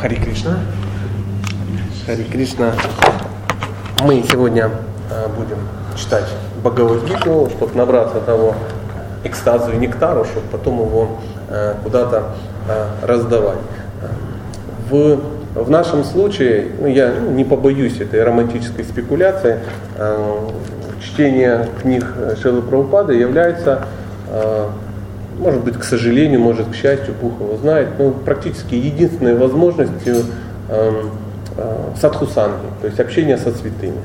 Хари Кришна. Хари Кришна. Мы сегодня а, будем читать Бхагавадгиту, чтобы набраться того экстаза и нектару, чтобы потом его а, куда-то а, раздавать. В, в нашем случае, ну, я не побоюсь этой романтической спекуляции, чтение книг Шилы Прабхупады является может быть, к сожалению, может, к счастью, Бог его знает, но практически единственной возможностью э, э, садхусанги, то есть общения со святыми.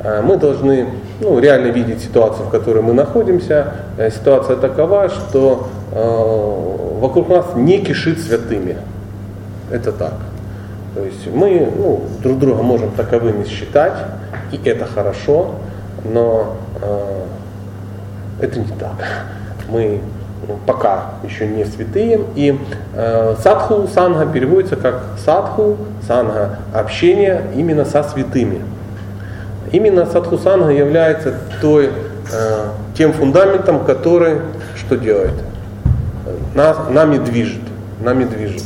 Э, мы должны ну, реально видеть ситуацию, в которой мы находимся. Ситуация такова, что вокруг нас не кишит святыми. Это так. То есть мы ну, друг друга можем таковыми считать, и это хорошо, но э, это не так. Мы пока еще не святые. И э, садху санга переводится как садху санга, общение именно со святыми. Именно садху санга является той, э, тем фундаментом, который что делает? Нас, нами движет. Нами движет.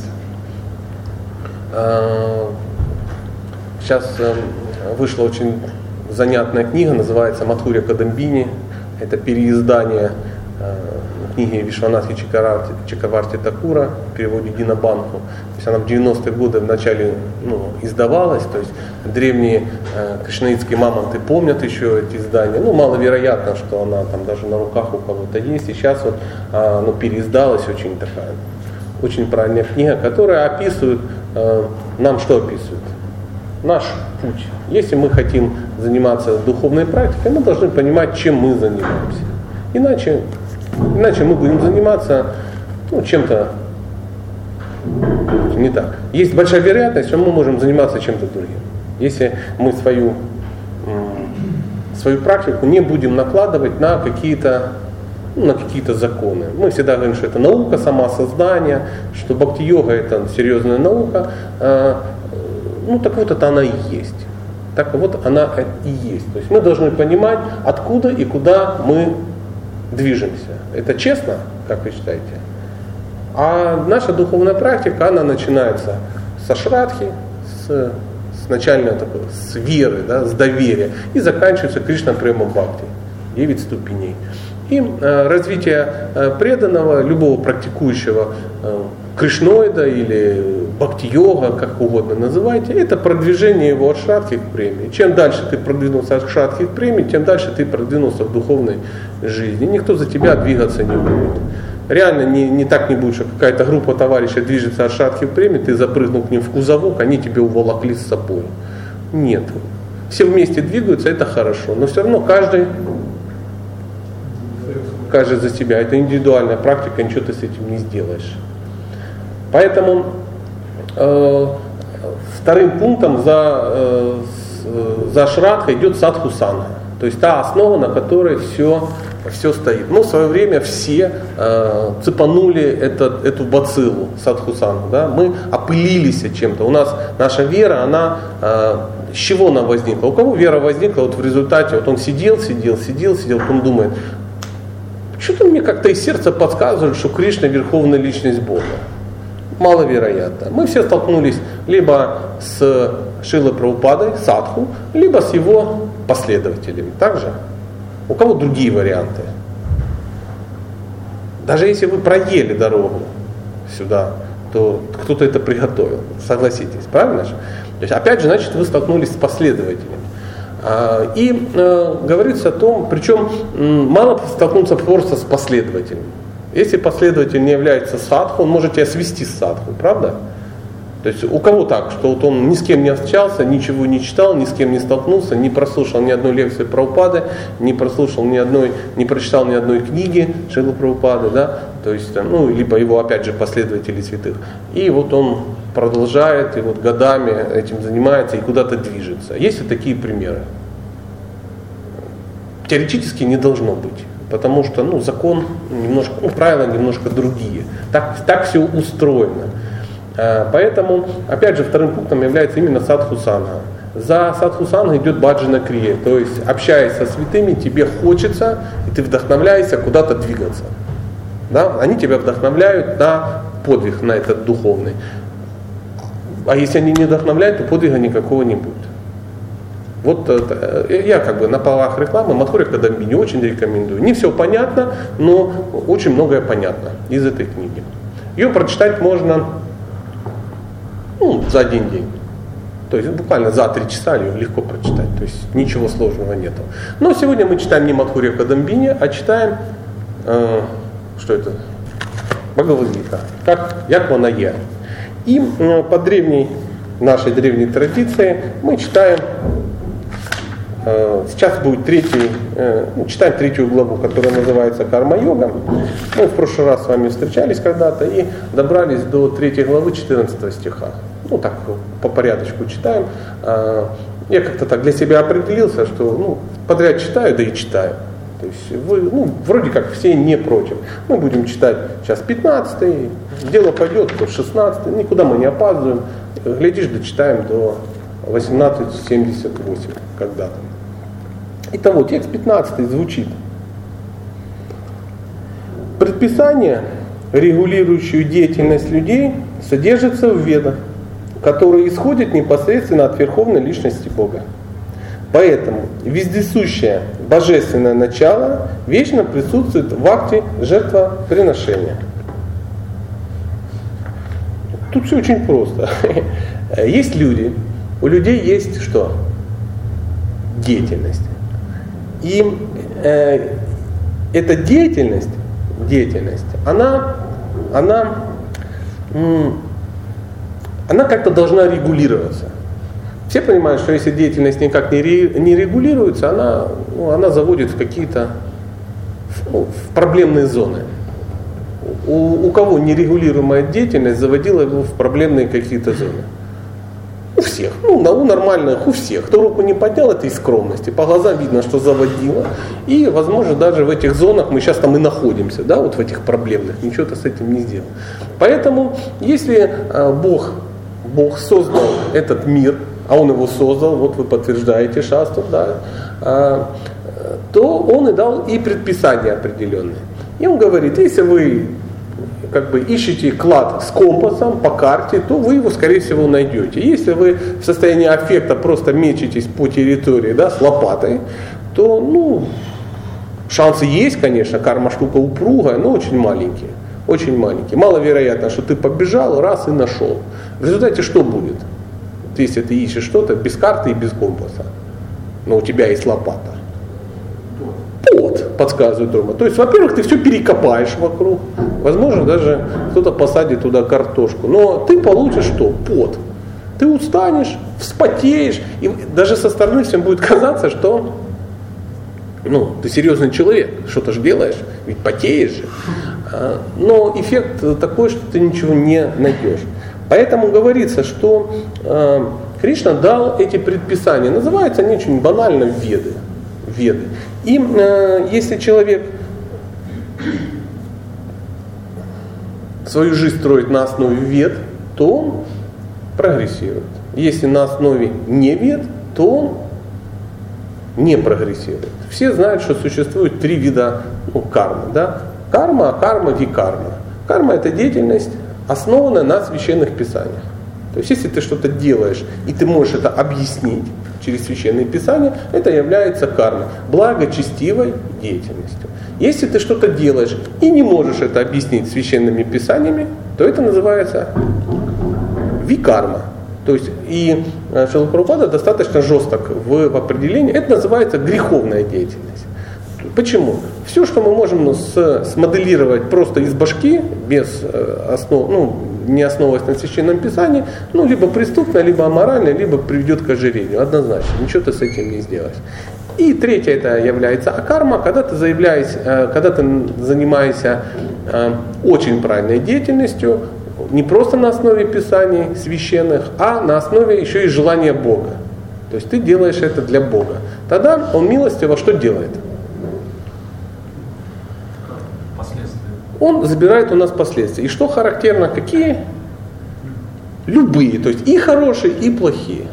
Э, сейчас э, вышла очень занятная книга, называется Матхуря Кадамбини. Это переиздание книги Вишванатхи Чакаварти, Чакаварти Такура в переводе Динабанку. То есть она в 90-е годы вначале ну, издавалась, то есть древние э, кришнаитские мамонты помнят еще эти издания. Ну, маловероятно, что она там даже на руках у кого-то есть. И сейчас вот э, ну, переиздалась очень такая, очень правильная книга, которая описывает, э, нам что описывает? Наш путь. Если мы хотим заниматься духовной практикой, мы должны понимать, чем мы занимаемся. Иначе Иначе мы будем заниматься ну, чем-то не так. Есть большая вероятность, что мы можем заниматься чем-то другим. Если мы свою, свою практику не будем накладывать на какие-то ну, на какие-то законы. Мы всегда говорим, что это наука самосоздания, что бхакти-йога это серьезная наука. А, ну так вот это она и есть. Так вот она и есть. То есть мы должны понимать, откуда и куда мы движемся. Это честно, как вы считаете? А наша духовная практика, она начинается со шрадхи, с, с начальной такой, с веры, да, с доверия, и заканчивается Кришна Према Бхакти, 9 ступеней. И э, развитие э, преданного, любого практикующего э, кришноида или бхакти-йога, как угодно называйте, это продвижение его от шрадхи к премии. Чем дальше ты продвинулся от шрадхи к премии, тем дальше ты продвинулся в духовной жизни. Никто за тебя двигаться не будет. Реально не, не так не будет, что какая-то группа товарищей движется от шатки в премии, ты запрыгнул к ним в кузовок, они тебе уволокли с собой. Нет. Все вместе двигаются, это хорошо. Но все равно каждый каждый за себя. Это индивидуальная практика, ничего ты с этим не сделаешь. Поэтому э, вторым пунктом за, э, за шрадха идет садхусана. То есть та основа, на которой все, все стоит. Ну, в свое время все э, цепанули этот, эту бациллу садхусану. Да? Мы опылились чем-то. У нас наша вера, она э, с чего она возникла? У кого вера возникла вот в результате? Вот он сидел, сидел, сидел, сидел, потом думает, что-то мне как-то из сердца подсказывает, что Кришна верховная личность Бога. Маловероятно. Мы все столкнулись либо с Шилой Прабхупадой, Садху, либо с его последователями. Также у кого другие варианты? Даже если вы проели дорогу сюда, то кто-то это приготовил. Согласитесь, правильно же? То есть, опять же, значит, вы столкнулись с последователями. А, и э, говорится о том, причем мало столкнуться просто с последователем. Если последователь не является садху, он может тебя свести с садху, правда? То есть у кого так, что вот он ни с кем не общался, ничего не читал, ни с кем не столкнулся, не прослушал ни одной лекции про упады, не прослушал ни одной, не прочитал ни одной книги Шилы Прабхупады, да, то есть, ну, либо его, опять же, последователи святых. И вот он продолжает, и вот годами этим занимается, и куда-то движется. Есть и такие примеры. Теоретически не должно быть. Потому что ну, закон немножко, ну, правила немножко другие. Так, так все устроено. Э, поэтому, опять же, вторым пунктом является именно садхусанга. За садхусанга идет баджина крия, то есть общаясь со святыми, тебе хочется, и ты вдохновляешься куда-то двигаться. Да? Они тебя вдохновляют на подвиг, на этот духовный. а если они не вдохновляют, то подвига никакого не будет. Вот э, я как бы на полах рекламы Матхури Кадамби не очень рекомендую. Не все понятно, но очень многое понятно из этой книги. Ее прочитать можно ну, за один день. То есть буквально за три часа ее легко прочитать. То есть ничего сложного нету. Но сегодня мы читаем не Матхури Кадамбини, а читаем, э, что это? Бхагавадгита. Как Якванае. И э, по древней, нашей древней традиции мы читаем Э, сейчас будет третий, э, ну, читаем третью главу, которая называется Карма-йога. Мы в прошлый раз с вами встречались когда-то и добрались до третьей главы 14 стиха. Ну так, по порядочку читаем. Э, я как-то так для себя определился, что ну, подряд читаю, да и читаю. То есть вы, ну, вроде как все не против. Мы будем читать сейчас 15 дело пойдет, то 16 никуда мы не опаздываем. Глядишь, дочитаем до 18.78 когда-то. Итого, текст 15 звучит. Предписание, регулирующее деятельность людей, содержится в ведах, которые исходят непосредственно от верховной личности Бога. Поэтому вездесущее божественное начало вечно присутствует в акте жертвоприношения. Тут все очень просто. Есть люди, у людей есть что? Деятельность. И э, эта деятельность, деятельность, она, она, она как-то должна регулироваться. Все понимают, что если деятельность никак не, ре, не регулируется, она, ну, она заводит в какие-то в, в проблемные зоны. У, у кого нерегулируемая деятельность заводила его в проблемные какие-то зоны. У всех. Ну, у нормальных у всех. Кто руку не поднял, это из скромности. По глазам видно, что заводило. И, возможно, даже в этих зонах мы сейчас там и находимся, да, вот в этих проблемных. Ничего ты с этим не сделал. Поэтому, если э, Бог, Бог создал этот мир, а Он его создал, вот вы подтверждаете шасту, да, э, то Он и дал и предписания определенные. И Он говорит, если вы как бы ищете клад с компасом по карте, то вы его, скорее всего, найдете. Если вы в состоянии аффекта просто мечетесь по территории да, с лопатой, то ну, шансы есть, конечно, карма штука упругая, но очень маленькие. Очень маленькие. Маловероятно, что ты побежал, раз и нашел. В результате что будет? Если ты ищешь что-то без карты и без компаса, но у тебя есть лопата пот, подсказывает Рома. То есть, во-первых, ты все перекопаешь вокруг. Возможно, даже кто-то посадит туда картошку. Но ты получишь что? Пот. Ты устанешь, вспотеешь. И даже со стороны всем будет казаться, что ну, ты серьезный человек, что-то же делаешь, ведь потеешь же. А, но эффект такой, что ты ничего не найдешь. Поэтому говорится, что э, Кришна дал эти предписания. Называются они очень банально веды. веды. И э, если человек свою жизнь строит на основе вед, то он прогрессирует. Если на основе не вед, то он не прогрессирует. Все знают, что существует три вида ну, кармы. Да? Карма, карма, викарма. Карма это деятельность, основанная на священных писаниях. То есть если ты что-то делаешь, и ты можешь это объяснить, через священные писания, это является кармой, благочестивой деятельностью. Если ты что-то делаешь и не можешь это объяснить священными писаниями, то это называется викарма. То есть и э, Шилапрапада достаточно жесток в, в определении. Это называется греховная деятельность. Почему? Все, что мы можем с, смоделировать просто из башки, без э, основ, ну, не основываясь на священном писании, ну, либо преступно, либо аморально, либо приведет к ожирению. Однозначно. Ничего ты с этим не сделаешь. И третье это является акарма, когда ты заявляешь, э, когда ты занимаешься э, очень правильной деятельностью, не просто на основе писаний священных, а на основе еще и желания Бога. То есть ты делаешь это для Бога. Тогда Он милостиво что делает? Он забирает у нас последствия. И что характерно, какие? Любые, то есть и хорошие, и плохие.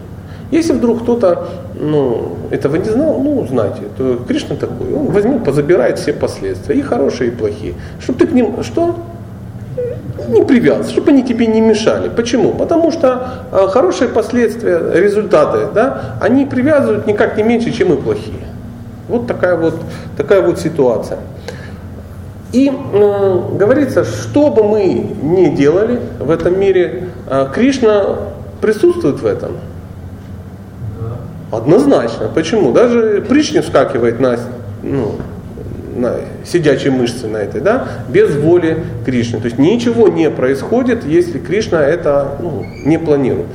Если вдруг кто-то ну, этого не знал, ну, знаете, то Кришна такой, он возьмет, позабирает все последствия, и хорошие, и плохие. Чтобы ты к ним, что? Не привязываться, чтобы они тебе не мешали. Почему? Потому что э, хорошие последствия, результаты, да, они привязывают никак не меньше, чем и плохие. Вот такая вот, такая вот ситуация. И э, говорится, что бы мы ни делали в этом мире, э, Кришна присутствует в этом. Однозначно. Почему? Даже притч не вскакивает на, ну, на сидячие мышцы на этой, да, без воли Кришны. То есть ничего не происходит, если Кришна это ну, не планирует.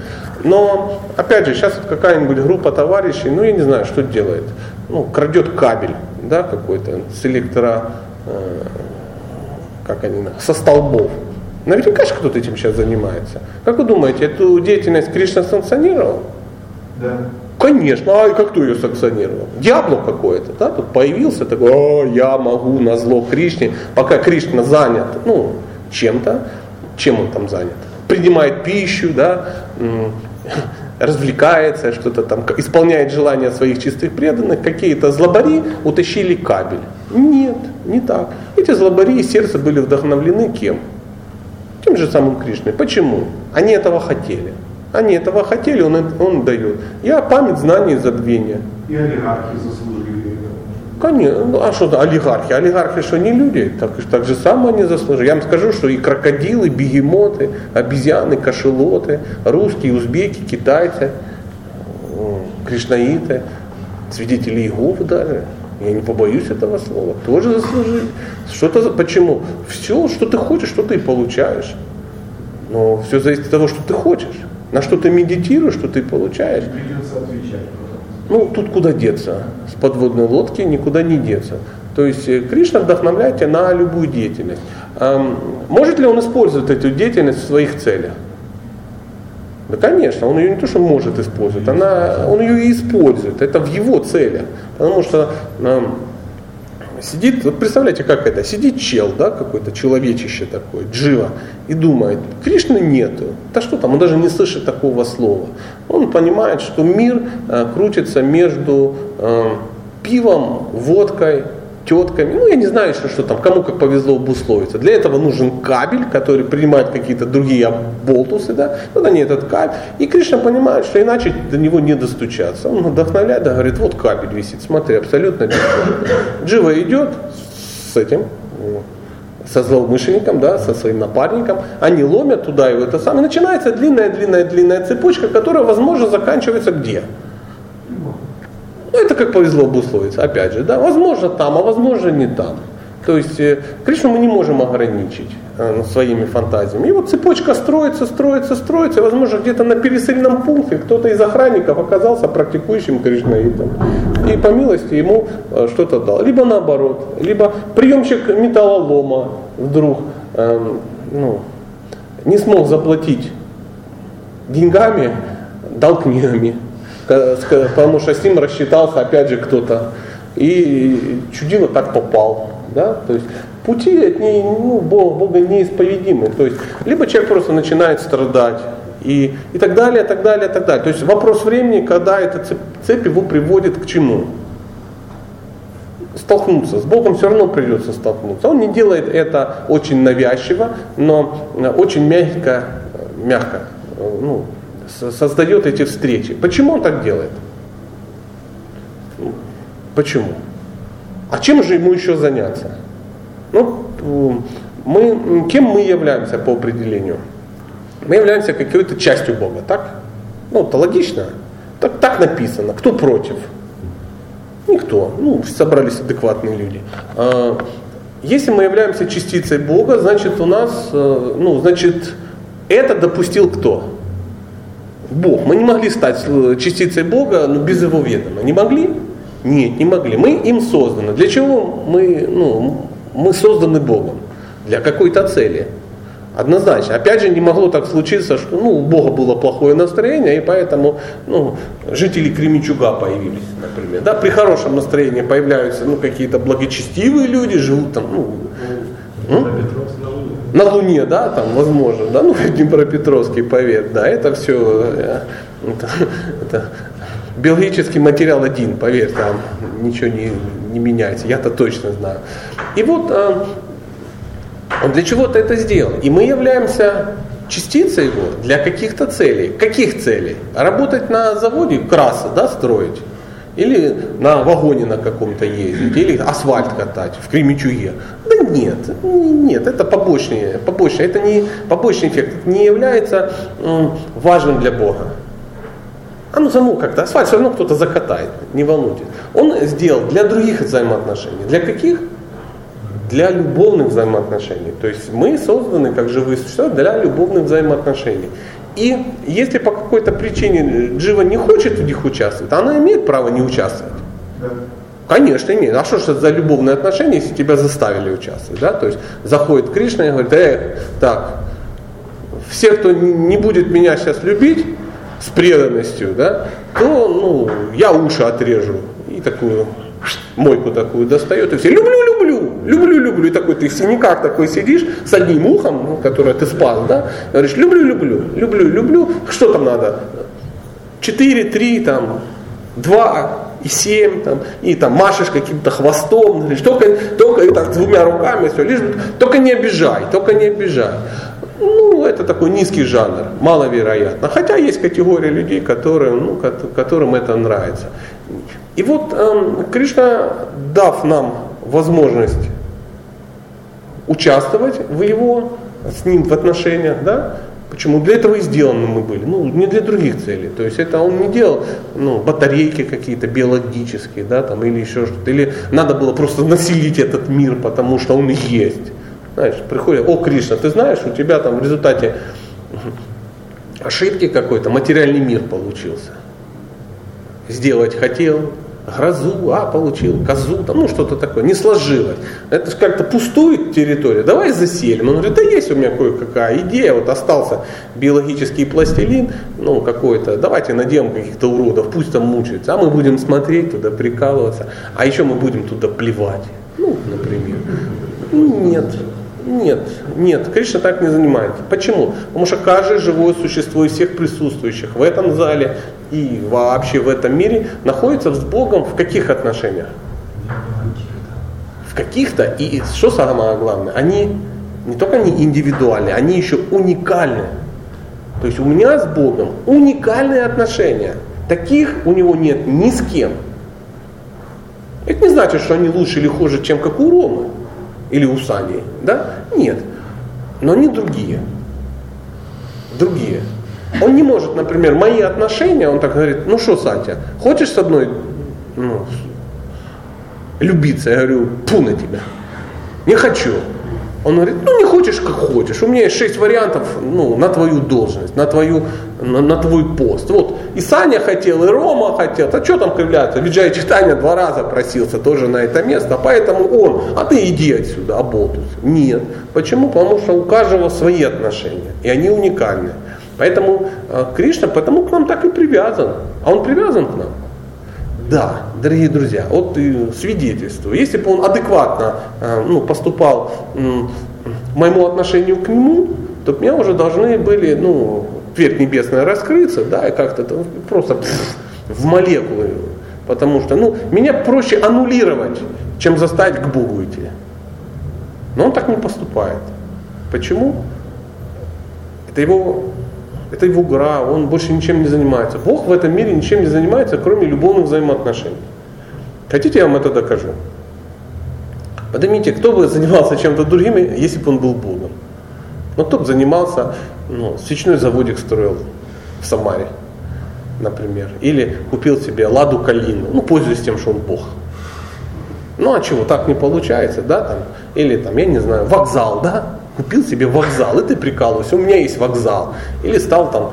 Но, опять же, сейчас вот какая-нибудь группа товарищей, ну, я не знаю, что делает. Ну, крадет кабель, да, какой-то с электро, э, как они, со столбов. Наверняка же кто-то этим сейчас занимается. Как вы думаете, эту деятельность Кришна санкционировал? Да. Конечно, а как кто ее санкционировал? Дьябло какое-то, да, тут появился такой, о, я могу на зло Кришне, пока Кришна занят, ну, чем-то, чем он там занят? Принимает пищу, да, развлекается, что-то там, исполняет желания своих чистых преданных, какие-то злобари утащили кабель. Нет, не так. Эти злобари из сердца были вдохновлены кем? Тем же самым Кришной. Почему? Они этого хотели. Они этого хотели, он, он дает. Я память, знания и забвения. И олигархи заслужили. Конечно, ну, а что олигархи? Олигархи что не люди? Так, так же само они заслужили. Я вам скажу, что и крокодилы, бегемоты, обезьяны, кошелоты, русские, узбеки, китайцы, кришнаиты, свидетели Иеговы даже, я не побоюсь этого слова, тоже заслужили. Что-то, почему? Все, что ты хочешь, что ты и получаешь. Но все зависит от того, что ты хочешь. На что ты медитируешь, что ты получаешь. Ну, тут куда деться? С подводной лодки никуда не деться. То есть э, Кришна вдохновляет тебя на любую деятельность. Может ли он использовать эту деятельность в своих целях? Да, конечно, он ее не то, что может использовать, она, он ее и использует. Это в его целях. Потому что Сидит, вот представляете, как это, сидит чел, да, какой-то человечище такое, джива, и думает, Кришны нету. Да что там, он даже не слышит такого слова. Он понимает, что мир э, крутится между э, пивом, водкой, тетками, ну я не знаю еще что там, кому как повезло обусловиться. Для этого нужен кабель, который принимает какие-то другие болтусы, да, вот они этот кабель. И Кришна понимает, что иначе до него не достучаться. Он вдохновляет, да, говорит, вот кабель висит, смотри, абсолютно бесплатно. Джива идет с этим, со злоумышленником, да, со своим напарником, они ломят туда его это самое. Начинается длинная-длинная-длинная цепочка, которая, возможно, заканчивается где? Ну, это как повезло обусловиться, опять же, да, возможно там, а возможно не там. То есть э, Кришну мы не можем ограничить э, своими фантазиями. И вот цепочка строится, строится, строится. Возможно, где-то на пересыльном пункте кто-то из охранников оказался практикующим кришнаитом. И по милости ему э, что-то дал. Либо наоборот. Либо приемщик металлолома вдруг э, ну, не смог заплатить деньгами, дал книгами потому что с ним рассчитался опять же кто-то. И чудило так попал. Да? То есть пути от ней, ну, Бога, Бога неисповедимы. То есть либо человек просто начинает страдать, и, и так далее, так далее, так далее. То есть вопрос времени, когда эта цепь, цепь его приводит к чему? Столкнуться. С Богом все равно придется столкнуться. Он не делает это очень навязчиво, но очень мягко, мягко ну, создает эти встречи. Почему он так делает? Почему? А чем же ему еще заняться? Ну, мы, кем мы являемся по определению? Мы являемся какой-то частью Бога, так? Ну, это логично. Так, так написано. Кто против? Никто. Ну, собрались адекватные люди. А, если мы являемся частицей Бога, значит у нас, э, ну, значит, это допустил кто? Бог. Мы не могли стать э, частицей Бога ну, без его ведома. Не могли? Нет, не могли. Мы им созданы. Для чего мы, ну, мы созданы Богом? Для какой-то цели. Однозначно. Опять же, не могло так случиться, что ну, у Бога было плохое настроение, и поэтому ну, жители Кременчуга появились, например. Да, при хорошем настроении появляются ну, какие-то благочестивые люди, живут там. Ну, ну, на Луне, да, там, возможно, да, ну, Днепропетровский, поверь, да, это все, э, это, это биологический материал один, поверь, там ничего не, не меняется, я-то точно знаю. И вот, э, для чего-то это сделал. И мы являемся частицей его для каких-то целей. Каких целей? Работать на заводе, красы, да, строить. Или на вагоне на каком-то ездить, или асфальт катать в Кремичуге. Да нет, нет, это побочный, побочный, это не побочный эффект, это не является важным для Бога. А ну само как-то, асфальт все равно кто-то закатает, не волнуйтесь. Он сделал для других взаимоотношений. Для каких? Для любовных взаимоотношений. То есть мы созданы как живые существа для любовных взаимоотношений. И если по какой-то причине Джива не хочет в них участвовать, она имеет право не участвовать. Да. Конечно, имеет. А что же это за любовные отношения, если тебя заставили участвовать? Да? То есть заходит Кришна и говорит, э, так, все, кто не будет меня сейчас любить с преданностью, да, то ну, я уши отрежу. И такую мойку такую достает, и все, люблю, люблю, люблю, люблю. И такой ты в синяках такой сидишь с одним ухом, ну, которое ты спас, да, говоришь, люблю, люблю, люблю, люблю. Что там надо? Четыре, три, там, два, и семь, там, и там машешь каким-то хвостом, говоришь, только, только и так двумя руками, все, лишь, только не обижай, только не обижай. Ну, это такой низкий жанр, маловероятно. Хотя есть категория людей, которые, ну, которым это нравится. И вот э, Кришна, дав нам возможность участвовать в его, с ним в отношениях, да, Почему? Для этого и сделаны мы были, ну, не для других целей. То есть это он не делал ну, батарейки какие-то биологические, да, там, или еще что-то. Или надо было просто населить этот мир, потому что он есть. Знаешь, приходит, о, Кришна, ты знаешь, у тебя там в результате ошибки какой-то материальный мир получился. Сделать хотел, грозу, а, получил, козу, там, ну что-то такое, не сложилось. Это же как-то пустует территория, давай заселим. Он говорит, да есть у меня кое-какая идея, вот остался биологический пластилин, ну какой-то, давайте найдем каких-то уродов, пусть там мучаются, а мы будем смотреть туда, прикалываться, а еще мы будем туда плевать, ну, например. Нет, нет, нет, Кришна так не занимается. Почему? Потому что каждое живое существо из всех присутствующих в этом зале и вообще в этом мире находится с Богом в каких отношениях? В каких-то, и что самое главное, они не только не индивидуальны, они еще уникальны. То есть у меня с Богом уникальные отношения. Таких у него нет ни с кем. Это не значит, что они лучше или хуже, чем как у Ромы или у Сани. Да? Нет. Но они другие. Другие. Он не может, например, мои отношения, он так говорит, ну что, Сатя, хочешь с одной ну, любиться? Я говорю, пу на тебя. Не хочу. Он говорит, ну не хочешь, как хочешь. У меня есть шесть вариантов ну, на твою должность, на, твою, на, на твой пост. Вот и Саня хотел, и Рома хотел. А что там кривляться? Виджай Читания два раза просился тоже на это место, поэтому он, а ты иди отсюда, оболтус. Нет. Почему? Потому что у каждого свои отношения, и они уникальны. Поэтому э, Кришна потому к нам так и привязан. А он привязан к нам. Да, дорогие друзья, вот и свидетельствую. Если бы он адекватно э, ну, поступал моему отношению к нему, то меня уже должны были, ну, дверь небесная раскрыться, да, и как-то просто в молекулы. Потому что, ну, меня проще аннулировать, чем заставить к Богу идти. Но он так не поступает. Почему? Это его это его гора, он больше ничем не занимается. Бог в этом мире ничем не занимается, кроме любовных взаимоотношений. Хотите, я вам это докажу? Поднимите, кто бы занимался чем-то другим, если бы он был Богом? Ну, кто бы занимался, ну, свечной заводик строил в Самаре, например. Или купил себе ладу калину, ну, пользуясь тем, что он Бог. Ну, а чего, так не получается, да, там? Или там, я не знаю, вокзал, да? купил себе вокзал, и ты прикалываешься, у меня есть вокзал. Или стал там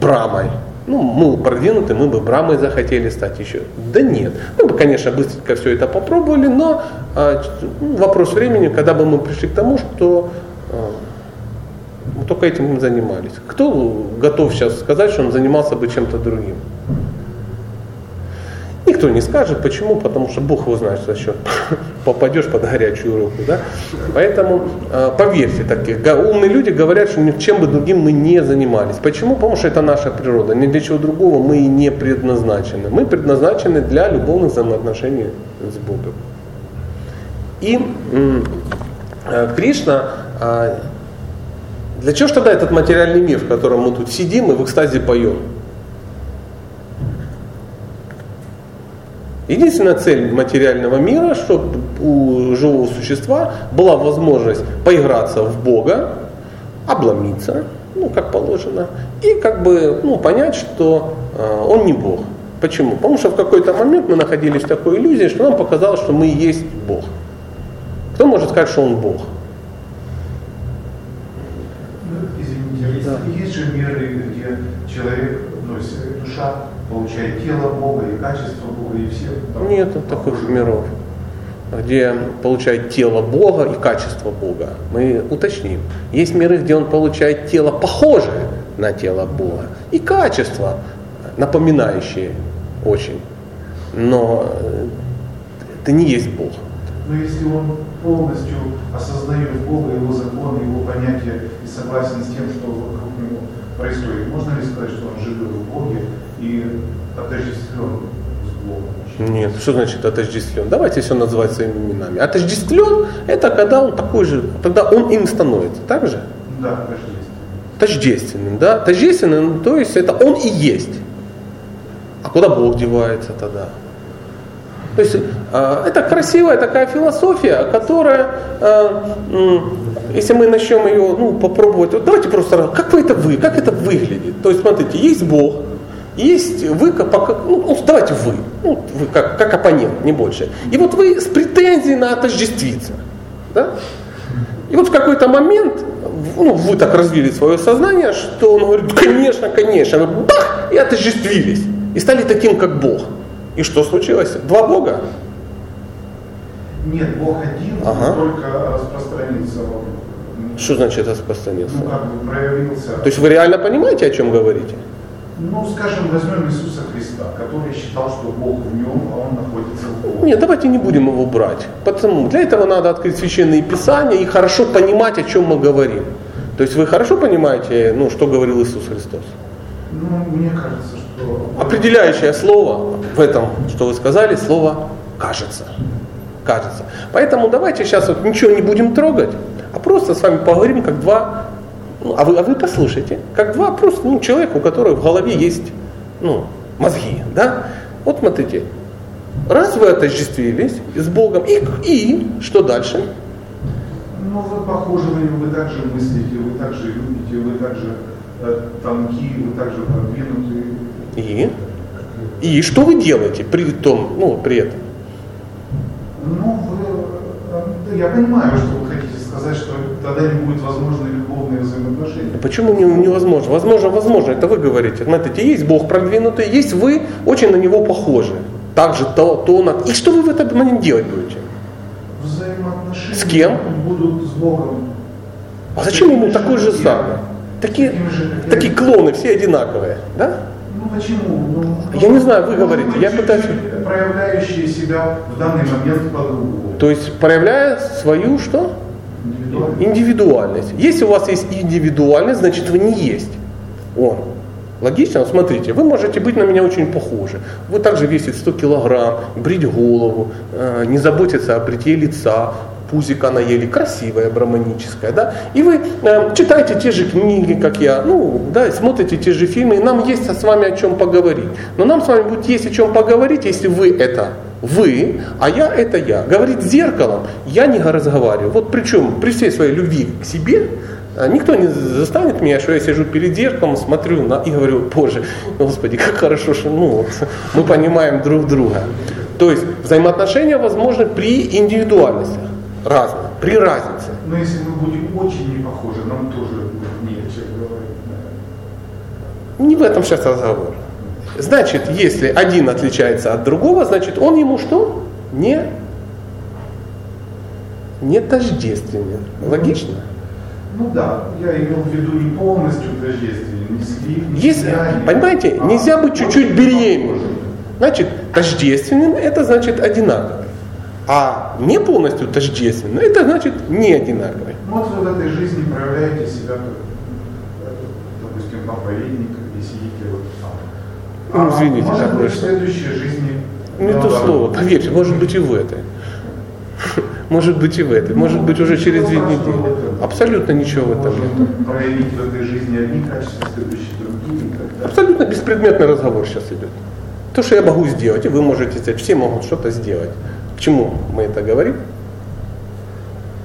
брамой. Ну, мы продвинуты, мы бы брамой захотели стать еще. Да нет. Мы бы, конечно, быстренько все это попробовали, но а, вопрос времени, когда бы мы пришли к тому, что а, мы только этим занимались. Кто готов сейчас сказать, что он занимался бы чем-то другим? Никто не скажет, почему, потому что Бог его знает, за счет попадешь под горячую руку. Да? Поэтому э, поверьте, такие умные люди говорят, что чем бы другим мы не занимались. Почему? Потому что это наша природа. Ни для чего другого мы и не предназначены. Мы предназначены для любовных взаимоотношений с Богом. И э, Кришна А для чего же тогда этот материальный мир, в котором мы тут сидим и в экстазе поем? Единственная цель материального мира, чтобы у живого существа была возможность поиграться в Бога, обломиться, ну, как положено, и как бы ну, понять, что э, он не Бог. Почему? Потому что в какой-то момент мы находились в такой иллюзии, что нам показалось, что мы и есть Бог. Кто может сказать, что он Бог? Ну, извините, есть, Да. есть же миры, где человек, есть душа получает тело Бога и качество Бога, и все. там Нет таких похожи. миров, где получает тело Бога и качество Бога. Мы уточним. Есть миры, где он получает тело похожее на тело Бога и качество, напоминающее очень. Но э, это не есть Бог. Но если он полностью осознает Бога, его законы, его понятия и согласен с тем, что происходит, можно ли сказать, что он живет в Боге и отождествлен с Богом? Нет, что значит отождествлен? Давайте все называть своими именами. Отождествлен это когда он такой же, тогда он им становится, так же? Да, отождествлен. Тождественным, да? Тождественным, то есть это он и есть. А куда Бог девается тогда? То есть э, это красивая такая философия, которая, м, если мы начнем ее ну, попробовать, вот давайте просто, как вы это вы, как это выглядит? То есть смотрите, есть Бог, есть вы, ну, давайте вы, ну, вы как, как оппонент, не больше. И вот вы с претензией на отождествиться. Да? И вот в какой-то момент ну, вы так развили свое сознание, что он говорит, конечно, конечно, бах, и отождествились. И стали таким, как Бог. И что случилось? Два Бога? Нет, Бог один, Ага. только распространился. Что значит распространился? Ну, как бы проявился. То есть вы реально понимаете, о чем говорите? Ну, скажем, возьмем Иисуса Христа, который считал, что Бог в нем, а он находится в Боге. Нет, давайте не будем его брать. Потому для этого надо открыть священные писания и хорошо понимать, о чем мы говорим. То есть вы хорошо понимаете, ну, что говорил Иисус Христос? Ну, мне кажется, что... Определяющее слово в этом, что вы сказали, слово кажется. Кажется. Поэтому давайте сейчас вот ничего не будем трогать, а просто с вами поговорим как два, ну, а, вы, а вы послушайте, как два просто ну, человека, у которых в голове есть ну, мозги. Да? Вот смотрите, раз вы отождествились с Богом, и, и что дальше? Ну, вы похожи, вы, вы так же мыслите, вы так же любите, вы так же э, тонки, вы так же продвинуты. И? И что вы делаете при том, ну, при этом? Ну, вы, э, я понимаю, что вы хотите сказать, что тогда не будет возможны любовные взаимоотношения. Почему не- невозможно? Возможно, возможно, это вы говорите. Смотрите, есть Бог продвинутый, есть вы очень на него похожи. Также то, то, на... И что вы в этот момент делать будете? Взаимоотношения С кем? будут с Богом. А зачем ему такой же самый? Такие, такие клоны, все одинаковые, да? Почему? Ну, Я не знаю, вы говорите, быть, я пытаюсь- Проявляющие себя в данный момент по-другому. То есть проявляя свою что? Индивидуально. Индивидуальность. Если у вас есть индивидуальность, значит вы не есть он. Логично? Смотрите, вы можете быть на меня очень похожи. Вы также весите 100 килограмм, брить голову, э, не заботиться о бритье лица, пузика наели, красивая, браманическая, да? И вы э, читаете те же книги, как я, ну, да, смотрите те же фильмы, и нам есть с вами о чем поговорить. Но нам с вами будет есть о чем поговорить, если вы это вы, а я это я. Говорить с зеркалом я не разговариваю. Вот причем при всей своей любви к себе, а, никто не застанет меня, что я сижу перед зеркалом, смотрю на, и говорю, боже, господи, как хорошо, что ну, вот, мы понимаем друг друга. То есть взаимоотношения возможны при индивидуальности, разных, при разнице. Но если мы будем очень не похожи, нам тоже будет не о чем говорить. Не в этом сейчас разговор. Значит, если один отличается от другого, значит он ему что? Не, не тождественен. Логично? Ну да, я имел в виду не полностью тождественен, не слив, не понимаете, а нельзя быть чуть-чуть беременным. Значит, тождественным это значит одинаковый. А не полностью тождественным это значит не одинаковый. Ну, Вот вы в этой жизни проявляете себя допустим, проповедник, и сидите вот там. Ну, извините, может так быть, в следующей жизни Не то наоборот. слово, поверьте, может быть и в этой. Может быть и в этой, может быть уже через две недели. Абсолютно ничего в этом нет. проявить в этой жизни одни качества, следующие другие. Абсолютно беспредметный разговор сейчас идет. То, что я могу сделать, и вы можете сделать, все могут что-то сделать. Чему мы это говорим?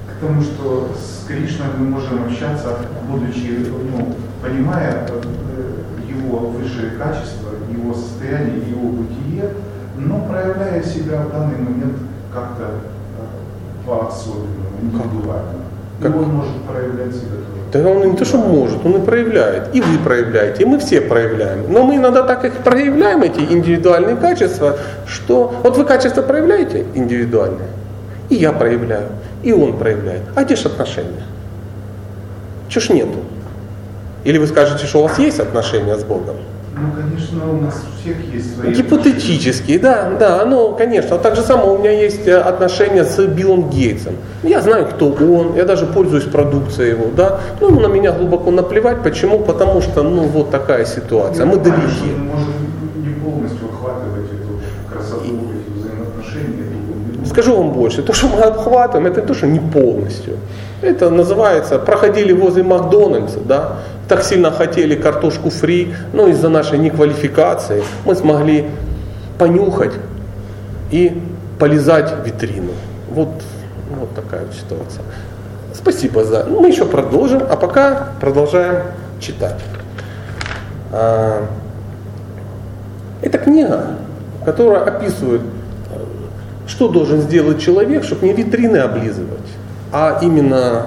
К тому, что с Кришной мы можем общаться, будучи, ну, понимая э, его высшие качества, его состояние, его бытие, но проявляя себя в данный момент как-то э, по-особенному, индивидуально. Как? И он может проявлять себя тоже. Да он не то, что может, он и проявляет. И вы проявляете, и мы все проявляем. Но мы иногда так их проявляем, эти индивидуальные качества, что... Вот вы качества проявляете индивидуальные, и я проявляю, и он проявляет. А где же отношения? Чего ж нету? Или вы скажете, что у вас есть отношения с Богом? Ну, конечно, у нас у всех есть свои... Гипотетические, да, да, ну, конечно. Так же самое у меня есть э, отношения с Биллом Гейтсом. Я знаю, кто он, я даже пользуюсь продукцией его, да. Ну, на меня глубоко наплевать. Почему? Потому что, ну, вот такая ситуация. Мы далеки. Мы Скажу вам больше, то, что мы обхватываем, это то, что не полностью. Это называется, проходили возле Макдональдса, да, так сильно хотели картошку фри, но из-за нашей неквалификации мы смогли понюхать и полизать витрину. Вот, вот такая вот ситуация. Спасибо за... Ну, мы еще продолжим, а пока продолжаем читать. А, это книга, которая описывает, что должен сделать человек, чтобы не витрины облизывать, а именно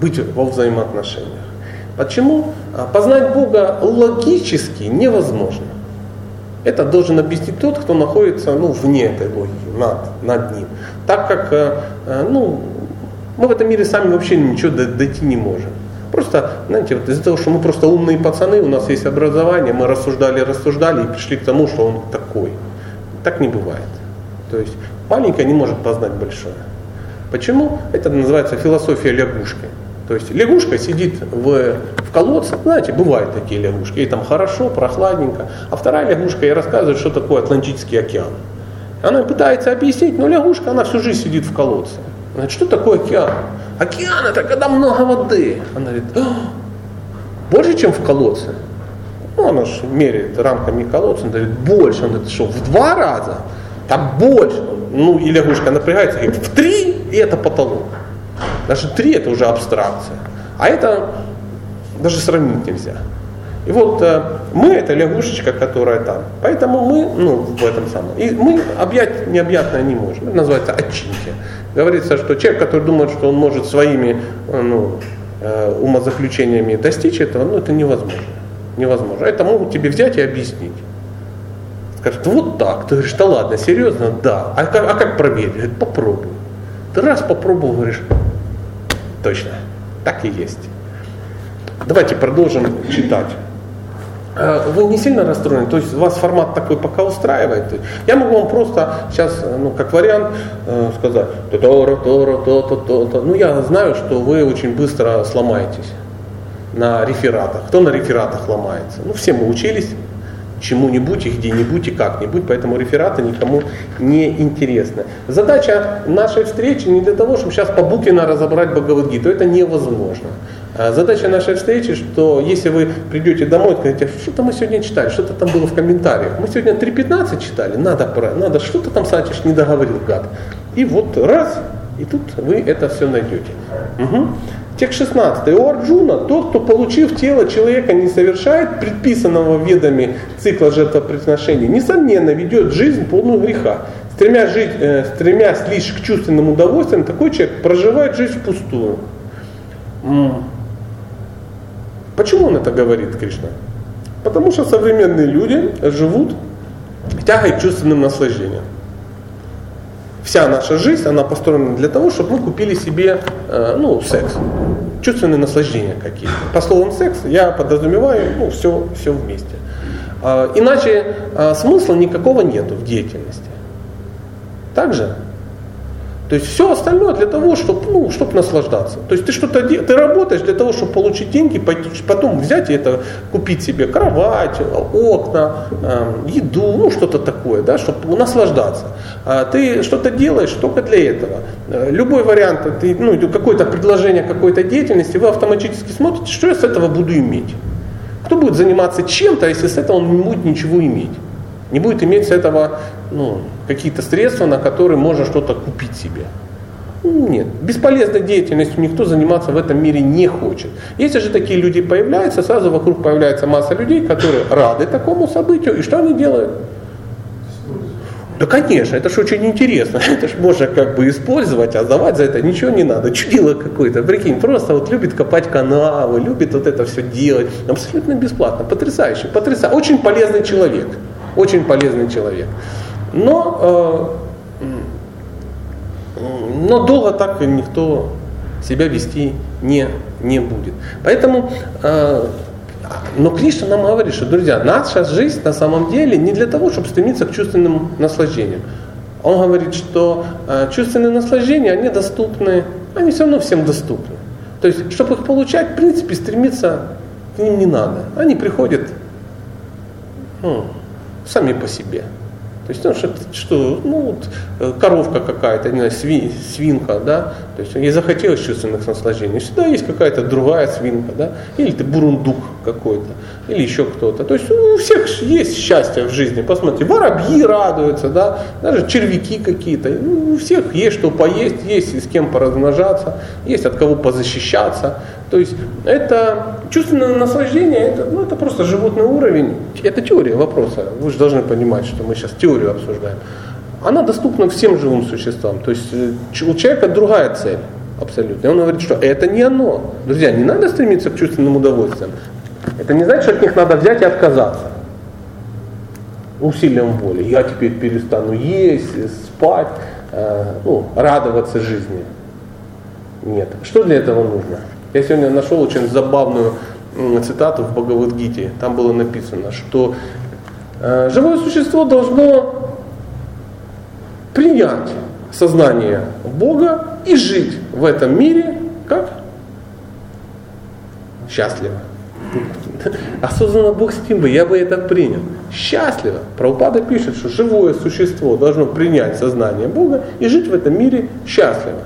быть во взаимоотношениях. Почему? А познать Бога логически невозможно. Это должен объяснить тот, кто находится ну, вне этой логики, над, над ним. Так как э, э, ну, мы в этом мире сами вообще ничего дойти не можем. Просто, знаете, вот из-за того, что мы просто умные пацаны, у нас есть образование, мы рассуждали, рассуждали и пришли к тому, что он такой. Так не бывает. То есть маленькое не может познать большое. Почему? Это называется философия лягушки. То есть лягушка сидит в, в колодце, знаете, бывают такие лягушки, ей там хорошо, прохладненько. А вторая лягушка ей рассказывает, что такое Атлантический океан. Она пытается объяснить, но лягушка, она всю жизнь сидит в колодце. Она говорит, что такое океан? Океан это когда много воды. Она говорит, больше, чем в колодце. Ну, она же меряет рамками колодца, она говорит, больше. Она говорит, что, в два раза? Там больше. Ну, и лягушка напрягается, говорит, в три, и это потолок. Даже три это уже абстракция. А это даже сравнить нельзя. И вот э, мы это лягушечка, которая там. Поэтому мы, ну, в этом самом. И мы объять необъятное не можем. Это называется отчинки. Говорится, что человек, который думает, что он может своими э, ну, э, умозаключениями достичь этого, ну, это невозможно. Невозможно. Это могут тебе взять и объяснить. Скажут, вот так. Ты говоришь, да ладно, серьезно? Да. А как, а как проверить? Говорит, попробуй. Ты раз попробовал, говоришь, точно, так и есть. Давайте продолжим читать. А, вы не сильно расстроены, то есть вас формат такой пока устраивает. Я могу вам просто сейчас, ну, как вариант, э, сказать, то то то то то то то Ну, я знаю, что вы очень быстро сломаетесь на рефератах. Кто на рефератах ломается? Ну, все мы учились, чему-нибудь и где-нибудь и как-нибудь, поэтому рефераты никому не интересны. Задача нашей встречи не для того, чтобы сейчас по Букина разобрать Бхагавадгиту, это невозможно. А задача нашей встречи, что если вы придете домой и скажете, что-то мы сегодня читали, что-то там было в комментариях, мы сегодня 3.15 читали, надо, надо что-то там Сатиш не договорил, гад. И вот раз, и тут вы это все найдете. Угу. Текст 16. У Арджуна тот, кто, получив тело человека, не совершает предписанного ведами цикла жертвоприношений, несомненно ведет жизнь полную греха. Стремясь, жить, э, стремясь лишь к чувственным удовольствиям, такой человек проживает жизнь впустую. Почему он это говорит, Кришна? Потому что современные люди живут тягой к чувственным наслаждениям вся наша жизнь, она построена для того, чтобы мы купили себе э, ну, секс, чувственные наслаждения какие-то. По словам секс я подразумеваю ну, все, все вместе. Э, иначе э, смысла никакого нету в деятельности. Также? То есть все остальное для того, чтобы ну, чтоб наслаждаться. То есть ты что-то ты работаешь для того, чтобы получить деньги, потом взять и это, купить себе кровать, окна, эм, еду, ну что-то такое, да, чтобы наслаждаться. А ты что-то делаешь только для этого. Э, любой вариант, ты, ну, какое-то предложение какой-то деятельности, вы автоматически смотрите, что я с этого буду иметь. Кто будет заниматься чем-то, если с этого он не будет ничего иметь? Не будет иметь с этого ну, какие-то средства, на которые можно что-то купить себе. Нет, бесполезной деятельностью никто заниматься в этом мире не хочет. Если же такие люди появляются, сразу вокруг появляется масса людей, которые рады такому событию. И что они делают? Да, конечно, это же очень интересно. Это же можно как бы использовать, а сдавать за это ничего не надо. Чудило какое-то, прикинь, просто вот любит копать канавы, любит вот это все делать. Абсолютно бесплатно, потрясающе, потрясающе. Очень полезный человек. Очень полезный человек. Но, э, но долго так никто себя вести не, не будет. Поэтому, э, но Кришна нам говорит, что, друзья, наша жизнь на самом деле не для того, чтобы стремиться к чувственным наслаждениям. Он говорит, что э, чувственные наслаждения, они доступны, они все равно всем доступны. То есть, чтобы их получать, в принципе, стремиться к ним не надо. Они приходят ну, сами по себе. То есть, ну, что, что ну, вот, э, коровка какая-то, не знаю, сви, свинка, да, то есть ей захотелось чувственных наслаждений, всегда есть какая-то другая свинка, да, или ты бурундук какой-то, или еще кто-то. То есть у всех есть счастье в жизни, посмотрите, воробьи радуются, да, даже червяки какие-то, ну, у всех есть что поесть, есть с кем поразмножаться, есть от кого позащищаться. То есть это чувственное наслаждение, это, ну, это просто животный уровень, это теория вопроса. Вы же должны понимать, что мы сейчас теорию обсуждаем. Она доступна всем живым существам. То есть э, у человека другая цель абсолютно. И он говорит, что это не оно. Друзья, не надо стремиться к чувственным удовольствиям. Это не значит, что от них надо взять и отказаться. Усилием воли. Я теперь перестану есть, спать, э, ну, радоваться жизни. Нет. Что для этого нужно? Я сегодня нашел очень забавную цитату в Бхагавадгите. Там было написано, что э, живое существо должно принять сознание Бога и жить в этом мире как счастливо. Осознанно Бог с тем бы, я бы это принял. Счастливо. Праупада пишет, что живое существо должно принять сознание Бога и жить в этом мире счастливо.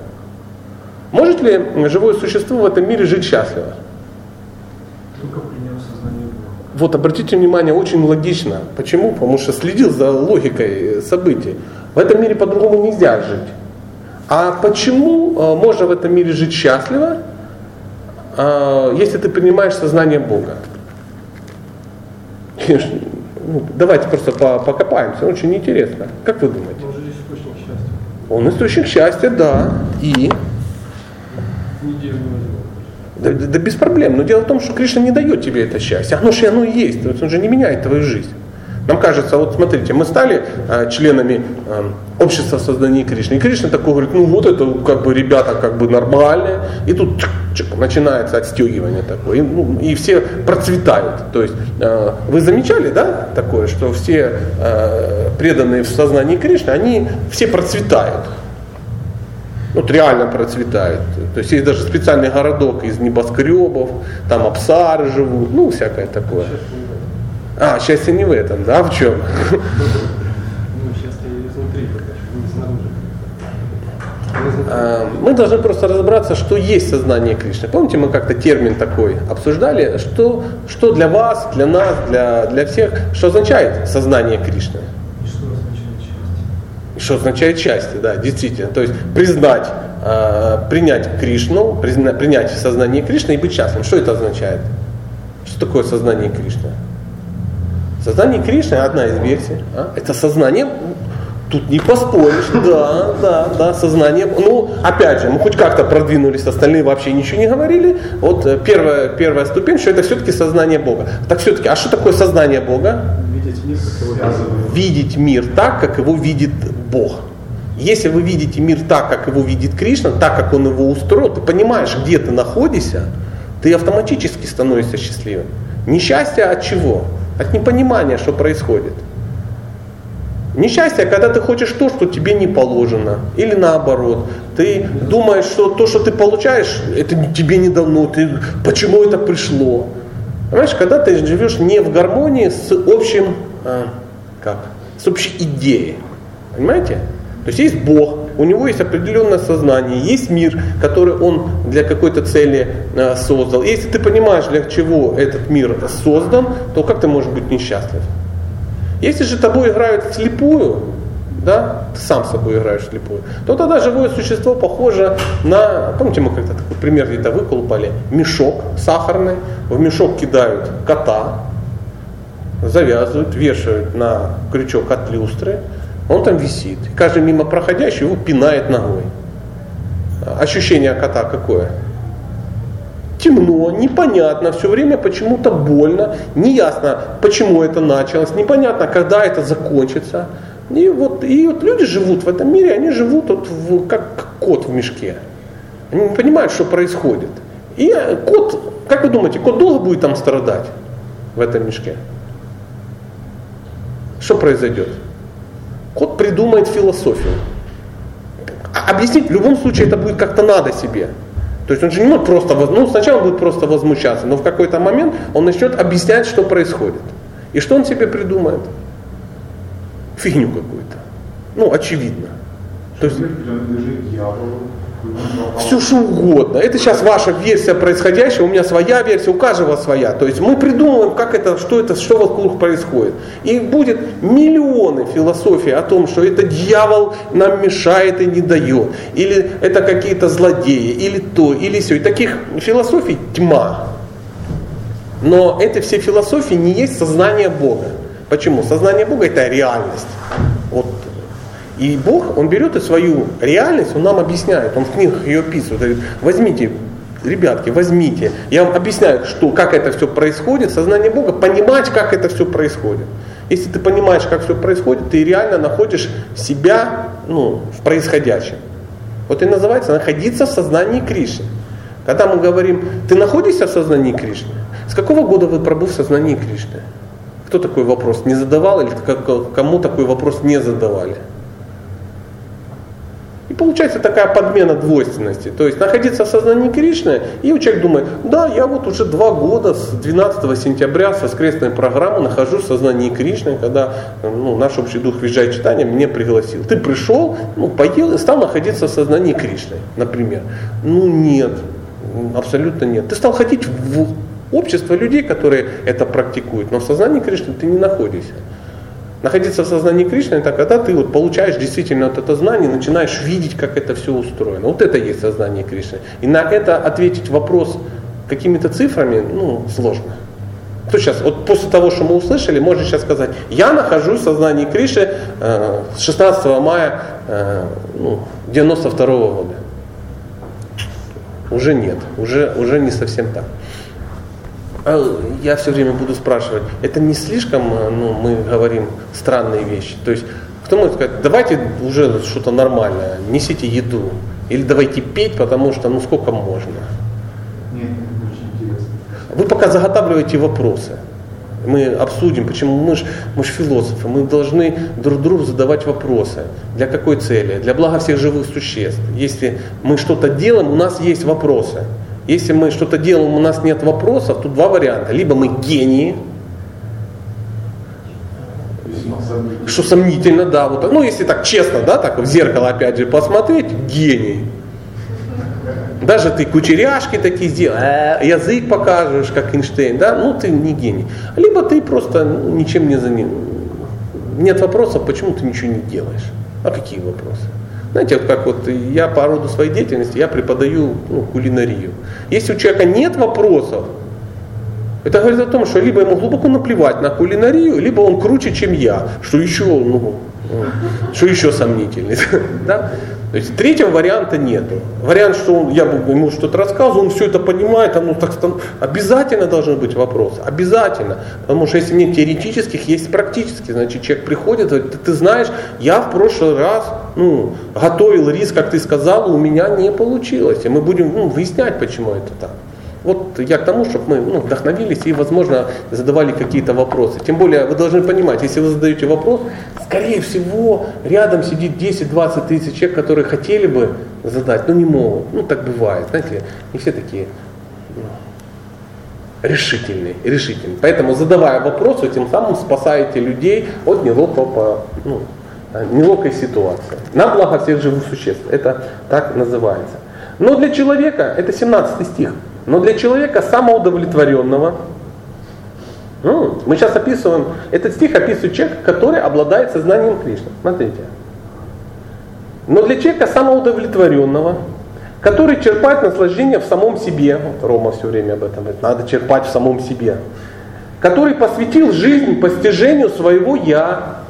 Может ли живое существо в этом мире жить счастливо? Только приняв сознание Бога. Вот обратите внимание, очень логично. Почему? Потому что следил за логикой событий. В этом мире по-другому нельзя жить. А почему э, можно в этом мире жить счастливо, э, если ты принимаешь сознание Бога? Ну, давайте просто покопаемся, очень интересно. Как вы думаете? Он же источник счастья. Он источник да. Да, да, без проблем. Но дело в том, что Кришна не дает тебе это счастье. Оно же оно есть. Он же не меняет твою жизнь. Нам кажется, вот смотрите, мы стали э, членами э, общества создания Кришны. И Кришна такой говорит, ну вот это как бы ребята как бы нормальные. И тут чик, чик, начинается отстегивание такое. И, ну, и все процветают. То есть э, вы замечали, да, такое, что все э, преданные в сознании Кришны, они все процветают вот реально процветает. То есть есть даже специальный городок из небоскребов, там абсары живут, ну всякое такое. А, счастье не в этом, да, в чем? А, мы должны просто разобраться, что есть сознание Кришны. Помните, мы как-то термин такой обсуждали, что, что для вас, для нас, для, для всех, что означает сознание Кришны? Что означает счастье, да, действительно. То есть признать, э, принять Кришну, принять сознание Кришны и быть счастливым. Что это означает? Что такое сознание Кришны? Сознание Кришны, одна из версий, а? это сознание, тут не поспоришь, да, да, да, сознание, ну, опять же, мы хоть как-то продвинулись, остальные вообще ничего не говорили, вот э, первая, первая ступень, что это все-таки сознание Бога. Так все-таки, а что такое сознание Бога? Видеть мир, как его видеть мир так, как его видит Бог. Если вы видите мир так, как его видит Кришна, так, как он его устроил, ты понимаешь, где ты находишься, ты автоматически становишься счастливым. Несчастье от чего? От непонимания, что происходит. Несчастье, когда ты хочешь то, что тебе не положено. Или наоборот. Ты думаешь, что то, что ты получаешь, это тебе не дано. Ты, почему это пришло? Понимаешь, когда ты живешь не в гармонии с общим, а, как, с общей идеей. Понимаете? То есть есть Бог, у него есть определенное сознание, есть мир, который он для какой-то цели а, создал. И если ты понимаешь, для чего этот мир создан, то как ты можешь быть несчастлив? Если же тобой играют вслепую, да, ты сам с собой играешь вслепую, то тогда живое существо похоже на, помните, мы как-то такой пример где-то выколупали, мешок сахарный, в мешок кидают кота, завязывают, вешают на крючок от люстры, он там висит. Каждый мимо проходящий его пинает ногой. Ощущение кота какое? Темно, непонятно, все время почему-то больно, неясно, почему это началось, непонятно, когда это закончится. И вот, и вот люди живут в этом мире, они живут вот в, как кот в мешке. Они не понимают, что происходит. И кот, как вы думаете, кот долго будет там страдать в этом мешке? Что произойдет? Кот придумает философию. Объяснить в любом случае это будет как-то надо себе. То есть он же не может просто, ну сначала он будет просто возмущаться, но в какой-то момент он начнет объяснять, что происходит. И что он себе придумает? Фигню какую-то. Ну, очевидно. То есть, все что угодно. Это сейчас ваша версия происходящего, у меня своя версия, у каждого своя. То есть мы придумываем, как это, что это, что вокруг происходит. И будет миллионы философий о том, что это дьявол нам мешает и не дает. Или это какие-то злодеи, или то, или все. И таких философий тьма. Но эти все философии не есть сознание Бога. Почему? Сознание Бога это реальность. Вот и Бог, Он берет и свою реальность, Он нам объясняет, Он в книгах ее описывает. Говорит, возьмите, ребятки, возьмите. Я вам объясняю, что, как это все происходит, сознание Бога, понимать, как это все происходит. Если ты понимаешь, как все происходит, ты реально находишь себя ну, в происходящем. Вот и называется находиться в сознании Кришны. Когда мы говорим, ты находишься в сознании Кришны, с какого года вы пробыв в сознании Кришны? Кто такой вопрос не задавал или кому такой вопрос не задавали? Получается такая подмена двойственности. То есть находиться в сознании Кришны, и человек думает, да, я вот уже два года с 12 сентября с воскресной программы нахожусь в сознании Кришны, когда ну, наш общий дух визжает читания мне пригласил. Ты пришел, ну, поел и стал находиться в сознании Кришны, например. Ну нет, абсолютно нет. Ты стал ходить в общество людей, которые это практикуют, но в сознании Кришны ты не находишься. Находиться в сознании Кришны, это когда ты вот получаешь действительно вот это знание, начинаешь видеть, как это все устроено. Вот это есть сознание Кришны. И на это ответить вопрос какими-то цифрами, ну, сложно. Кто сейчас, вот после того, что мы услышали, можно сейчас сказать, я нахожусь в сознании Кришны э, с 16 мая э, ну, 92 -го года. Уже нет, уже, уже не совсем так. А я все время буду спрашивать, это не слишком, э, ну, мы говорим странные вещи. То есть, кто может сказать, давайте уже что-то нормальное, несите еду. Или давайте петь, потому что ну сколько можно. Нет, очень интересно. Вы пока заготавливаете вопросы. Мы обсудим, почему мы же мы ж философы, мы должны друг другу задавать вопросы. Для какой цели? Для блага всех живых существ. Если мы что-то делаем, у нас есть вопросы. Если мы что-то делаем, у нас нет вопросов, тут два варианта. Либо мы гении, что сомнительно, да, вот, ну если так честно, да, так в зеркало опять же посмотреть, гений. Даже ты кучеряшки такие сделал, э, язык покажешь, как Эйнштейн, да, ну ты не гений. Либо ты просто ничем не занят. Нет вопросов, почему ты ничего не делаешь. А какие вопросы? Знаете, вот как вот я по роду своей деятельности, я преподаю ну, кулинарию. Если у человека нет вопросов, это говорит о том, что либо ему глубоко наплевать на кулинарию, либо он круче, чем я, что еще, ну, что еще сомнительный. да? То есть третьего варианта нету. Вариант, что он, я ему что-то рассказываю, он все это понимает, оно так обязательно должны быть вопросы, обязательно. Потому что если нет теоретических, есть практические. Значит, человек приходит, говорит, ты, ты знаешь, я в прошлый раз ну, готовил рис, как ты сказал, у меня не получилось. И мы будем ну, выяснять, почему это так. Вот я к тому, чтобы мы ну, вдохновились и, возможно, задавали какие-то вопросы. Тем более вы должны понимать, если вы задаете вопрос, скорее всего, рядом сидит 10-20 тысяч человек, которые хотели бы задать, но не могут. Ну, так бывает, знаете, не все такие ну, решительные, решительные. Поэтому, задавая вопросы, тем самым спасаете людей от неловкого, ну, неловкой ситуации. На благо всех живых существ. Это так называется. Но для человека, это 17 стих, но для человека самоудовлетворенного, ну, мы сейчас описываем, этот стих описывает человека, который обладает сознанием Кришны. Смотрите. Но для человека самоудовлетворенного, который черпает наслаждение в самом себе, вот Рома все время об этом говорит, надо черпать в самом себе, который посвятил жизнь постижению своего «я»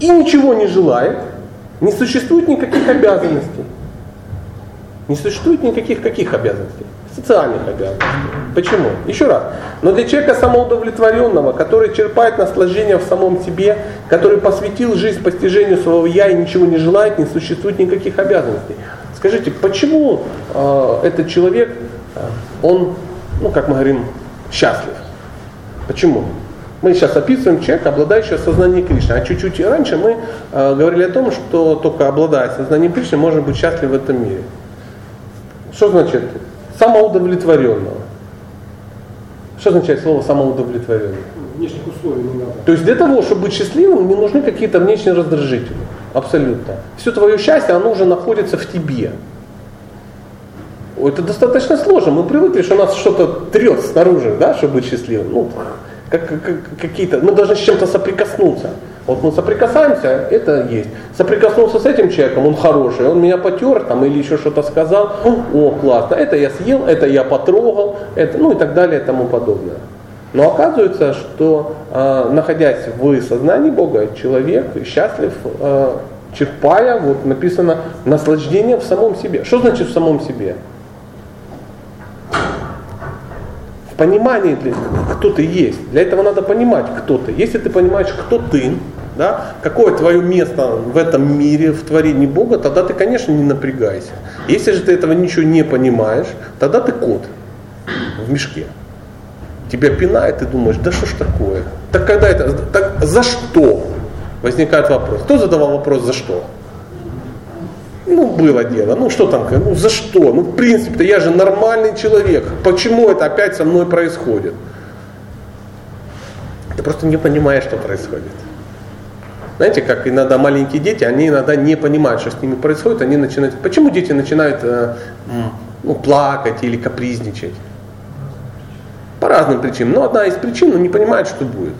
и ничего не желает, не существует никаких обязанностей. Не существует никаких каких обязанностей? Социальных обязанностей. Почему? Еще раз. Но для человека самоудовлетворенного, который черпает наслаждение в самом себе, который посвятил жизнь постижению своего я и ничего не желает, не существует никаких обязанностей. Скажите, почему э, этот человек, э, он, ну как мы говорим, счастлив? Почему? Мы сейчас описываем человека, обладающего сознанием Кришны. А чуть-чуть раньше мы э, говорили о том, что только обладая сознанием Кришны, можно быть счастлив в этом мире. Что значит самоудовлетворенного? Что означает слово самоудовлетворенный? Внешних условий не надо. То есть для того, чтобы быть счастливым, не нужны какие-то внешние раздражители. Абсолютно. Все твое счастье, оно уже находится в тебе. Это достаточно сложно. Мы привыкли, что нас что-то трет снаружи, да, чтобы быть счастливым. Ну, как, как, какие-то, мы должны с чем-то соприкоснуться. Вот мы соприкасаемся, это есть. Соприкоснулся с этим человеком, он хороший, он меня потер там или еще что-то сказал, о, классно, это я съел, это я потрогал, это, ну и так далее и тому подобное. Но оказывается, что э, находясь в сознании Бога, человек счастлив, э, черпая, вот написано, наслаждение в самом себе. Что значит в самом себе? В понимании, кто ты есть. Для этого надо понимать, кто ты. Если ты понимаешь, кто ты, да, какое твое место в этом мире, в творении Бога, тогда ты, конечно, не напрягайся. Если же ты этого ничего не понимаешь, тогда ты кот в мешке. Тебя пинает, ты думаешь, да что ж такое? Так когда это, так за что? Возникает вопрос. Кто задавал вопрос за что? Ну, было дело. Ну, что там, ну, за что? Ну, в принципе-то я же нормальный человек. Почему это опять со мной происходит? Ты просто не понимаешь, что происходит. Знаете, как иногда маленькие дети, они иногда не понимают, что с ними происходит, они начинают... Почему дети начинают э, ну, плакать или капризничать? По разным причинам. Но одна из причин, он не понимает, что будет.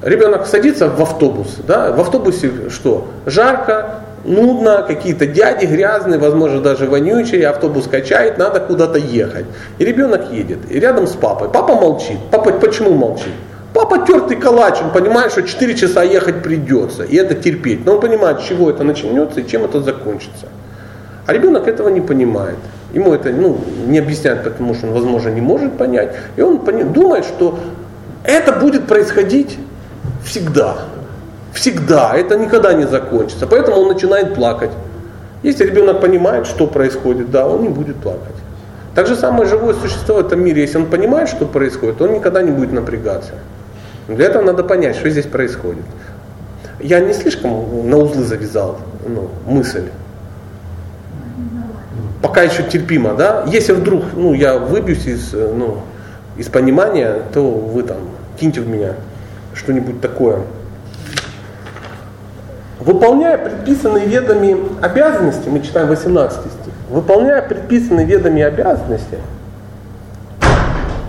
Ребенок садится в автобус, да, в автобусе что? Жарко, нудно, какие-то дяди грязные, возможно, даже вонючие, автобус качает, надо куда-то ехать. И ребенок едет, и рядом с папой. Папа молчит. Папа почему молчит? Папа тертый калач, он понимает, что 4 часа ехать придется, и это терпеть. Но он понимает, с чего это начнется и чем это закончится. А ребенок этого не понимает. Ему это ну, не объясняют, потому что он, возможно, не может понять. И он думает, что это будет происходить всегда. Всегда. Это никогда не закончится. Поэтому он начинает плакать. Если ребенок понимает, что происходит, да, он не будет плакать. Так же самое живое существо в этом мире, если он понимает, что происходит, он никогда не будет напрягаться. Для этого надо понять, что здесь происходит. Я не слишком на узлы завязал ну, мысль. Пока еще терпимо, да? Если вдруг ну, я выбьюсь из, ну, из понимания, то вы там киньте в меня что-нибудь такое. Выполняя предписанные ведами обязанности, мы читаем 18 стих, выполняя предписанные ведами обязанности,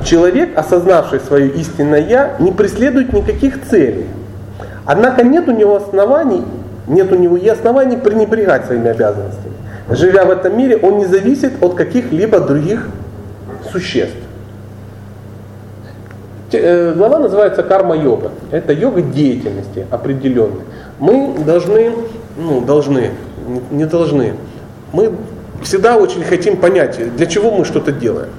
Человек, осознавший свое истинное «я», не преследует никаких целей. Однако нет у него оснований, нет у него и оснований пренебрегать своими обязанностями. Живя в этом мире, он не зависит от каких-либо других существ. Э, глава называется карма-йога. Это йога деятельности определенной. Мы должны, ну, должны, не должны, мы всегда очень хотим понять, для чего мы что-то делаем.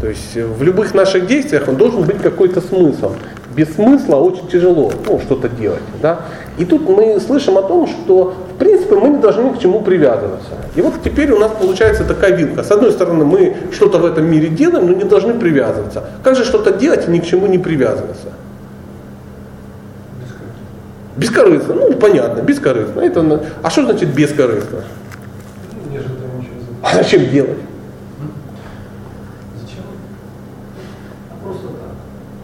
То есть в любых наших действиях он должен быть какой-то смысл. Без смысла очень тяжело ну, что-то делать. Да? И тут мы слышим о том, что в принципе мы не должны к чему привязываться. И вот теперь у нас получается такая вилка. С одной стороны, мы что-то в этом мире делаем, но не должны привязываться. Как же что-то делать и ни к чему не привязываться? Бескорыстно. Ну, понятно, бескорыстно. Это, а что значит бескорыстно? А зачем делать? Зачем? А просто так.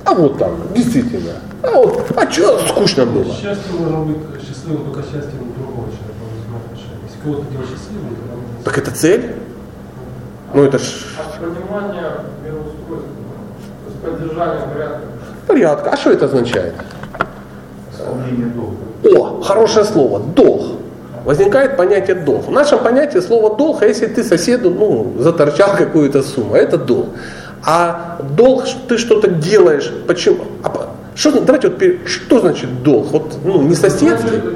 А вот так, действительно. А вот, а что скучно было? Счастье можно быть счастливым только счастьем другого человека. Если кого-то делать счастливым, то Так это цель? Ну это ж А понимание мироустройства, то есть поддержание порядка. порядка. А что это означает? Исполнение долга. О, хорошее слово, долг. Возникает понятие долг. В нашем понятии слово долг, а если ты соседу ну, заторчал какую-то сумму, это долг. А долг, ты что-то делаешь, почему? А, что, давайте вот, что значит долг? Вот, ну, не соседский. Ну,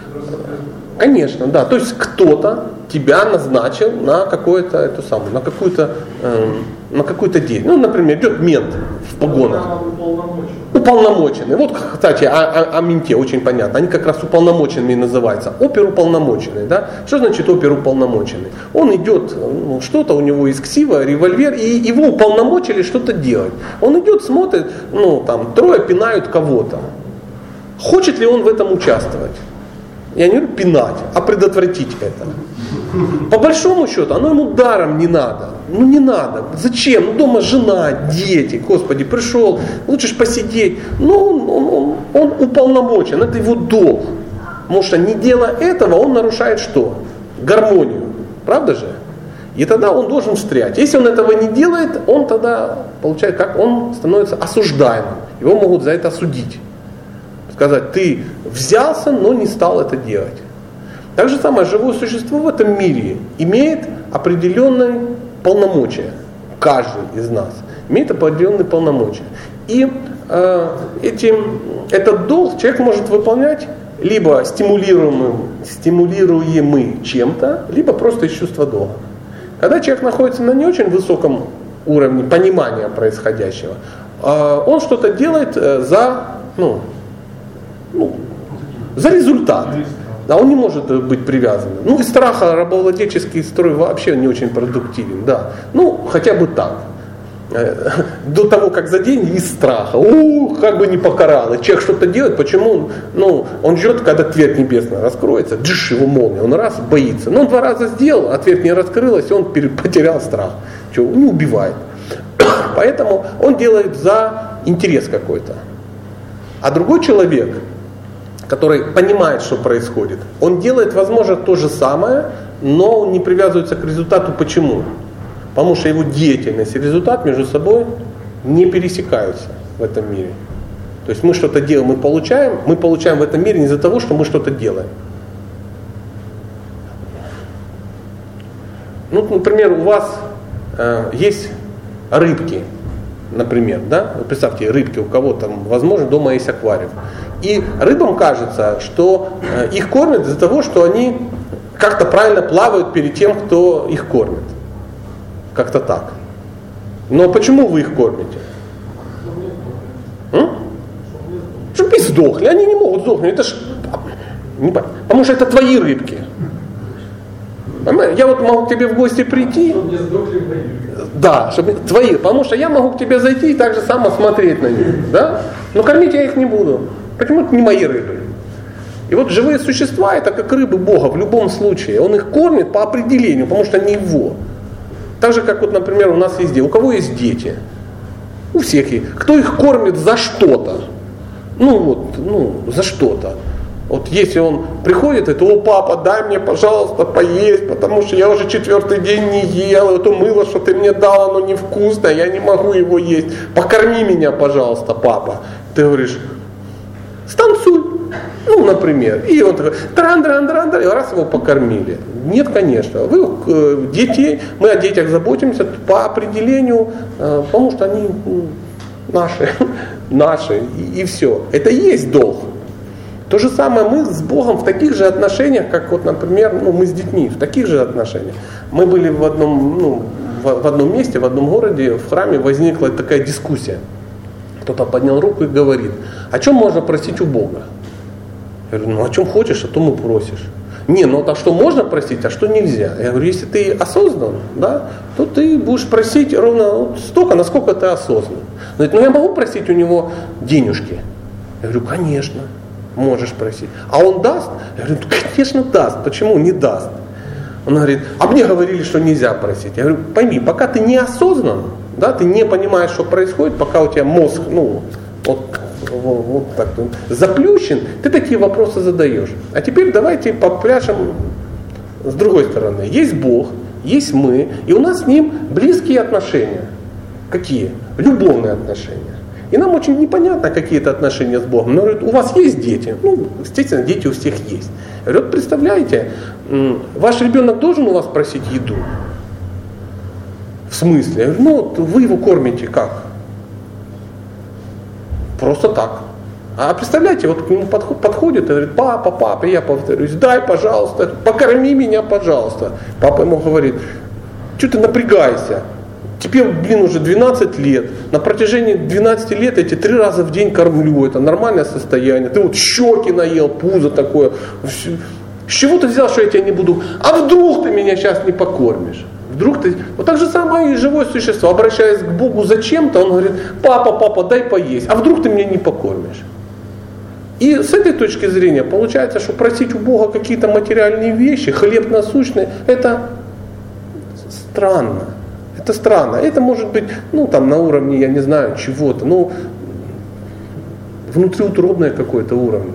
которые соответствуют. Конечно, да. То есть кто-то тебя назначил на какое-то эту самую, на какую-то эм, на какую-то деятельность. Ну, например, идет мент в погонах. Уполномоченный. Вот, кстати, о, о- о менте очень понятно. Они как раз уполномоченными называются. Оперуполномоченный. Да? Что значит оперуполномоченный? Он идет, ну, что-то у него из ксива, револьвер, и его уполномочили что-то делать. Он идет, смотрит, ну, там, трое пинают кого-то. Хочет ли он в этом участвовать? Я не говорю пинать, а предотвратить это. По большому счету, оно ему даром не надо. Ну не надо. Зачем? Ну дома жена, дети. Господи, пришел, лучше посидеть. Ну он, он, он, он уполномочен, это его долг. Потому что не делая этого, он нарушает что? Гармонию. Правда же? И тогда он должен встрять. Если он этого не делает, он тогда получает, как он становится осуждаемым. Его могут за это осудить сказать, ты взялся, но не стал это делать. Так же самое, живое существо в этом мире имеет определенные полномочия. Каждый из нас имеет определенные полномочия. И э, этим, этот долг человек может выполнять либо стимулируемым, стимулируемый чем-то, либо просто из чувства долга. Когда человек находится на не очень высоком уровне понимания происходящего, э, он что-то делает э, за, ну, ну, за результат. Да, он не может э, быть привязанным. Ну, из страха рабовладельческий строй вообще не очень продуктивен, да. Ну, хотя бы так. Э, До того, как за деньги, из страха. Ух, как бы не покарал. И человек что-то делает, почему? Ну, он ждет, когда дверь небесная раскроется, джиш, его молния, он раз боится. Ну, он два раза сделал, а дверь не раскрылась, и он потерял страх. Чего? Не убивает. Поэтому он делает за интерес какой-то. А другой человек, который понимает, что происходит, он делает, возможно, то же самое, но он не привязывается к результату. Почему? Потому что его деятельность и результат между собой не пересекаются в этом мире. То есть мы что-то делаем, мы получаем, мы получаем в этом мире не из-за того, что мы что-то делаем. Ну, например, у вас э, есть рыбки, например, да? Представьте, рыбки у кого там, возможно, дома есть аквариум. И рыбам кажется, что э, их кормят из-за того, что они как-то правильно плавают перед тем, кто их кормит. Как-то так. Но почему вы их кормите? М? Чтобы не сдохли. Они не могут сдохнуть. Это ж... не Потому что это твои рыбки. Я вот могу к тебе в гости прийти, Чтобы не сдохли мои. да, чтобы твои, потому что я могу к тебе зайти и так же само смотреть на них, да? Но кормить я их не буду. Почему это не мои рыбы? И вот живые существа это как рыбы Бога в любом случае. Он их кормит по определению, потому что они его. Так же, как вот, например, у нас везде. У кого есть дети? У всех есть. Кто их кормит за что-то? Ну вот, ну, за что-то. Вот если он приходит, это, о, папа, дай мне, пожалуйста, поесть, потому что я уже четвертый день не ел, это мыло, что ты мне дал, оно невкусное, я не могу его есть. Покорми меня, пожалуйста, папа. Ты говоришь, станцуй. Ну, например. И он такой, тран дран дран и раз его покормили. Нет, конечно. Вы э, детей, мы о детях заботимся по определению, э, потому что они м, наши, наши, и, и все. Это и есть долг. То же самое мы с Богом в таких же отношениях, как вот, например, ну, мы с детьми, в таких же отношениях. Мы были в одном, ну, в, в одном месте, в одном городе, в храме возникла такая дискуссия. Кто-то поднял руку и говорит, о чем можно просить у Бога? Я говорю, ну о чем хочешь, о том и просишь. Не, ну а что можно просить, а что нельзя? Я говорю, если ты осознан, да, то ты будешь просить ровно столько, насколько ты осознан. Он говорит, ну я могу просить у него денежки? Я говорю, конечно, можешь просить. А он даст? Я говорю, ну, конечно даст. Почему не даст? Он говорит, а мне говорили, что нельзя просить. Я говорю, пойми, пока ты не осознан, да, ты не понимаешь, что происходит, пока у тебя мозг, ну, вот, вот, вот так заплющен, ты такие вопросы задаешь. А теперь давайте попляшем с другой стороны. Есть Бог, есть мы, и у нас с Ним близкие отношения. Какие? Любовные отношения. И нам очень непонятно какие-то отношения с Богом. Но говорит, у вас есть дети? Ну, естественно, дети у всех есть. Вот представляете, ваш ребенок должен у вас просить еду? В смысле? Я говорю, ну, вы его кормите как? Просто так. А представляете, вот к нему подходит и говорит, папа, папа, я повторюсь, дай, пожалуйста, покорми меня, пожалуйста. Папа ему говорит, что ты напрягайся, тебе, блин, уже 12 лет, на протяжении 12 лет я тебе три раза в день кормлю, это нормальное состояние, ты вот щеки наел, пузо такое, с чего ты взял, что я тебя не буду, а вдруг ты меня сейчас не покормишь? Вдруг ты... Вот так же самое и живое существо, обращаясь к Богу зачем-то, он говорит, папа, папа, дай поесть, а вдруг ты меня не покормишь? И с этой точки зрения получается, что просить у Бога какие-то материальные вещи, хлеб насущный, это странно. Это странно. Это может быть, ну, там, на уровне, я не знаю, чего-то, ну, внутриутробное какое-то уровень.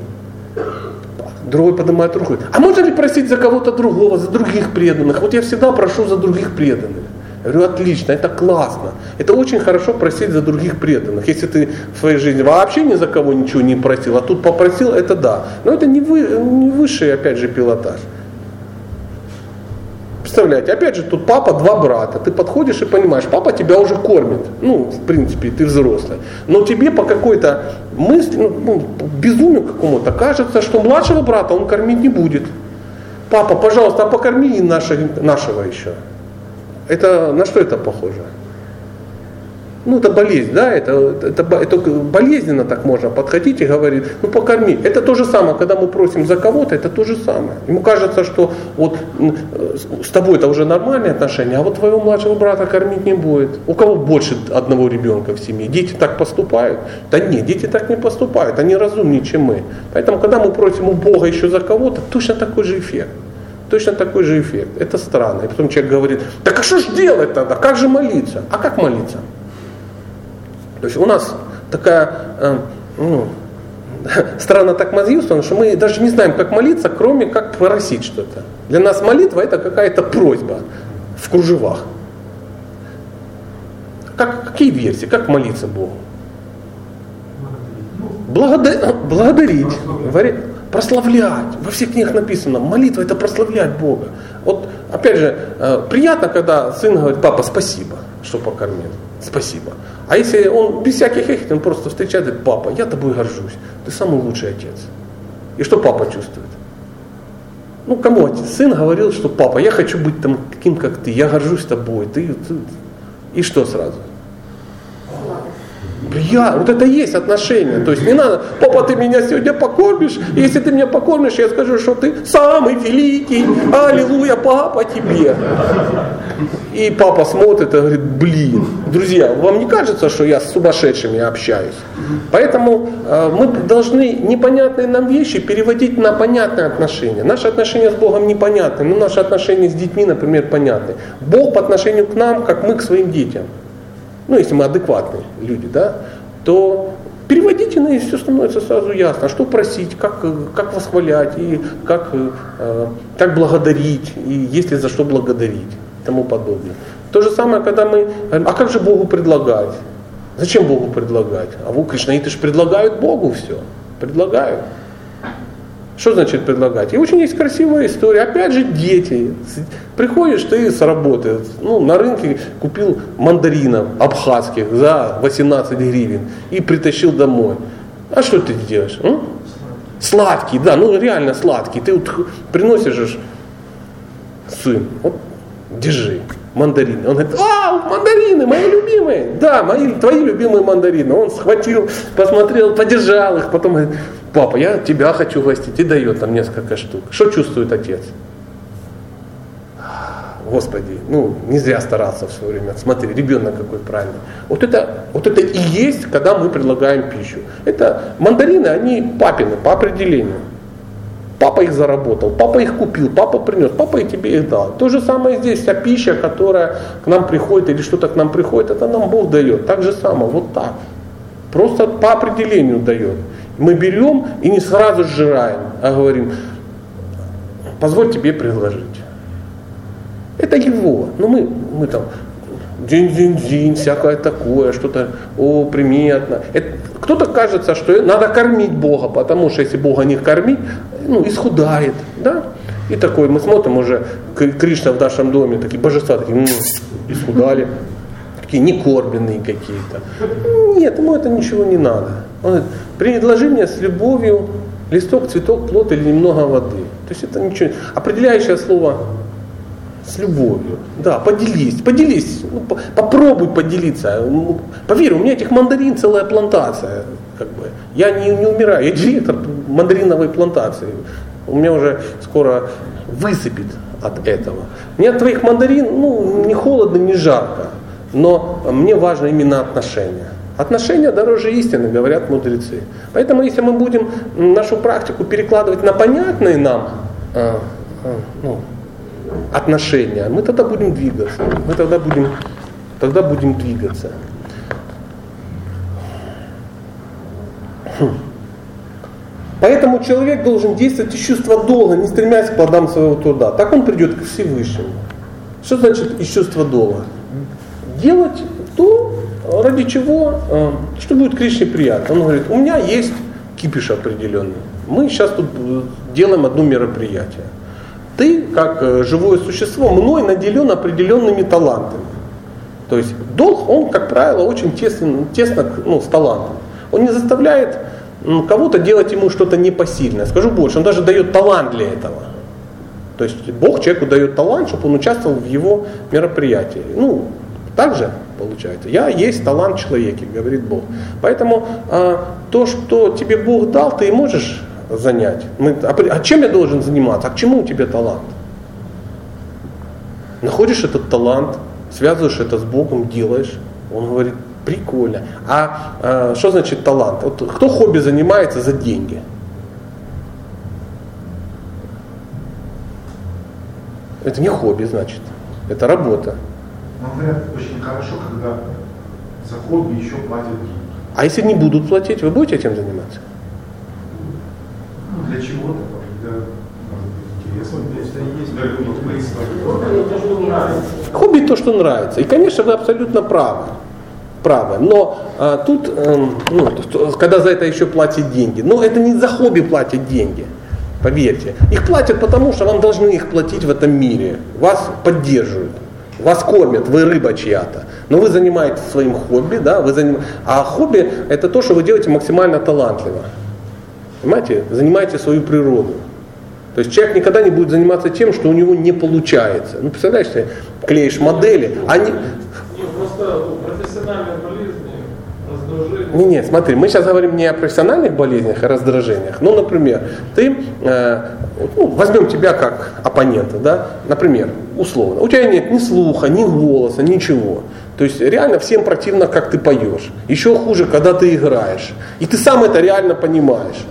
Другой поднимает руку. А можно ли просить за кого-то другого, за других преданных? Вот я всегда прошу за других преданных. Я говорю, отлично, это классно. Это очень хорошо просить за других преданных. Если ты в своей жизни вообще ни за кого ничего не просил, а тут попросил, это да. Но это не, вы, не высший, опять же, пилотаж. Представляете, опять же, тут папа, два брата. Ты подходишь и понимаешь, папа тебя уже кормит. Ну, в принципе, ты взрослый. Но тебе по какой-то мысли, ну, ну безумию какому-то кажется, что младшего брата он кормить не будет. Папа, пожалуйста, а покорми нашего, нашего еще. Это на что это похоже? Ну, это болезнь, да, это, это, это болезненно так можно подходить и говорить, ну покорми. Это то же самое, когда мы просим за кого-то, это то же самое. Ему кажется, что вот с тобой это уже нормальные отношения, а вот твоего младшего брата кормить не будет. У кого больше одного ребенка в семье? Дети так поступают? Да нет, дети так не поступают, они разумнее, чем мы. Поэтому, когда мы просим у Бога еще за кого-то, точно такой же эффект точно такой же эффект. Это странно. И потом человек говорит, так а что же делать тогда? Как же молиться? А как молиться? То есть у нас такая э, ну, странно так устроена, что мы даже не знаем, как молиться, кроме как просить что-то. Для нас молитва это какая-то просьба в кружевах. Как, какие версии? Как молиться Богу? Благодар, благодарить, прославлять. Во всех книгах написано, молитва это прославлять Бога. Вот опять же, э, приятно, когда сын говорит, папа, спасибо, что покормил. Спасибо. А если он без всяких этих, он просто встречает говорит, папа, я тобой горжусь, ты самый лучший отец. И что папа чувствует? Ну, кому отец? Сын говорил, что папа, я хочу быть там таким, как ты, я горжусь тобой. Ты, ты. И что сразу? Я, вот это и есть отношение. То есть не надо, папа, ты меня сегодня покормишь, если ты меня покормишь, я скажу, что ты самый великий, аллилуйя, папа тебе. И папа смотрит и говорит, блин, друзья, вам не кажется, что я с сумасшедшими общаюсь? Поэтому э, мы должны непонятные нам вещи переводить на понятные отношения. Наши отношения с Богом непонятны, но наши отношения с детьми, например, понятны. Бог по отношению к нам, как мы к своим детям ну если мы адекватные люди, да, то переводите на и все становится сразу ясно, что просить, как, как восхвалять, и как, э, как благодарить, и есть ли за что благодарить и тому подобное. То же самое, когда мы говорим, а как же Богу предлагать? Зачем Богу предлагать? А вы, кришнаиты же предлагают Богу все. Предлагают. Что значит предлагать? И очень есть красивая история. Опять же, дети. Приходишь ты с работы, ну, на рынке купил мандаринов абхазских за 18 гривен и притащил домой. А что ты делаешь? М? Сладкий, да, ну реально сладкий. Ты вот приносишь сын. Вот держи, мандарины. Он говорит, вау, мандарины, мои любимые. Да, мои, твои любимые мандарины. Он схватил, посмотрел, подержал их, потом говорит, папа, я тебя хочу гостить. И дает там несколько штук. Что чувствует отец? Господи, ну не зря стараться в свое время. Смотри, ребенок какой правильный. Вот это, вот это и есть, когда мы предлагаем пищу. Это мандарины, они папины по определению. Папа их заработал, папа их купил, папа принес, папа и тебе их дал. То же самое здесь, вся пища, которая к нам приходит или что-то к нам приходит, это нам Бог дает. Так же самое, вот так. Просто по определению дает. Мы берем и не сразу сжираем, а говорим, позволь тебе предложить. Это его. Но мы, мы там день-день-день, всякое такое, что-то, о, приметно. Это, кто-то кажется, что надо кормить Бога, потому что если Бога не кормить, ну, исхудает, да? И такой, мы смотрим уже, Кришна в нашем доме, такие божества, такие, ну, исхудали, такие некормленные какие-то. Нет, ему это ничего не надо. Он говорит, предложи мне с любовью листок, цветок, плод или немного воды. То есть это ничего. Определяющее слово с любовью. Да, поделись, поделись, ну, по, попробуй поделиться. Ну, поверь, у меня этих мандарин целая плантация. Как бы. Я не, не умираю, я директор мандариновой плантации. У меня уже скоро высыпет от этого. Мне от твоих мандарин ну, не холодно, не жарко. Но мне важно именно отношения. Отношения дороже истины, говорят мудрецы. Поэтому если мы будем нашу практику перекладывать на понятные нам э, э, ну, отношения, мы тогда будем двигаться. Мы тогда будем, тогда будем двигаться. Поэтому человек должен действовать из чувства долга, не стремясь к плодам своего труда. Так он придет к Всевышнему. Что значит из чувства долга? Делать то, ради чего, э, что будет Кришне приятно. Он говорит, у меня есть кипиш определенный. Мы сейчас тут э, делаем одно мероприятие ты, как э, живое существо, мной наделен определенными талантами. То есть долг, он, как правило, очень тесно, тесно ну, с талантом. Он не заставляет кого-то делать ему что-то непосильное. Скажу больше, он даже дает талант для этого. То есть Бог человеку дает талант, чтобы он участвовал в его мероприятии. Ну, так же получается. Я есть талант человека, говорит Бог. Поэтому а, то, что тебе Бог дал, ты можешь занять. Мы, а, а чем я должен заниматься? А к чему у тебя талант? Находишь этот талант, связываешь это с Богом, делаешь. Он говорит, прикольно. А, а что значит талант? Вот кто хобби занимается за деньги? Это не хобби, значит. Это работа. Но говорят, очень хорошо, когда за хобби еще платят деньги. А если не будут платить, вы будете этим заниматься? Ну, для чего-то, для, Хобби то, что нравится. И, конечно, вы абсолютно правы. Правы. Но а, тут, э, ну, когда за это еще платят деньги, но это не за хобби платят деньги. Поверьте. Их платят потому, что вам должны их платить в этом мире. Вас поддерживают. Вас кормят, вы рыба чья-то. Но вы занимаетесь своим хобби, да, вы заним... а хобби это то, что вы делаете максимально талантливо. Понимаете? Занимайте свою природу. То есть человек никогда не будет заниматься тем, что у него не получается. Ну, представляешь, ты клеишь модели, они... Нет, просто Не, нет, смотри, мы сейчас говорим не о профессиональных болезнях, а раздражениях. Ну, например, ты, э, ну, возьмем тебя как оппонента, да, например, условно, у тебя нет ни слуха, ни голоса, ничего. То есть реально всем противно, как ты поешь. Еще хуже, когда ты играешь. И ты сам это реально понимаешь.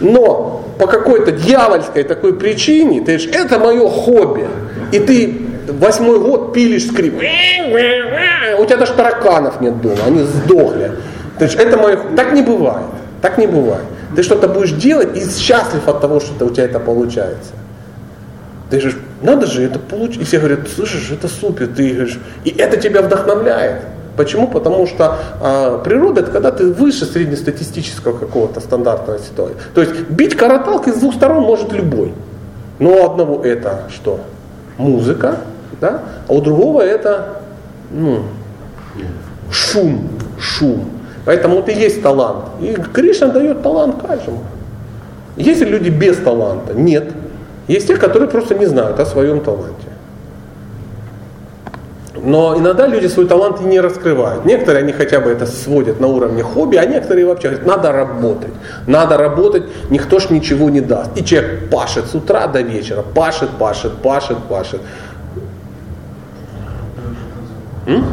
Но по какой-то дьявольской такой причине, ты говоришь, это мое хобби. И ты восьмой год пилишь скрип. У тебя даже тараканов нет дома, они сдохли. Ты говоришь, это мое Так не бывает. Так не бывает. Ты что-то будешь делать и счастлив от того, что у тебя это получается. Ты же, надо же это получить. И все говорят, слышишь, это супер. Ты говоришь, и это тебя вдохновляет. Почему? Потому что а, природа это когда ты выше среднестатистического какого-то стандартного ситуации. То есть бить караталкой с двух сторон может любой. Но у одного это что? Музыка, да? а у другого это ну, шум, шум. Поэтому это и есть талант. И Кришна дает талант каждому. Есть ли люди без таланта? Нет. Есть те, которые просто не знают о своем таланте. Но иногда люди свой талант и не раскрывают. Некоторые они хотя бы это сводят на уровне хобби, а некоторые вообще говорят, надо работать. Надо работать, никто ж ничего не даст. И человек пашет с утра до вечера, пашет, пашет, пашет, пашет. М?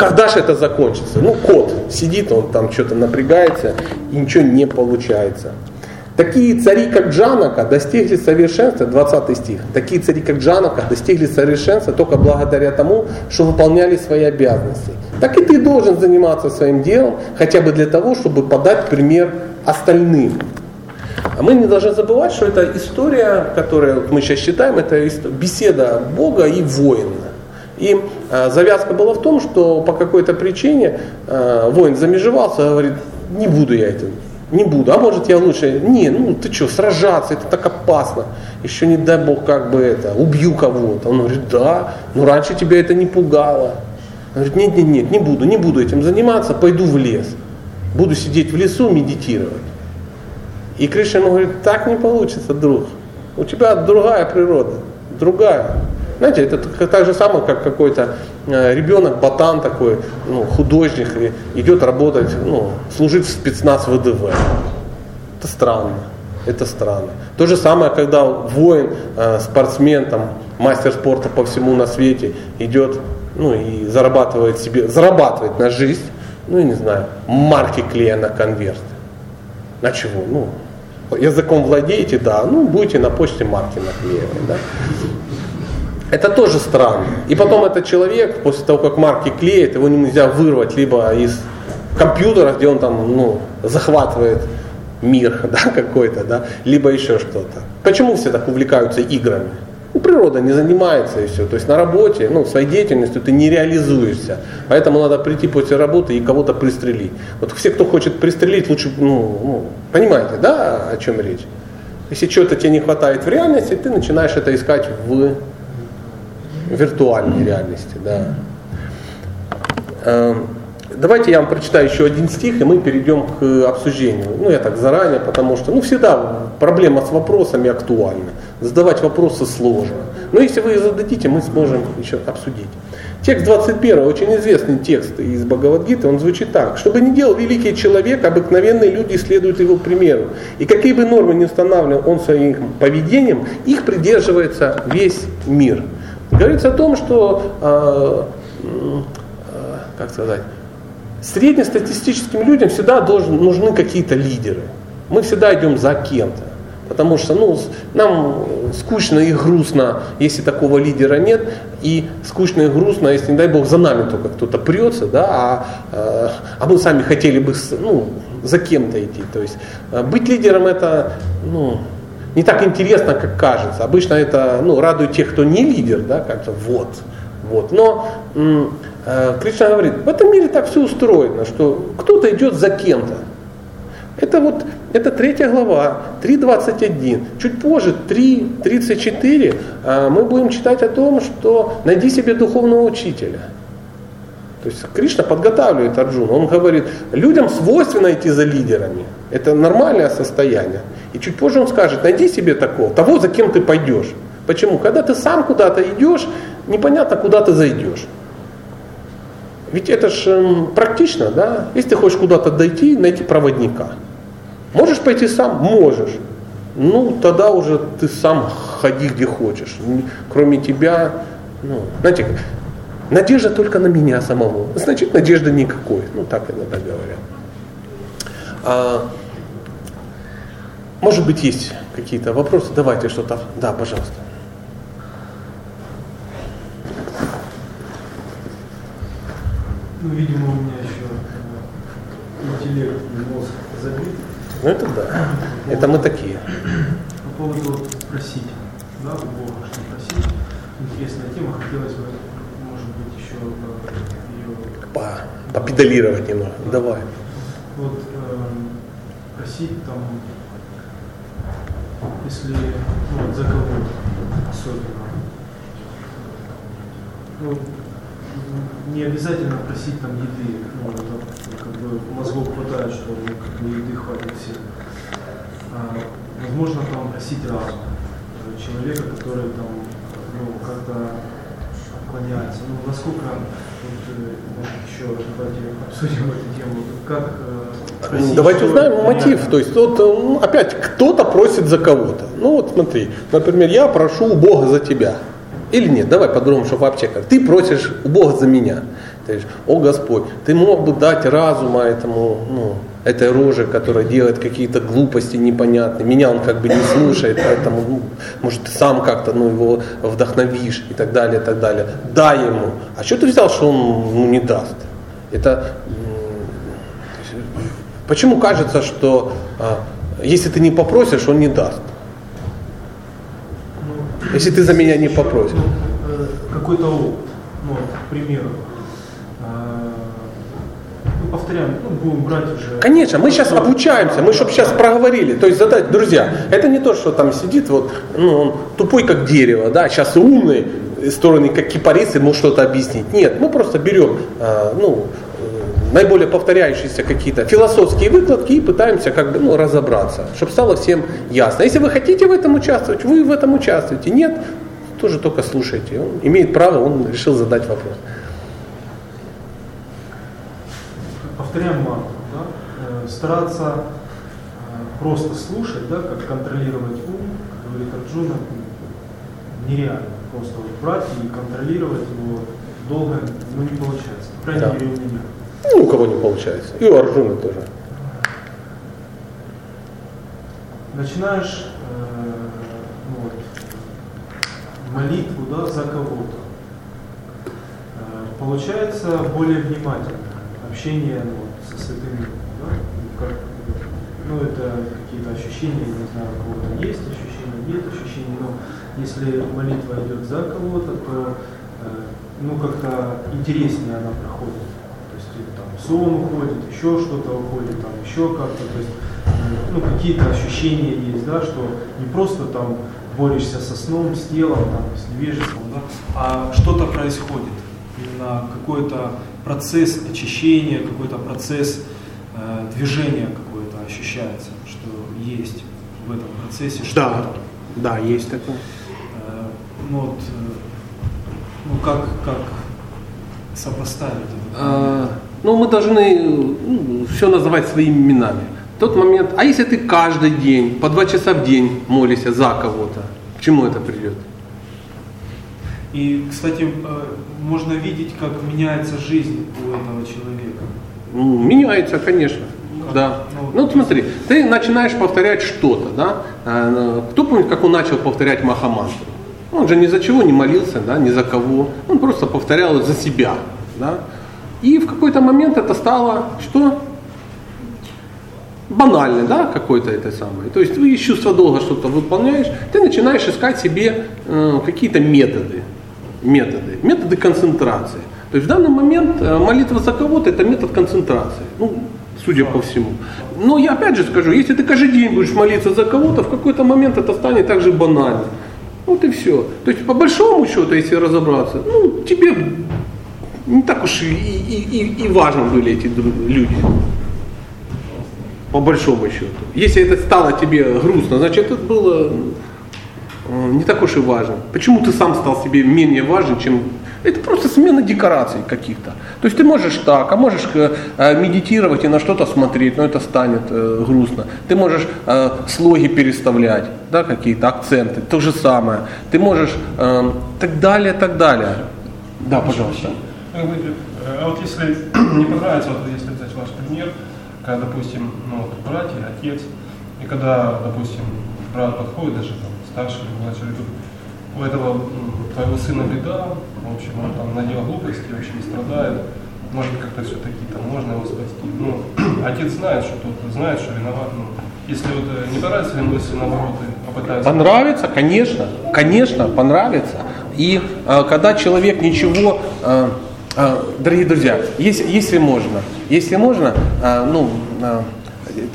Когда же это закончится? Ну, кот сидит, он там что-то напрягается, и ничего не получается. Такие цари, как Джанака, достигли совершенства, 20 стих, такие цари, как Джанака, достигли совершенства только благодаря тому, что выполняли свои обязанности. Так и ты должен заниматься своим делом, хотя бы для того, чтобы подать пример остальным. А мы не должны забывать, что это история, которую мы сейчас считаем, это беседа Бога и воина. И э, завязка была в том, что по какой-то причине э, воин замежевался, говорит, не буду я этим не буду, а может я лучше, не, ну ты что, сражаться, это так опасно, еще не дай бог как бы это, убью кого-то. Он говорит, да, но раньше тебя это не пугало. Он говорит, нет, нет, нет, не буду, не буду этим заниматься, пойду в лес. Буду сидеть в лесу, медитировать. И Кришна ему говорит, так не получится, друг. У тебя другая природа, другая. Знаете, это так же самое, как какой-то э, ребенок, ботан такой, ну, художник, идет работать, ну, служить в спецназ ВДВ. Это странно. Это странно. То же самое, когда воин, э, спортсмен, там, мастер спорта по всему на свете идет ну, и зарабатывает себе, зарабатывает на жизнь, ну, я не знаю, марки клея на конверт. На чего? Ну, языком владеете, да, ну, будете на почте марки наклеивать, да. Это тоже странно. И потом этот человек, после того, как марки клеит, его нельзя вырвать либо из компьютера, где он там ну, захватывает мир да, какой-то, да, либо еще что-то. Почему все так увлекаются играми? Ну, природа не занимается и все. То есть на работе, ну, своей деятельностью ты не реализуешься. Поэтому надо прийти после работы и кого-то пристрелить. Вот все, кто хочет пристрелить, лучше, ну, ну понимаете, да, о чем речь? Если чего-то тебе не хватает в реальности, ты начинаешь это искать в виртуальной реальности. Да. Эм, давайте я вам прочитаю еще один стих, и мы перейдем к обсуждению. Ну, я так заранее, потому что, ну, всегда проблема с вопросами актуальна. Задавать вопросы сложно. Но если вы зададите, мы сможем еще обсудить. Текст 21, очень известный текст из Бхагавадгиты, он звучит так. Чтобы не делал великий человек, обыкновенные люди следуют его примеру. И какие бы нормы не устанавливал он своим поведением, их придерживается весь мир. Говорится о том, что, э, э, как сказать, среднестатистическим людям всегда должен, нужны какие-то лидеры. Мы всегда идем за кем-то. Потому что ну, нам скучно и грустно, если такого лидера нет, и скучно и грустно, если, не дай бог, за нами только кто-то прется, да, а, э, а мы сами хотели бы ну, за кем-то идти. То есть быть лидером это ну, не так интересно, как кажется. Обычно это ну, радует тех, кто не лидер, да, кажется, вот, вот. Но э, Кришна говорит, в этом мире так все устроено, что кто-то идет за кем-то. Это вот, это третья глава, 3.21. Чуть позже, 3.34, э, мы будем читать о том, что найди себе духовного учителя. То есть Кришна подготавливает Арджуна. Он говорит, людям свойственно идти за лидерами. Это нормальное состояние. И чуть позже он скажет, найди себе такого, того, за кем ты пойдешь. Почему? Когда ты сам куда-то идешь, непонятно, куда ты зайдешь. Ведь это же эм, практично, да? Если ты хочешь куда-то дойти, найти проводника. Можешь пойти сам? Можешь. Ну, тогда уже ты сам ходи где хочешь. Кроме тебя, ну, знаете, надежда только на меня самого. Значит, надежды никакой. Ну, так иногда говорят. А, может быть, есть какие-то вопросы? Давайте что-то. Да, пожалуйста. Ну, видимо, у меня еще э, интеллект мозг забит. Ну, это да. Это мы такие. По поводу вот, спросить, да, у Бога, что просить. Интересная тема, хотелось бы, может быть, еще ее... По, попедалировать немного. Давай. Вот э, просить там если ну, вот за кого-то особенно. Ну, не обязательно просить там еды, ну, это, как бы мозгов хватает, что ну, как бы еды хватит всем. А, возможно, там просить разум человека, который там ну, как-то поклоняется. Ну, насколько, вот, э, может, еще давайте обсудим эту тему, как э, Давайте узнаем мотив. То есть вот ну, опять кто-то просит за кого-то. Ну вот смотри, например, я прошу у Бога за тебя. Или нет, давай по-другому, чтобы вообще как. Ты просишь у Бога за меня. Ты говоришь, о Господь, ты мог бы дать разума этому, ну, этой роже, которая делает какие-то глупости непонятные. Меня он как бы не слушает, поэтому, ну, может, ты сам как-то ну, его вдохновишь и так далее, и так далее. Дай ему. А что ты взял, что он ну, не даст? Это Почему кажется, что а, если ты не попросишь, он не даст? Если ты за меня не попросишь. ну, э, Какой-то опыт, ну, к примеру. Ну, повторяем, ну, будем брать уже. Конечно, мы сейчас обучаемся, мы чтобы сейчас проговорили. То есть задать, друзья, это не то, что там сидит вот, ну, он тупой как дерево, да, сейчас умный, стороны как кипарис, ему что-то объяснить. Нет, мы просто берем, ну, э, наиболее повторяющиеся какие-то философские выкладки и пытаемся как бы ну, разобраться, чтобы стало всем ясно. Если вы хотите в этом участвовать, вы в этом участвуете. Нет, тоже только слушайте. Он имеет право, он решил задать вопрос. Повторяем мантру, да? Э, стараться э, просто слушать, да, как контролировать ум, как говорит Арджуна, нереально. Просто вот брать и контролировать его долго ну, не получается. По крайней Да. мере, у меня. Ну, у кого не получается. И у Арджуна тоже. Начинаешь э, ну вот, молитву да, за кого-то. Э, получается более внимательно общение ну, вот, со святым Духом, да? Как, ну, это какие-то ощущения, не знаю, у кого-то есть ощущения, нет ощущений, но если молитва идет за кого-то, то э, ну, как-то интереснее она проходит. Сон уходит, еще что-то уходит, там еще как-то. То есть э, ну, какие-то ощущения есть, да, что не просто там борешься со сном, с телом, там, с невежеством, да, а что-то происходит. Именно какой-то процесс очищения, какой-то процесс э, движения какое-то ощущается, что есть в этом процессе что-то. да, есть такое. Э, ну, вот, э, ну как, как сопоставить это? А, ну, мы должны все называть своими именами. Тот момент, а если ты каждый день, по два часа в день молишься за кого-то, к чему это придет? И, кстати, э, можно видеть, как меняется жизнь у этого человека. Ну, меняется, конечно. Как? Да. Ну, Ну, вот смотри, ты начинаешь повторять что-то, да? А, Кто помнит, как он начал повторять Махамантру? Он же ни за чего не молился, да, ни за кого. Он просто повторял за себя, да? И в какой-то момент это стало что? банально, да, какой-то это самое. То есть ты из чувства долга что-то выполняешь, ты начинаешь искать себе э, какие-то методы, методы, методы концентрации. То есть в данный момент э, молитва за кого-то это метод концентрации, ну, судя по всему. Но я опять же скажу, если ты каждый день будешь молиться за кого-то, в какой-то момент это станет также банально. Вот и все. То есть по большому счету, если разобраться, ну, тебе не так уж и, и, и, и важны были эти люди по большому счету. Если это стало тебе грустно, значит это было э, не так уж и важно. Почему ты сам стал себе менее важен, чем... Это просто смена декораций каких-то. То есть ты можешь так, а можешь э, э, медитировать и на что-то смотреть, но это станет грустно. Ты можешь слоги переставлять, да, какие-то акценты, то же самое. Ты можешь так далее, так далее. Да, пожалуйста. Вы говорите, э, А вот если не понравится, вот если взять ваш пример, когда, допустим, ну, вот братья, отец, и когда, допустим, брат подходит, даже там, старший или младший, говорит, у этого твоего сына беда, в общем, он там наделал глупости, очень страдает, может как-то все-таки там можно его спасти. Ну, отец знает, что тот знает, что виноват. Ну, если вот э, не понравится ему, если наоборот попытается... Понравится, конечно, конечно, понравится. И э, когда человек ничего, э, дорогие друзья, если, если можно, если можно, э, ну,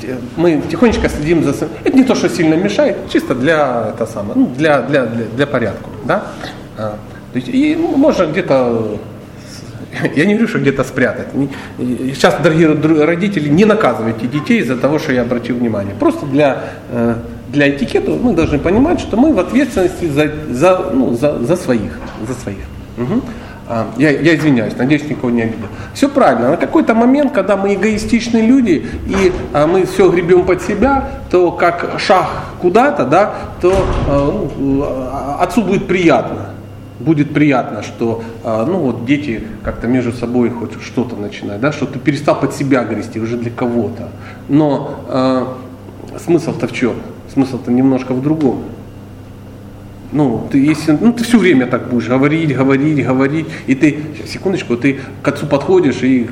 те- мы тихонечко следим за... Это не то, что сильно мешает, чисто для, это самое, ну, для, для, для, для порядка, да? И можно где-то я не говорю, что где-то спрятать. Сейчас, дорогие родители, не наказывайте детей из-за того, что я обратил внимание. Просто для, э, для этикета мы должны понимать, что мы в ответственности за, за, ну, за, за своих. За своих. Мгм. А, я, я извиняюсь, надеюсь, никого не обидел. Все правильно. На какой-то момент, когда мы эгоистичные люди и а, мы все гребем под себя, то как шаг куда-то, да, то а, ну, а, отцу будет приятно. Будет приятно, что ну, вот дети как-то между собой хоть что-то начинают, да, что ты перестал под себя грести уже для кого-то. Но а, смысл-то в чем? Смысл-то немножко в другом. Ну, ты, если, ну, ты все время так будешь говорить, говорить, говорить, и ты, секундочку, ты к отцу подходишь и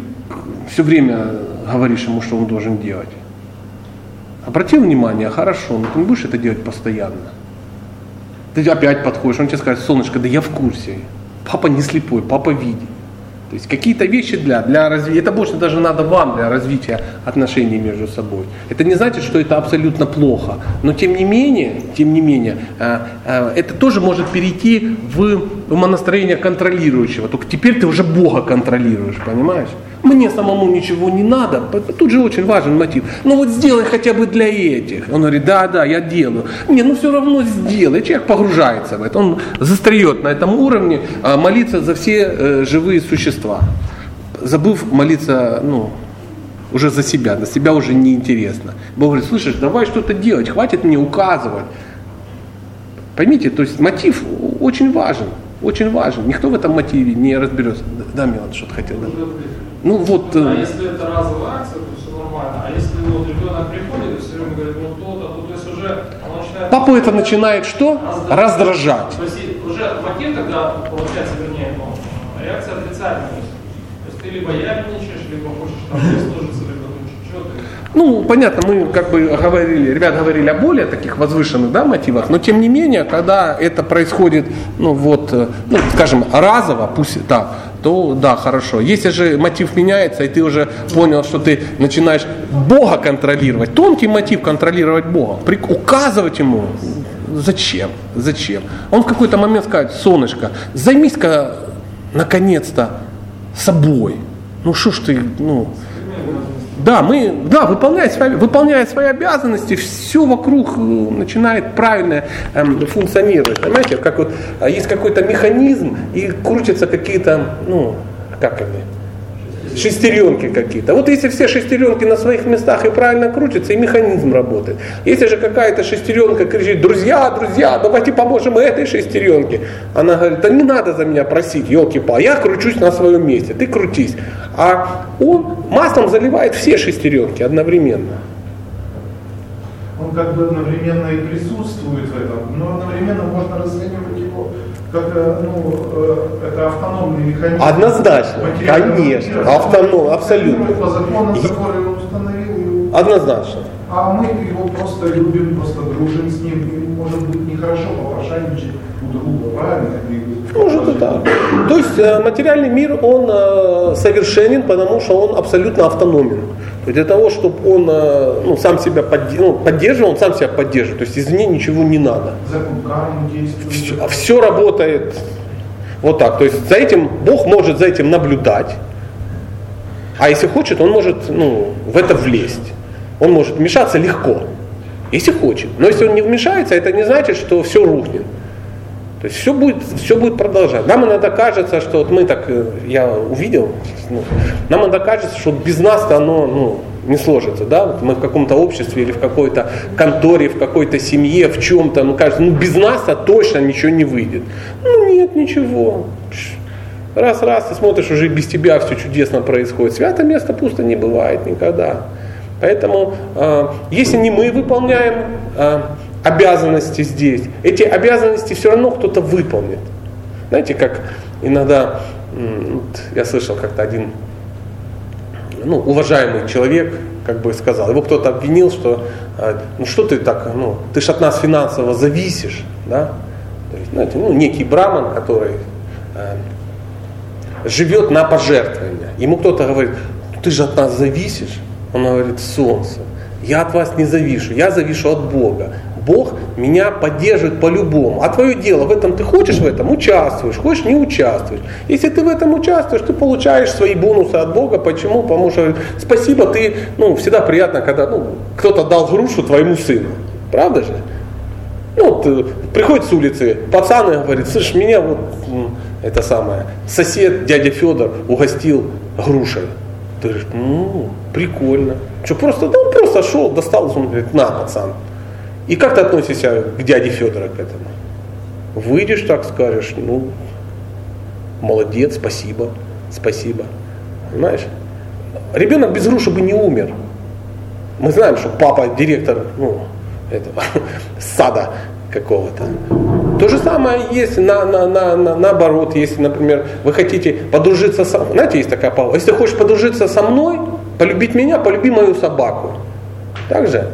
все время говоришь ему, что он должен делать. Обратил внимание, хорошо, но ты не будешь это делать постоянно. Ты опять подходишь, он тебе скажет, солнышко, да я в курсе. Папа не слепой, папа видит. То есть какие-то вещи для, для развития, это больше даже надо вам для развития отношений между собой. Это не значит, что это абсолютно плохо, но тем не менее, тем не менее, э, э, это тоже может перейти в умонастроение контролирующего. Только теперь ты уже Бога контролируешь, понимаешь? Мне самому ничего не надо. Тут же очень важен мотив. Ну вот сделай хотя бы для этих. Он говорит, да, да, я делаю. Не, ну все равно сделай. Человек погружается в это. Он застреет на этом уровне а, молиться за все э, живые существа. Забыв молиться, ну, уже за себя, на себя уже неинтересно. Бог говорит, слышишь, давай что-то делать, хватит мне указывать. Поймите, то есть мотив очень важен, очень важен. Никто в этом мотиве не разберется. Да, Милан, что-то хотел. Да? Ну вот. А если это разовая акция, то все нормально. А если вот ребенок приходит и все время говорит, ну то-то, то, то есть уже он начинает. Папу это начинает что? Раздражать. То есть уже мотив тогда получается, вернее, ну, реакция отрицательная. То есть ты либо ябедничаешь, либо хочешь там выслужиться, либо ну понятно, мы как бы говорили, ребят говорили о более таких возвышенных да, мотивах, но тем не менее, когда это происходит, ну вот, ну, скажем, разово, пусть так, то да, хорошо. Если же мотив меняется, и ты уже понял, что ты начинаешь Бога контролировать, тонкий мотив контролировать Бога, указывать ему, зачем, зачем. Он в какой-то момент скажет, солнышко, займись-ка наконец-то собой. Ну что ж ты, ну, да, мы, да, выполняя свои, выполняя свои обязанности, все вокруг э, начинает правильно эм, функционировать. Понимаете, как вот а, есть какой-то механизм и крутятся какие-то, ну, как они, шестеренки какие-то. Вот если все шестеренки на своих местах и правильно крутятся, и механизм работает. Если же какая-то шестеренка кричит, друзья, друзья, давайте поможем этой шестеренке. Она говорит, да не надо за меня просить, елки па я кручусь на своем месте, ты крутись. А он маслом заливает все шестеренки одновременно. Он как бы одновременно и присутствует в этом, но одновременно можно расценивать его как э, ну, э, это автономный механизм. Однозначно, конечно, автоном, абсолютно. По законам, которые он установил. Однозначно. А мы его просто любим, просто дружим с ним. И, может быть, нехорошо попрошайничать у друга, правильно? Может и так. То есть э, материальный мир, он совершенен, потому что он абсолютно автономен. Для того, чтобы он ну, сам себя ну, поддерживал, он сам себя поддерживает. То есть извне ничего не надо. Все, все работает вот так. То есть за этим Бог может за этим наблюдать. А если хочет, он может ну, в это влезть. Он может вмешаться легко, если хочет. Но если он не вмешается, это не значит, что все рухнет. То есть все будет, все будет продолжать. Нам иногда кажется, что вот мы так, э, я увидел, ну, нам иногда кажется, что без нас-то оно ну, не сложится. Да? Вот мы в каком-то обществе или в какой-то конторе, в какой-то семье, в чем-то, ну кажется, ну без нас-то точно ничего не выйдет. Ну нет, ничего. Раз-раз ты смотришь, уже без тебя все чудесно происходит. Свято место пусто не бывает никогда. Поэтому, э, если не мы выполняем э, обязанности здесь. Эти обязанности все равно кто-то выполнит. Знаете, как иногда, я слышал как-то один ну, уважаемый человек, как бы сказал, его кто-то обвинил, что а, ну что ты так, ну, ты ж от нас финансово зависишь, да? То есть, знаете, ну, некий браман, который э, живет на пожертвования. Ему кто-то говорит, ты же от нас зависишь. Он говорит, солнце, я от вас не завишу, я завишу от Бога. Бог меня поддерживает по-любому. А твое дело, в этом ты хочешь в этом, участвуешь, хочешь, не участвуешь. Если ты в этом участвуешь, ты получаешь свои бонусы от Бога. Почему? Потому что спасибо, ты, ну, всегда приятно, когда ну, кто-то дал грушу твоему сыну. Правда же? Ну, вот, э, приходит с улицы, пацан и говорит, слышь, меня вот это самое, сосед, дядя Федор, угостил грушей. Ты говоришь, ну, прикольно. Что, просто, да он просто шел, достал, он говорит, на, пацан. И как ты относишься к дяде Федора к этому? Выйдешь так, скажешь, ну, молодец, спасибо, спасибо. Понимаешь? Ребенок без груши бы не умер. Мы знаем, что папа директор ну, этого, сада какого-то. То же самое есть на, на, на, на, наоборот, если, например, вы хотите подружиться со знаете, есть такая паука, если хочешь подружиться со мной, полюбить меня, полюби мою собаку. Так же?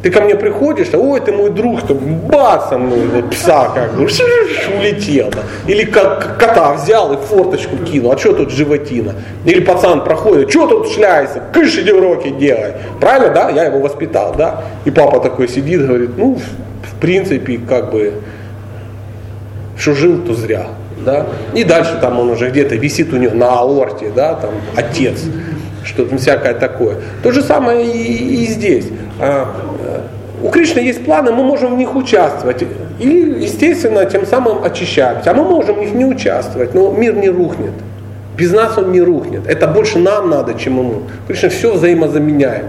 Ты ко мне приходишь, а ой, ты мой друг, что бацом, ну, вот пса как бы, улетел. Или как кота взял и форточку кинул, а что тут животина? Или пацан проходит, что тут шляется, кыш иди уроки делай. Правильно, да? Я его воспитал, да? И папа такой сидит, говорит, ну, в принципе, как бы, что жил, то зря. Да? И дальше там он уже где-то висит у него на аорте, да, там отец, что-то всякое такое. То же самое и, и здесь. А, у Кришны есть планы, мы можем в них участвовать. И, естественно, тем самым очищаемся. А мы можем в них не участвовать, но мир не рухнет. Без нас он не рухнет. Это больше нам надо, чем ему. Кришна все взаимозаменяемо.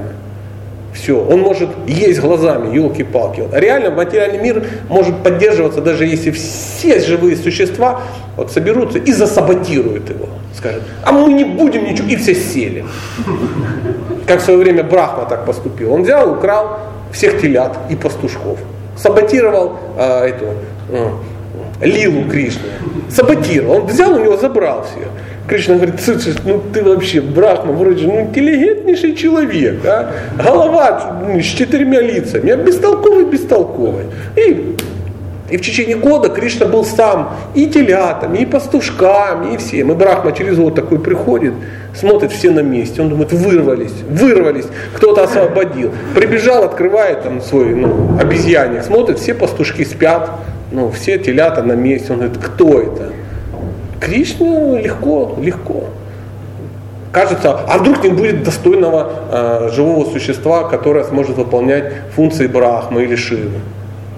Все. Он может есть глазами, елки-палки. Реально материальный мир может поддерживаться, даже если все живые существа вот соберутся и засаботируют его. Скажут, а мы не будем ничего, и все сели. Как в свое время Брахма так поступил. Он взял, украл всех телят и пастушков. Саботировал э, эту э, Лилу Кришны. Саботировал. Он взял у него, забрал всех. Кришна говорит, слушай, ну ты вообще, Брахма, вроде ну, интеллигентнейший человек, а? голова ну, с четырьмя лицами, а бестолковый, бестолковый. И, и в течение года Кришна был сам и телятами, и пастушками, и всем. И Брахма через год такой приходит, смотрит все на месте, он думает, вырвались, вырвались, кто-то освободил. Прибежал, открывает там свой ну, обезьянник, смотрит, все пастушки спят, ну, все телята на месте. Он говорит, кто это? Кришне легко, легко. Кажется, а вдруг не будет достойного э, живого существа, которое сможет выполнять функции Брахмы или Шивы.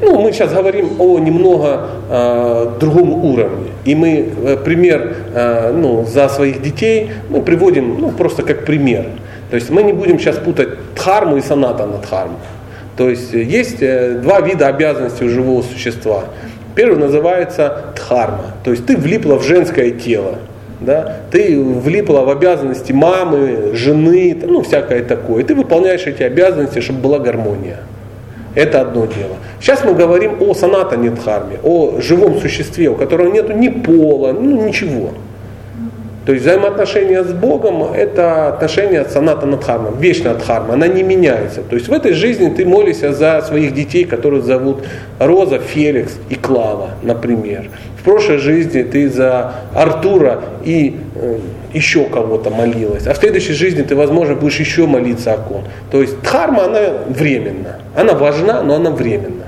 Ну, мы сейчас говорим о немного э, другом уровне. И мы э, пример э, ну, за своих детей мы приводим ну, просто как пример. То есть мы не будем сейчас путать дхарму и саната на дхарму. То есть есть э, два вида обязанностей у живого существа. Первый называется дхарма. То есть ты влипла в женское тело. Да? Ты влипла в обязанности мамы, жены, ну всякое такое. Ты выполняешь эти обязанности, чтобы была гармония. Это одно дело. Сейчас мы говорим о санатане дхарме, о живом существе, у которого нет ни пола, ну ничего. То есть взаимоотношения с Богом – это отношения саната дхарма, вечная дхарма, она не меняется. То есть в этой жизни ты молишься за своих детей, которых зовут Роза, Феликс и Клава, например. В прошлой жизни ты за Артура и э, еще кого-то молилась, а в следующей жизни ты, возможно, будешь еще молиться о ком. То есть дхарма, она временна. Она важна, но она временна.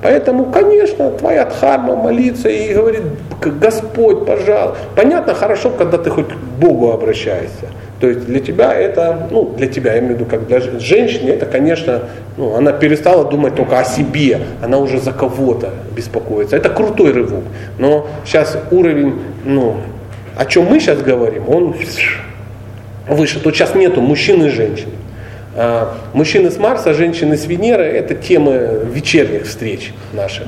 Поэтому, конечно, твоя дхарма молиться и говорит, Господь, пожалуйста. Понятно, хорошо, когда ты хоть к Богу обращаешься. То есть для тебя это, ну, для тебя, я имею в виду, как для женщины, это, конечно, ну, она перестала думать только о себе, она уже за кого-то беспокоится. Это крутой рывок. Но сейчас уровень, ну, о чем мы сейчас говорим, он выше. Тут сейчас нету мужчин и женщин. А, мужчины с Марса, женщины с Венеры – это темы вечерних встреч наших.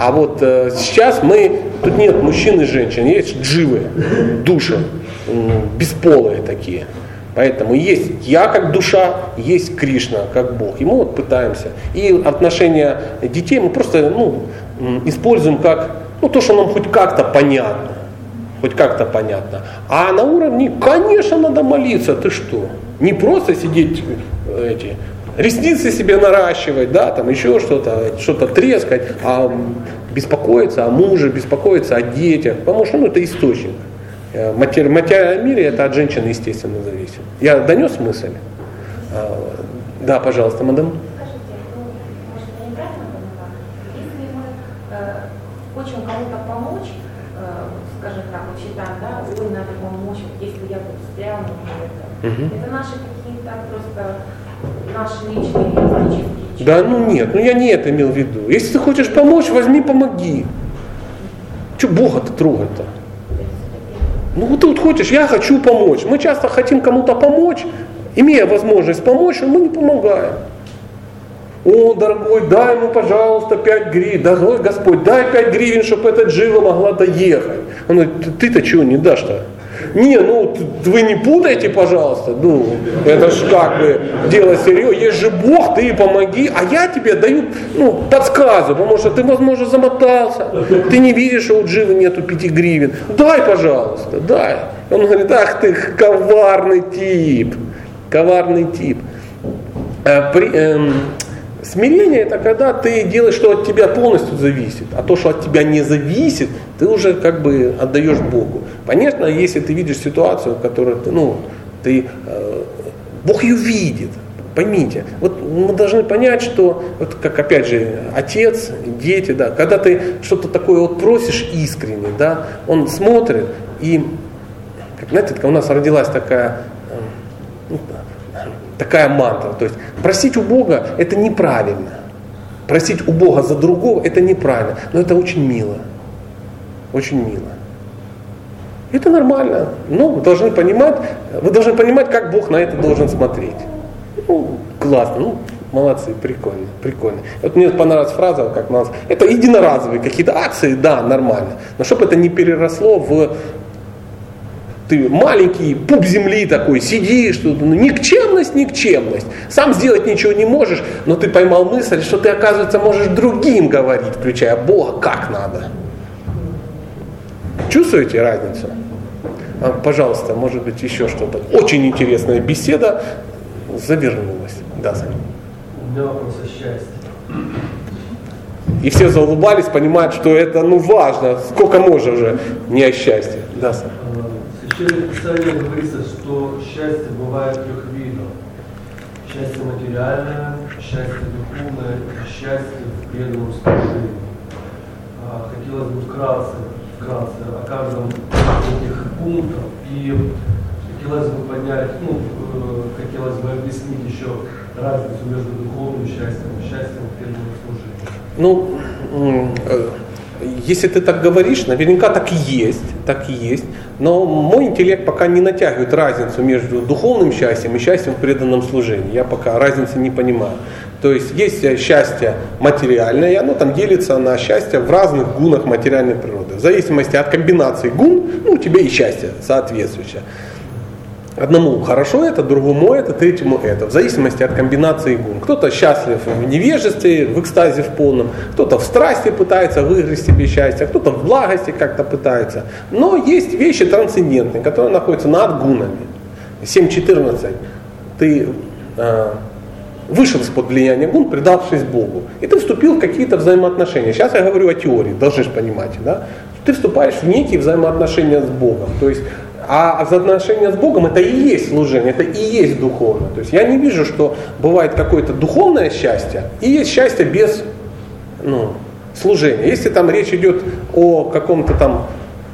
А вот э, сейчас мы, тут нет мужчин и женщин, есть дживы, души, бесполые такие. Поэтому есть я как душа, есть Кришна как Бог. И мы вот пытаемся. И отношения детей мы просто ну, используем как ну, то, что нам хоть как-то понятно хоть как-то понятно. А на уровне, конечно, надо молиться, ты что? Не просто сидеть э, эти ресницы себе наращивать, да, там еще что-то, что-то трескать, а беспокоиться о муже, беспокоиться о детях, потому что ну, это источник. Э, матери, материальном мире это от женщины, естественно, зависит. Я донес мысль? А, да, пожалуйста, мадам. Скажите, ну, может, я неправильно? Если мы э, помочь, э, считаем, да, ой, надо помочь, если я тут например, это, Мгм. это наши какие-то просто наши личные эгоистические Да, ну нет, ну я не это имел в виду. Если ты хочешь помочь, возьми, помоги. Че Бога-то трогать-то? Ну вот ты вот хочешь, я хочу помочь. Мы часто хотим кому-то помочь, имея возможность помочь, но мы не помогаем. О, дорогой, дай ему, пожалуйста, 5 гривен. Дорогой Господь, дай 5 гривен, чтобы эта джива могла доехать. Он говорит, «Ты- ты-то чего не дашь-то? Не, ну вы не путайте, пожалуйста. Ну, это ж как бы дело серьезное. Есть же Бог, ты помоги. А я тебе даю ну, подсказываю, потому что ты, возможно, замотался. Ты не видишь, что у Дживы нету 5 гривен. Дай, пожалуйста, дай. Он говорит, ах ты коварный тип. Коварный тип. Э, эм, смирение это когда ты делаешь, что от тебя полностью зависит, а то, что от тебя не зависит, ты уже как бы отдаешь Богу. Понятно, если ты видишь ситуацию, в которой ты, ну, ты, э, Бог ее видит. Поймите, вот мы должны понять, что, вот как опять же, отец, дети, да, когда ты что-то такое вот просишь искренне, да, он смотрит и, как, знаете, у нас родилась такая э, ну, такая мантра. То есть просить у Бога это неправильно. Просить у Бога за другого это неправильно. Но это очень мило. Очень мило. Это нормально. Но вы должны понимать, вы должны понимать, как Бог на это должен смотреть. Ну, классно, ну, молодцы, прикольно, прикольно. Вот мне понравилась фраза, как у нас, это единоразовые какие-то акции, да, нормально. Но чтобы это не переросло в ты маленький пуп земли такой, сидишь, тут, ну, никчемность, никчемность. Сам сделать ничего не можешь, но ты поймал мысль, что ты, оказывается, можешь другим говорить, включая Бога, как надо. Чувствуете разницу? А, Пожалуйста, может быть, еще что-то. Очень интересная беседа завернулась. Да, Саня. У меня вопрос о счастье. И все заулыбались, понимают, что это ну важно. Сколько можно уже не о счастье. Да, Саня. Священном Писании говорится, что счастье бывает трех видов. Счастье материальное, счастье духовное и счастье в преданном служении. Хотелось бы вкратце, вкратце о каждом из этих пунктов и хотелось бы понять, ну, хотелось бы объяснить еще разницу между духовным счастьем и счастьем в преданном служении. Ну, если ты так говоришь, наверняка так и есть, так и есть. Но мой интеллект пока не натягивает разницу между духовным счастьем и счастьем в преданном служении. Я пока разницы не понимаю. То есть есть счастье материальное, и оно там делится на счастье в разных гунах материальной природы. В зависимости от комбинации гун, ну, у тебя и счастье соответствующее. Одному хорошо это, другому это, третьему это. В зависимости от комбинации гун. Кто-то счастлив в невежестве, в экстазе в полном, кто-то в страсти пытается выиграть себе счастье, кто-то в благости как-то пытается. Но есть вещи трансцендентные, которые находятся над гунами. 7.14. Ты э, вышел из-под влияния гун, предавшись Богу. И ты вступил в какие-то взаимоотношения. Сейчас я говорю о теории, должны же понимать. Да? Ты вступаешь в некие взаимоотношения с Богом. То есть а взаимоотношения с Богом это и есть служение, это и есть духовно. То есть я не вижу, что бывает какое-то духовное счастье и есть счастье без ну, служения. Если там речь идет о каком-то там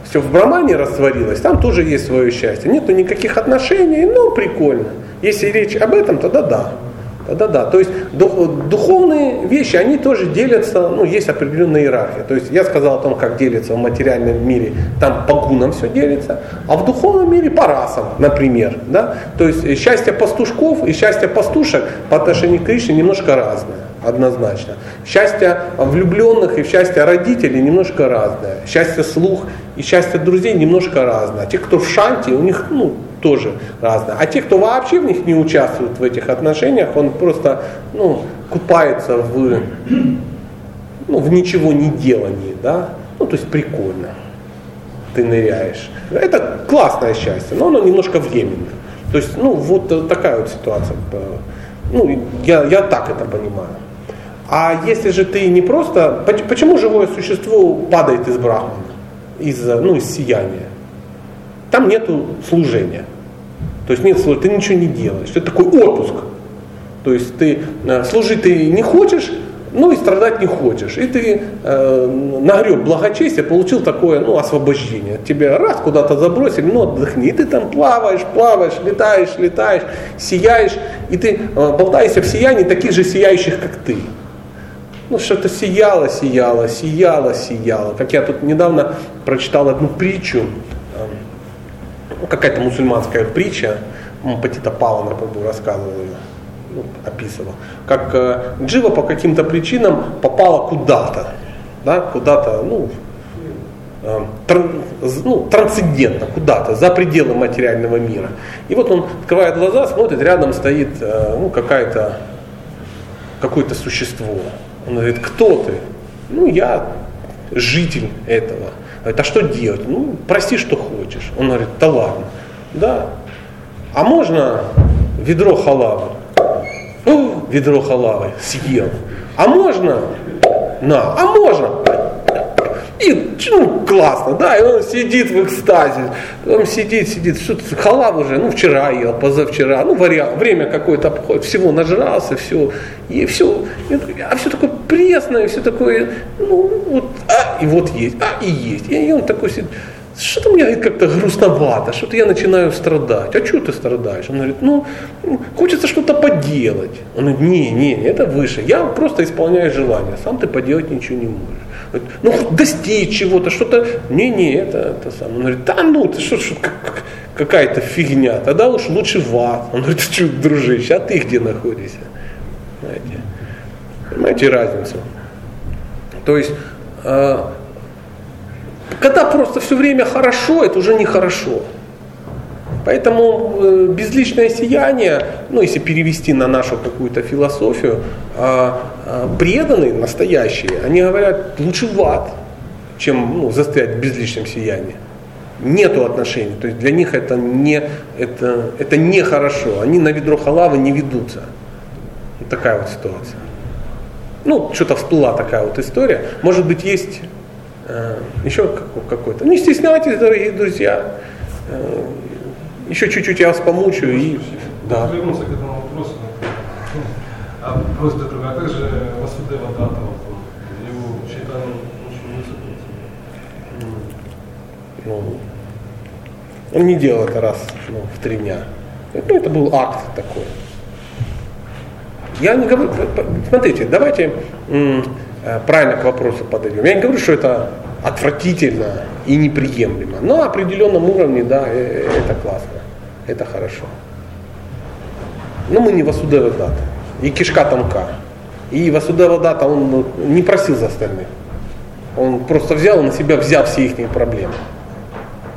все в брамане растворилось, там тоже есть свое счастье. Нету никаких отношений, ну прикольно. Если речь об этом, тогда да. Тогда да. То есть дух- духовные вещи, они тоже делятся, ну, есть определенная иерархия. То есть я сказал о том, как делится в материальном мире, там по гунам все делится, а в духовном мире по расам, например. Да? То есть счастье пастушков и счастье пастушек по отношению к Кришне немножко разное, однозначно. Счастье влюбленных и счастье родителей немножко разное. Счастье слух и счастье друзей немножко разное. А те, кто в шанте, у них ну, тоже разное. А те, кто вообще в них не участвует в этих отношениях, он просто ну, купается в, ну, в ничего не делании, да? Ну, то есть прикольно. Ты ныряешь. Это классное счастье, но оно немножко временное. То есть, ну, вот такая вот ситуация. Ну, я, я так это понимаю. А если же ты не просто... поч- Почему живое существо падает из брахмана? Из, ну, из сияния? Там нету служения. То есть нет служения, ты ничего не делаешь. Это такой отпуск. То есть ты э, служить ты не хочешь, ну и страдать не хочешь. И ты э, нагреб благочестие, получил такое ну, освобождение. Тебя раз куда-то забросили, ну отдохни. И ты там плаваешь, плаваешь, летаешь, летаешь, сияешь. И ты э, болтаешься в сиянии таких же сияющих, как ты. Ну, что-то сияло, сияло, сияло, сияло. Как я тут недавно прочитал одну притчу, ну, какая-то мусульманская притча, Патита Павловна, по рассказывал ее ну, описывал, как э, Джива по каким-то причинам попала куда-то, да, куда-то, ну, э, ну, трансцендентно, куда-то, за пределы материального мира. И вот он открывает глаза, смотрит, рядом стоит э, ну, какая-то, какое-то существо. Он говорит, кто ты? Ну, я житель этого. Говорит, а что делать? Ну, прости, что хочешь. Он говорит, да ладно. Да. А можно ведро халавы? ведро халавы съел. А можно? На, а можно? И ну, классно, да, и он сидит в экстазе, он сидит, сидит, что халав уже, ну вчера ел, позавчера, ну вариант, время какое-то обходит, всего нажрался, все, и все, а все такое пресное, все такое, ну вот, а, и вот есть, а, и есть, и он такой сидит, что-то мне как-то грустновато, что-то я начинаю страдать. А что ты страдаешь? Он говорит, ну, хочется что-то поделать. Он говорит, не, не, это выше. Я просто исполняю желание, сам ты поделать ничего не можешь. Ну, достичь чего-то, что-то. Не, не, это, это сам. Он говорит, да ну, ты что, что как, какая-то фигня, тогда уж лучше в ад. Он говорит, что, дружище, а ты где находишься? Знаете, понимаете разницу? То есть, а, когда просто все время хорошо, это уже нехорошо. Поэтому э, безличное сияние, ну если перевести на нашу какую-то философию, э, э, преданные, настоящие, они говорят, лучше в ад, чем ну, застрять в безличном сиянии. Нету отношений, то есть для них это не, это, это не хорошо, они на ведро халавы не ведутся. Вот такая вот ситуация. Ну, что-то всплыла такая вот история. Может быть, есть еще какой-то. Не стесняйтесь, дорогие друзья. Э, еще чуть-чуть я вас помучаю и... Да. Вернуться к этому вопросу. А просто другая, а как же Васудева Дата? Его Чайтан очень не Ну, он не делал это раз ну, в три дня. Ну, это был акт такой. Я не говорю, смотрите, давайте Э, правильно к вопросу подойдем. Я не говорю, что это отвратительно и неприемлемо. Но на определенном уровне, да, э, э, это классно. Это хорошо. Но мы не Васудева Дата. И кишка тонка. И Васудева Дата, он ну, не просил за остальных. Он просто взял на себя, взяв все их проблемы.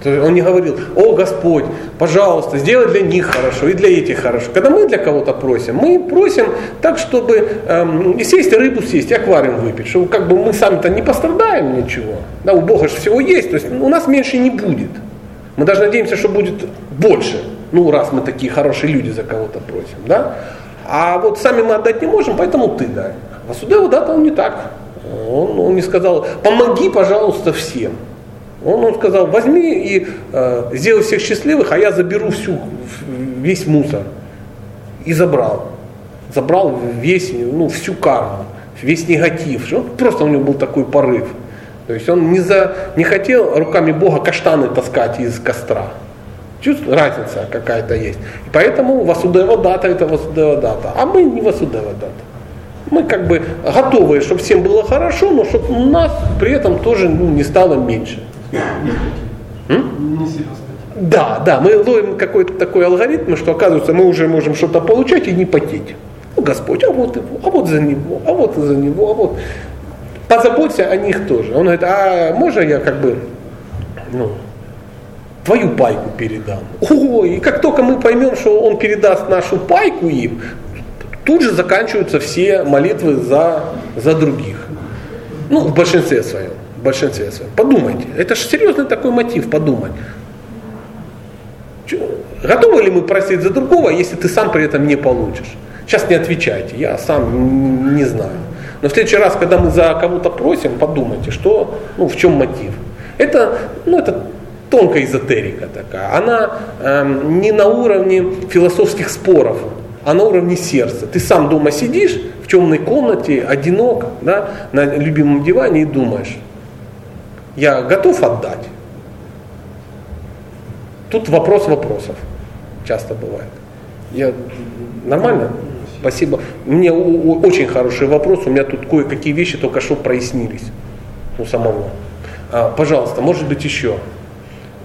Он не говорил, о Господь, пожалуйста, сделай для них хорошо и для этих хорошо. Когда мы для кого-то просим, мы просим так, чтобы эм, сесть рыбу съесть, аквариум выпить, чтобы как бы мы сами-то не пострадаем ничего. Да, у Бога же всего есть, то есть у нас меньше не будет. Мы даже надеемся, что будет больше. Ну, раз мы такие хорошие люди за кого-то просим, да? А вот сами мы отдать не можем, поэтому ты дай. А Судева, да, он не так. Он, он не сказал, помоги, пожалуйста, всем. Он, он сказал, возьми и э, сделай всех счастливых, а я заберу всю, весь мусор. И забрал. Забрал весь, ну, всю карму, весь негатив. Ну, просто у него был такой порыв. То есть он не, за, не хотел руками Бога каштаны таскать из костра. Чувствуете, разница какая-то есть. И поэтому Васудева дата это Васудева дата. А мы не Васудева дата. Мы как бы готовы, чтобы всем было хорошо, но чтобы у нас при этом тоже ну, не стало меньше. Да, да, мы ловим какой-то такой алгоритм, что оказывается мы уже можем что-то получать и не потеть. Ну, Господь, а вот его, а вот за него, а вот за него, а вот. Позаботься о них тоже. Он говорит, а можно я как бы, ну, твою пайку передам? Ой, и как только мы поймем, что он передаст нашу пайку им, тут же заканчиваются все молитвы за, за других. Ну, в большинстве своем в большинстве своем. Подумайте, это же серьезный такой мотив, подумать. Готовы ли мы просить за другого, если ты сам при этом не получишь? Сейчас не отвечайте, я сам не знаю. Но в следующий раз, когда мы за кого-то просим, подумайте, что, ну, в чем мотив. Это, ну, это тонкая эзотерика такая. Она э, не на уровне философских споров а на уровне сердца. Ты сам дома сидишь в темной комнате, одинок, да, на любимом диване и думаешь, я готов отдать. Тут вопрос вопросов часто бывает. Я нормально? Спасибо. Мне очень хороший вопрос. У меня тут кое-какие вещи только что прояснились у самого. А, пожалуйста, может быть еще.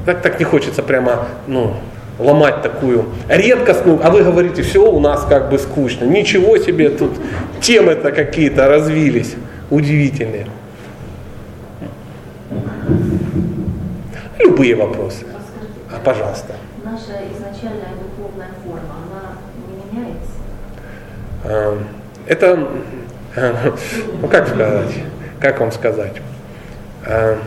Так, так не хочется прямо, ну, ломать такую редкостную, а вы говорите, все у нас как бы скучно. Ничего себе, тут темы-то какие-то развились удивительные. Любые вопросы. А, пожалуйста. Наша изначальная духовная форма, она не меняется? А, это, ну как сказать, как вам сказать? А,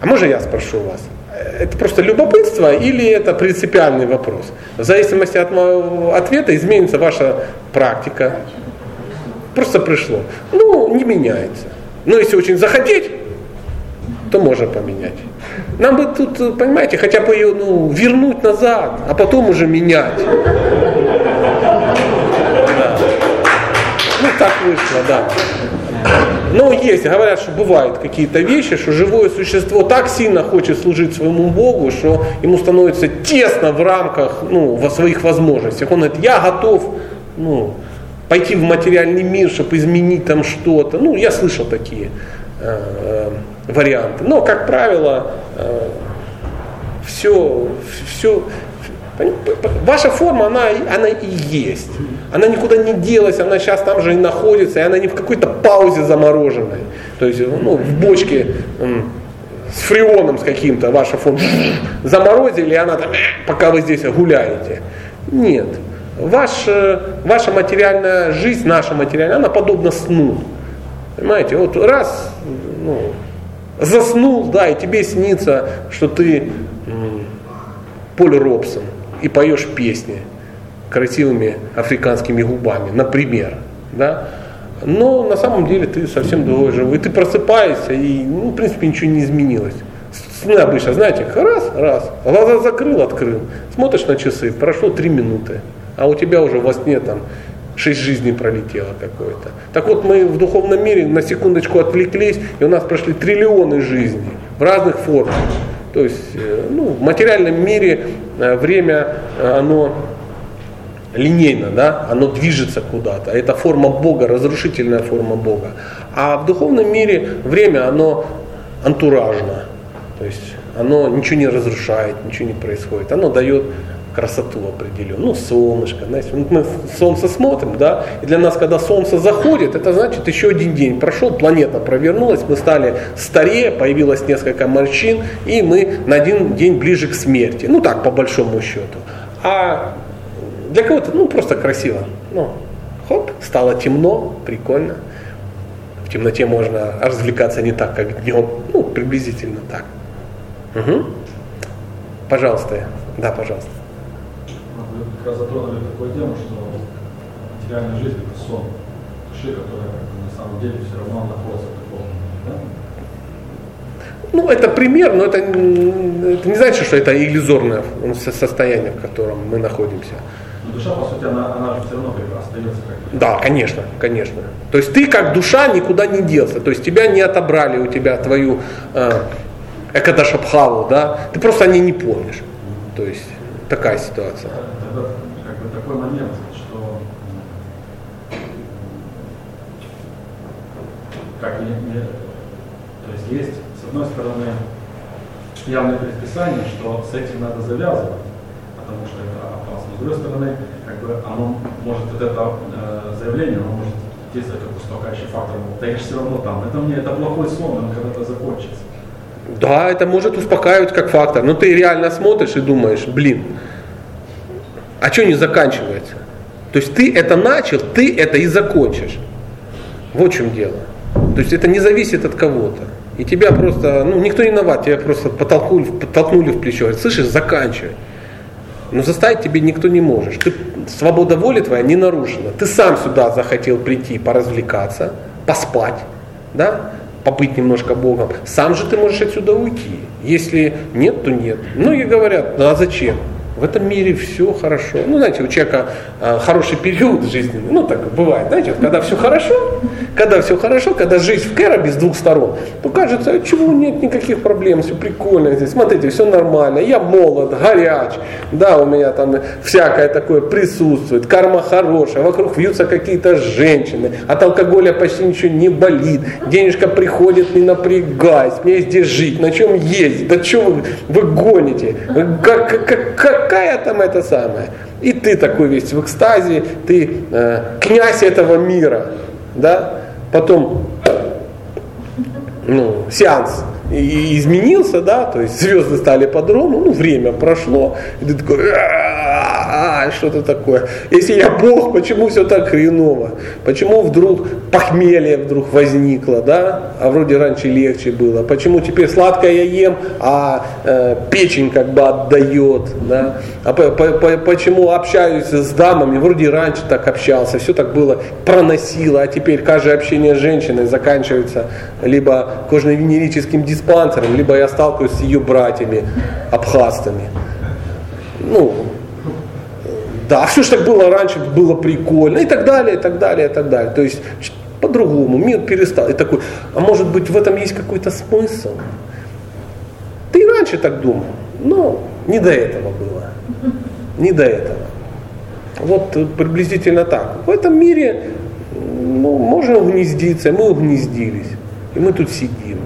а можно я спрошу вас? Это просто любопытство или это принципиальный вопрос? В зависимости от моего ответа изменится ваша практика. Просто пришло. Ну, не меняется. Но если очень захотеть, то можно поменять. Нам бы тут, понимаете, хотя бы ее ну, вернуть назад, а потом уже менять. Ну, так вышло, да. Но есть, говорят, что бывают какие-то вещи, что живое существо так сильно хочет служить своему Богу, что ему становится тесно в рамках, ну, во своих возможностях. Он говорит, я готов, ну, пойти в материальный мир, чтобы изменить там что-то. Ну, я слышал такие э варианты. Но, как правило, э, все, все, Ваша форма, она, она и есть. Она никуда не делась, она сейчас там же и находится, и она не в какой-то паузе замороженной. То есть ну, в бочке с фреоном с каким-то ваша форма заморозили, и она там, пока вы здесь гуляете. Нет. Ваш, ваша материальная жизнь, наша материальная, она подобна сну. Понимаете, вот раз ну, заснул, да, и тебе снится, что ты Поль Робсон и поешь песни красивыми африканскими губами, например. Да? Но на самом деле ты совсем другой живой. Ты просыпаешься, и, ну, в принципе, ничего не изменилось. Сны обычно, знаете, раз, раз, глаза закрыл, открыл. Смотришь на часы, прошло три минуты, а у тебя уже во сне там шесть жизней пролетело какое-то. Так вот, мы в духовном мире на секундочку отвлеклись, и у нас прошли триллионы жизней в разных формах. То есть э, ну, в материальном мире э, время, э, оно линейно, да, оно движется куда-то. Это форма Бога, разрушительная форма Бога. А в духовном мире время, оно антуражно. То есть оно ничего не разрушает, ничего не происходит. Оно дает красоту определенную. Ну, солнышко, знаете, мы солнце смотрим, да, и для нас, когда солнце заходит, это значит еще один день прошел, планета провернулась, мы стали старее, появилось несколько морщин, и мы на один день ближе к смерти. Ну, так, по большому счету. А для кого-то, ну, просто красиво. Ну, хоп, стало темно, прикольно. В темноте можно развлекаться не так, как днем. Ну, приблизительно так. Угу. Пожалуйста. Да, пожалуйста раз затронули такую тему, что материальная жизнь это сон души, которая на самом деле все равно находится в таком да? Ну, это пример, но это, это не значит, что это иллюзорное состояние, в котором мы находимся. Но душа, по сути, она, она же все равно остается как Да, конечно, конечно. То есть ты как душа никуда не делся. То есть тебя не отобрали у тебя твою э, экадашабхаву, да? Ты просто о ней не помнишь. То есть такая ситуация это как бы такой момент, что как не, не, то есть есть, с одной стороны, явное предписание, что с этим надо завязывать, потому что это опасно. С другой стороны, как бы оно может, вот это э, заявление, оно может действовать как уступающий фактор. Да я же все равно там, это мне, это плохой сон, он когда-то закончится. Да, это может успокаивать как фактор. Но ты реально смотришь и думаешь, блин, а что не заканчивается? То есть ты это начал, ты это и закончишь. Вот в чем дело. То есть это не зависит от кого-то. И тебя просто, ну никто не виноват, тебя просто подтолкнули, подтолкнули в плечо. Слышишь, заканчивай. Но заставить тебе никто не можешь. Ты, свобода воли твоя не нарушена. Ты сам сюда захотел прийти, поразвлекаться, поспать, да? побыть немножко Богом. Сам же ты можешь отсюда уйти. Если нет, то нет. Многие говорят, ну а зачем? В этом мире все хорошо. Ну, знаете, у человека э, хороший период жизненный, ну, так бывает, знаете, вот, когда все хорошо, когда все хорошо, когда жизнь в Кэрабе с двух сторон, то кажется, а чего нет никаких проблем, все прикольно здесь, смотрите, все нормально, я молод, горяч, да, у меня там всякое такое присутствует, карма хорошая, вокруг вьются какие-то женщины, от алкоголя почти ничего не болит, денежка приходит, не напрягаясь, мне здесь жить, на чем ездить, да что вы, вы гоните, как, как, как, какая там это самое. И ты такой весь в экстазе, ты э, князь этого мира, да, потом ну, сеанс и изменился, да, то есть звезды стали по-другому, ну, время прошло, и ты такой, а, что-то такое. Если я Бог, почему все так хреново? Почему вдруг похмелье вдруг возникло, да? А вроде раньше легче было. Почему теперь сладкое я ем, а э, печень как бы отдает, да? А по, по, по, почему общаюсь с дамами, вроде раньше так общался, все так было, проносило, а теперь каждое общение с женщиной заканчивается либо кожно-венерическим диспансером, либо я сталкиваюсь с ее братьями абхазцами. Ну, да, все же так было раньше, было прикольно, и так далее, и так далее, и так далее. То есть по-другому, мир перестал. И такой, а может быть в этом есть какой-то смысл? Ты и раньше так думал, но не до этого было. Не до этого. Вот приблизительно так. В этом мире ну, можно угнездиться, мы угнездились. И мы тут сидим.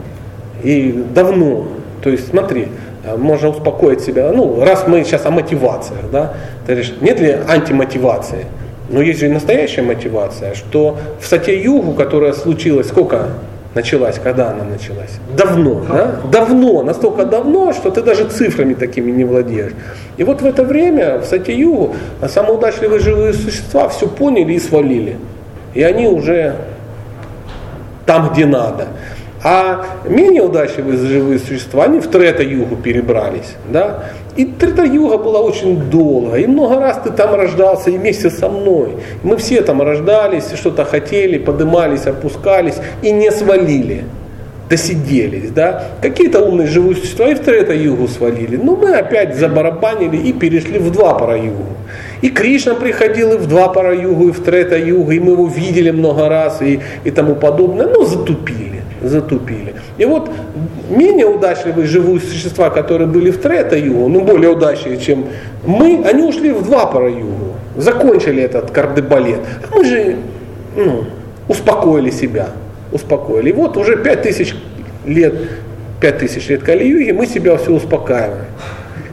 И давно. То есть смотри, Э, можно успокоить себя. Ну, раз мы сейчас о мотивациях, да, ты говоришь, нет ли антимотивации? Но есть же и настоящая мотивация, что в Сатья-Югу, которая случилась, сколько началась, когда она началась? Давно, да? Давно, настолько давно, что ты даже цифрами такими не владеешь. И вот в это время в Сатья-Югу самые удачливые живые существа все поняли и свалили. И они уже там, где надо. А менее удачливые живые существа, они в Трета-Югу перебрались. Да? И Трета-Юга была очень долго. И много раз ты там рождался и вместе со мной. Мы все там рождались, что-то хотели, подымались, опускались и не свалили досиделись, да, какие-то умные живые существа и в Трета-Югу свалили, но мы опять забарабанили и перешли в два пара югу. И Кришна приходил и в два пара югу, и в Трета-Югу, и мы его видели много раз и, и тому подобное, но затупили затупили. И вот менее удачливые живые существа, которые были в Трета-Югу, ну более удачливые, чем мы, они ушли в два пара югу, закончили этот кардебалет. Мы же ну, успокоили себя, успокоили. И вот уже пять тысяч лет, пять тысяч лет Кали-Юги, мы себя все успокаиваем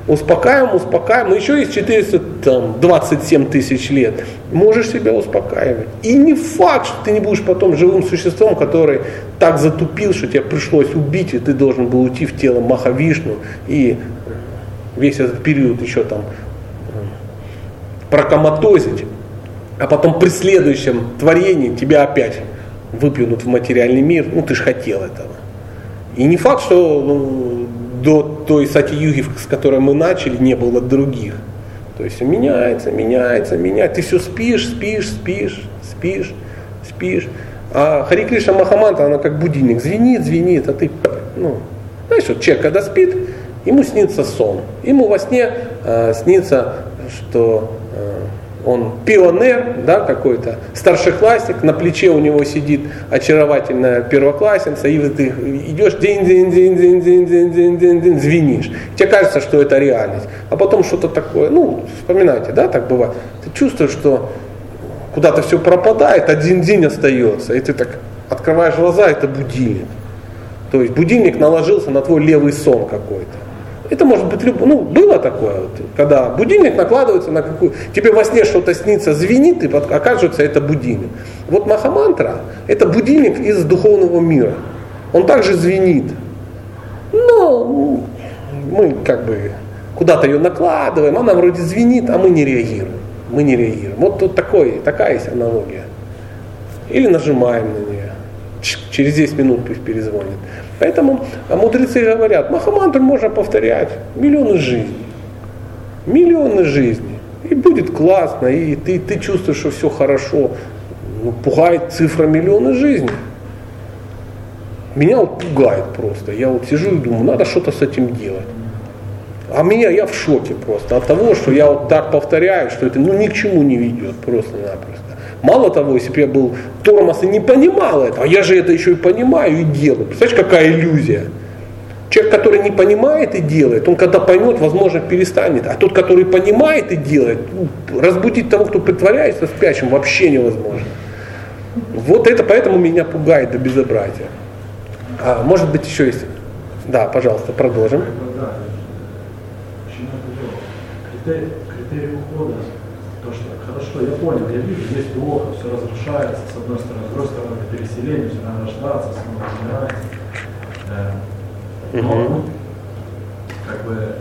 успокаиваем, успокаиваем, еще есть 427 тысяч лет, можешь себя успокаивать. И не факт, что ты не будешь потом живым существом, который так затупил, что тебе пришлось убить, и ты должен был уйти в тело Махавишну, и весь этот период еще там прокоматозить, а потом при следующем творении тебя опять выплюнут в материальный мир, ну ты же хотел этого. И не факт, что ну, до той сати-юги, с которой мы начали, не было других. То есть меняется, меняется, меняется. Ты все спишь, спишь, спишь, спишь, спишь. А Хари Кришна Махаманта, она как будильник, звенит, звенит, а ты, ну, знаешь, вот человек, когда спит, ему снится сон. Ему во сне э, снится, что он пионер, да, какой-то, старшеклассник, на плече у него сидит очаровательная первоклассница, и ты идешь, день, день, день, день, день, день, день, день, день, звенишь. Тебе кажется, что это реальность. А потом что-то такое, ну, вспоминайте, да, так бывает. Ты чувствуешь, что куда-то все пропадает, один день остается, и ты так открываешь глаза, это будильник. То есть будильник наложился на твой левый сон какой-то. Это может быть любое, ну, было такое, вот, когда будильник накладывается на какую, тебе во сне что-то снится, звенит, и окажется это будильник. Вот Махамантра – это будильник из духовного мира. Он также звенит. Но мы как бы куда-то ее накладываем, она вроде звенит, а мы не реагируем. Мы не реагируем. Вот тут такой, такая есть аналогия. Или нажимаем на нее. Через 10 минут пусть перезвонит. Поэтому мудрецы говорят, Махамантру можно повторять миллионы жизней. Миллионы жизней. И будет классно, и ты, ты чувствуешь, что все хорошо. Ну, пугает цифра миллионы жизней. Меня вот пугает просто. Я вот сижу и думаю, надо что-то с этим делать. А меня, я в шоке просто от того, что я вот так повторяю, что это ну, ни к чему не ведет просто-напросто. Мало того, если бы я был тормоз и не понимал это, а я же это еще и понимаю и делаю. Представляешь, какая иллюзия? Человек, который не понимает и делает, он когда поймет, возможно, перестанет. А тот, который понимает и делает, ну, разбудить того, кто притворяется спящим, вообще невозможно. Вот это поэтому меня пугает до безобразия. А, может быть, еще есть. Да, пожалуйста, продолжим. Критерий, ухода, что я понял, я вижу, здесь плохо, все разрушается, с одной стороны, с другой стороны, переселение, все надо рождаться, снова умирать. Э, но, Мгм. как бы,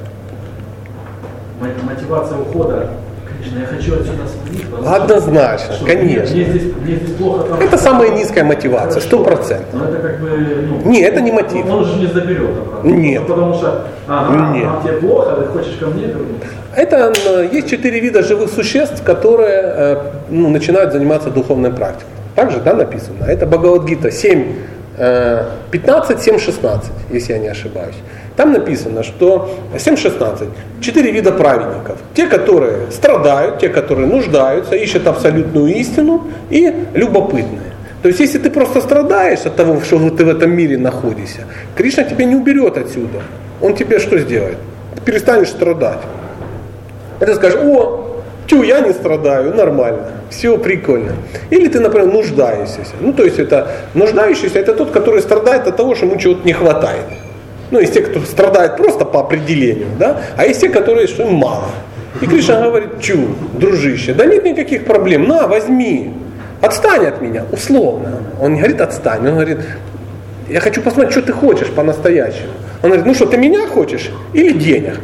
мо- мотивация ухода, конечно, я хочу отсюда свалить. потому что- Однозначно, что конечно. Мне, мне здесь, мне здесь плохо. там, Это самая низкая мотивация, сто процентов. Но это как бы, ну, Не, это не мотив. Он же не заберет обратно. Нет. Ну, Потому что, ага, Нет. там тебе плохо, ты хочешь ко мне вернуться. Это есть четыре вида живых существ, которые э, ну, начинают заниматься духовной практикой. Также да, написано. Это Бхагавадгита 7, э, 15, 7, 16, если я не ошибаюсь. Там написано, что 7.16. Четыре вида праведников. Те, которые страдают, те, которые нуждаются, ищут абсолютную истину и любопытные. То есть, если ты просто страдаешь от того, что ты в этом мире находишься, Кришна тебя не уберет отсюда. Он тебе что сделает? Ты перестанешь страдать. И ты скажешь, о, тю, я не страдаю, нормально, все прикольно. Или ты, например, нуждаешься. Ну, то есть это нуждающийся, это тот, который страдает от того, что ему чего-то не хватает. Ну, есть те, кто страдает просто по определению, да, а есть те, которые, что им мало. И Кришна говорит, чу, дружище, да нет никаких проблем, на, возьми, отстань от меня, условно. Он не говорит отстань, он говорит, я хочу посмотреть, что ты хочешь по-настоящему. Он говорит, ну что, ты меня хочешь или денег?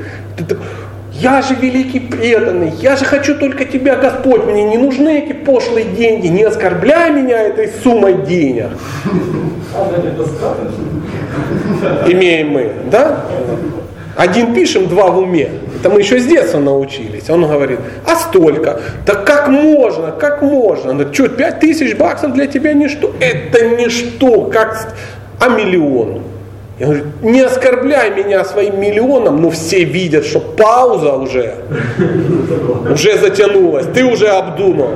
Я же великий преданный, я же хочу только тебя, Господь, мне не нужны эти пошлые деньги, не оскорбляй меня этой суммой денег. Имеем мы, да? Один пишем, два в уме. Это мы еще с детства научились. Он говорит, а столько? Да как можно, как можно? Говорит, что, пять тысяч баксов для тебя ничто? Это ничто, как... А миллион? Я говорю, не оскорбляй меня своим миллионом, но все видят, что пауза уже, уже затянулась, ты уже обдумал.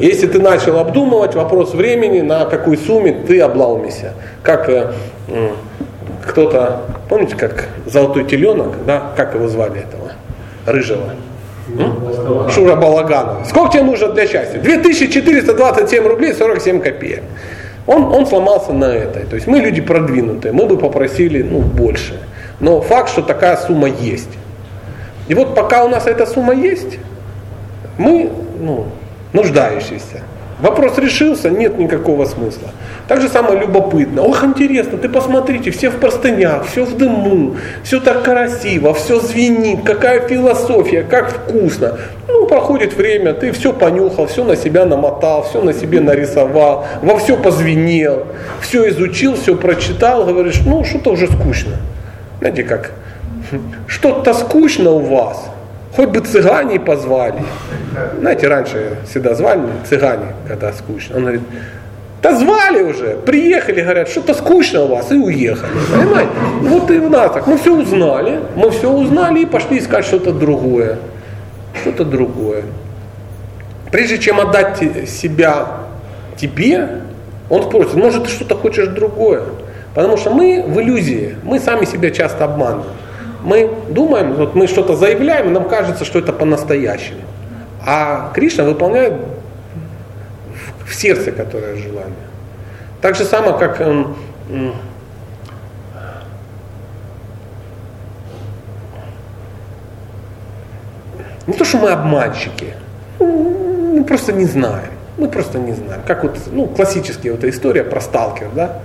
Если ты начал обдумывать, вопрос времени, на какой сумме ты облаумися. Как э, кто-то, помните, как золотой теленок, да, как его звали этого, рыжего? Шура Балаганова. Сколько тебе нужно для счастья? 2427 рублей 47 копеек. Он, он сломался на этой. То есть мы люди продвинутые, мы бы попросили ну, больше. Но факт, что такая сумма есть. И вот пока у нас эта сумма есть, мы ну, нуждающиеся. Вопрос решился, нет никакого смысла. Так же самое любопытно. Ох, интересно, ты посмотрите, все в простынях, все в дыму, все так красиво, все звенит, какая философия, как вкусно. Ну, проходит время, ты все понюхал, все на себя намотал, все на себе нарисовал, во все позвенел, все изучил, все прочитал, говоришь, ну, что-то уже скучно. Знаете как, что-то скучно у вас, хоть бы цыгане позвали. Знаете, раньше всегда звали цыгане, когда скучно. Он говорит, да звали уже, приехали, говорят, что-то скучно у вас, и уехали. Понимаете? Вот и у нас так. Мы все узнали, мы все узнали и пошли искать что-то другое. Что-то другое. Прежде чем отдать себя тебе, он спросит, может, ты что-то хочешь другое? Потому что мы в иллюзии, мы сами себя часто обманываем. Мы думаем, вот мы что-то заявляем, и нам кажется, что это по-настоящему. А Кришна выполняет в- сердце, которое желание. Так же само, как м, м, не то, что мы обманщики, мы просто не знаем. Мы просто не знаем. Как вот, ну, классическая вот история про сталкер, да,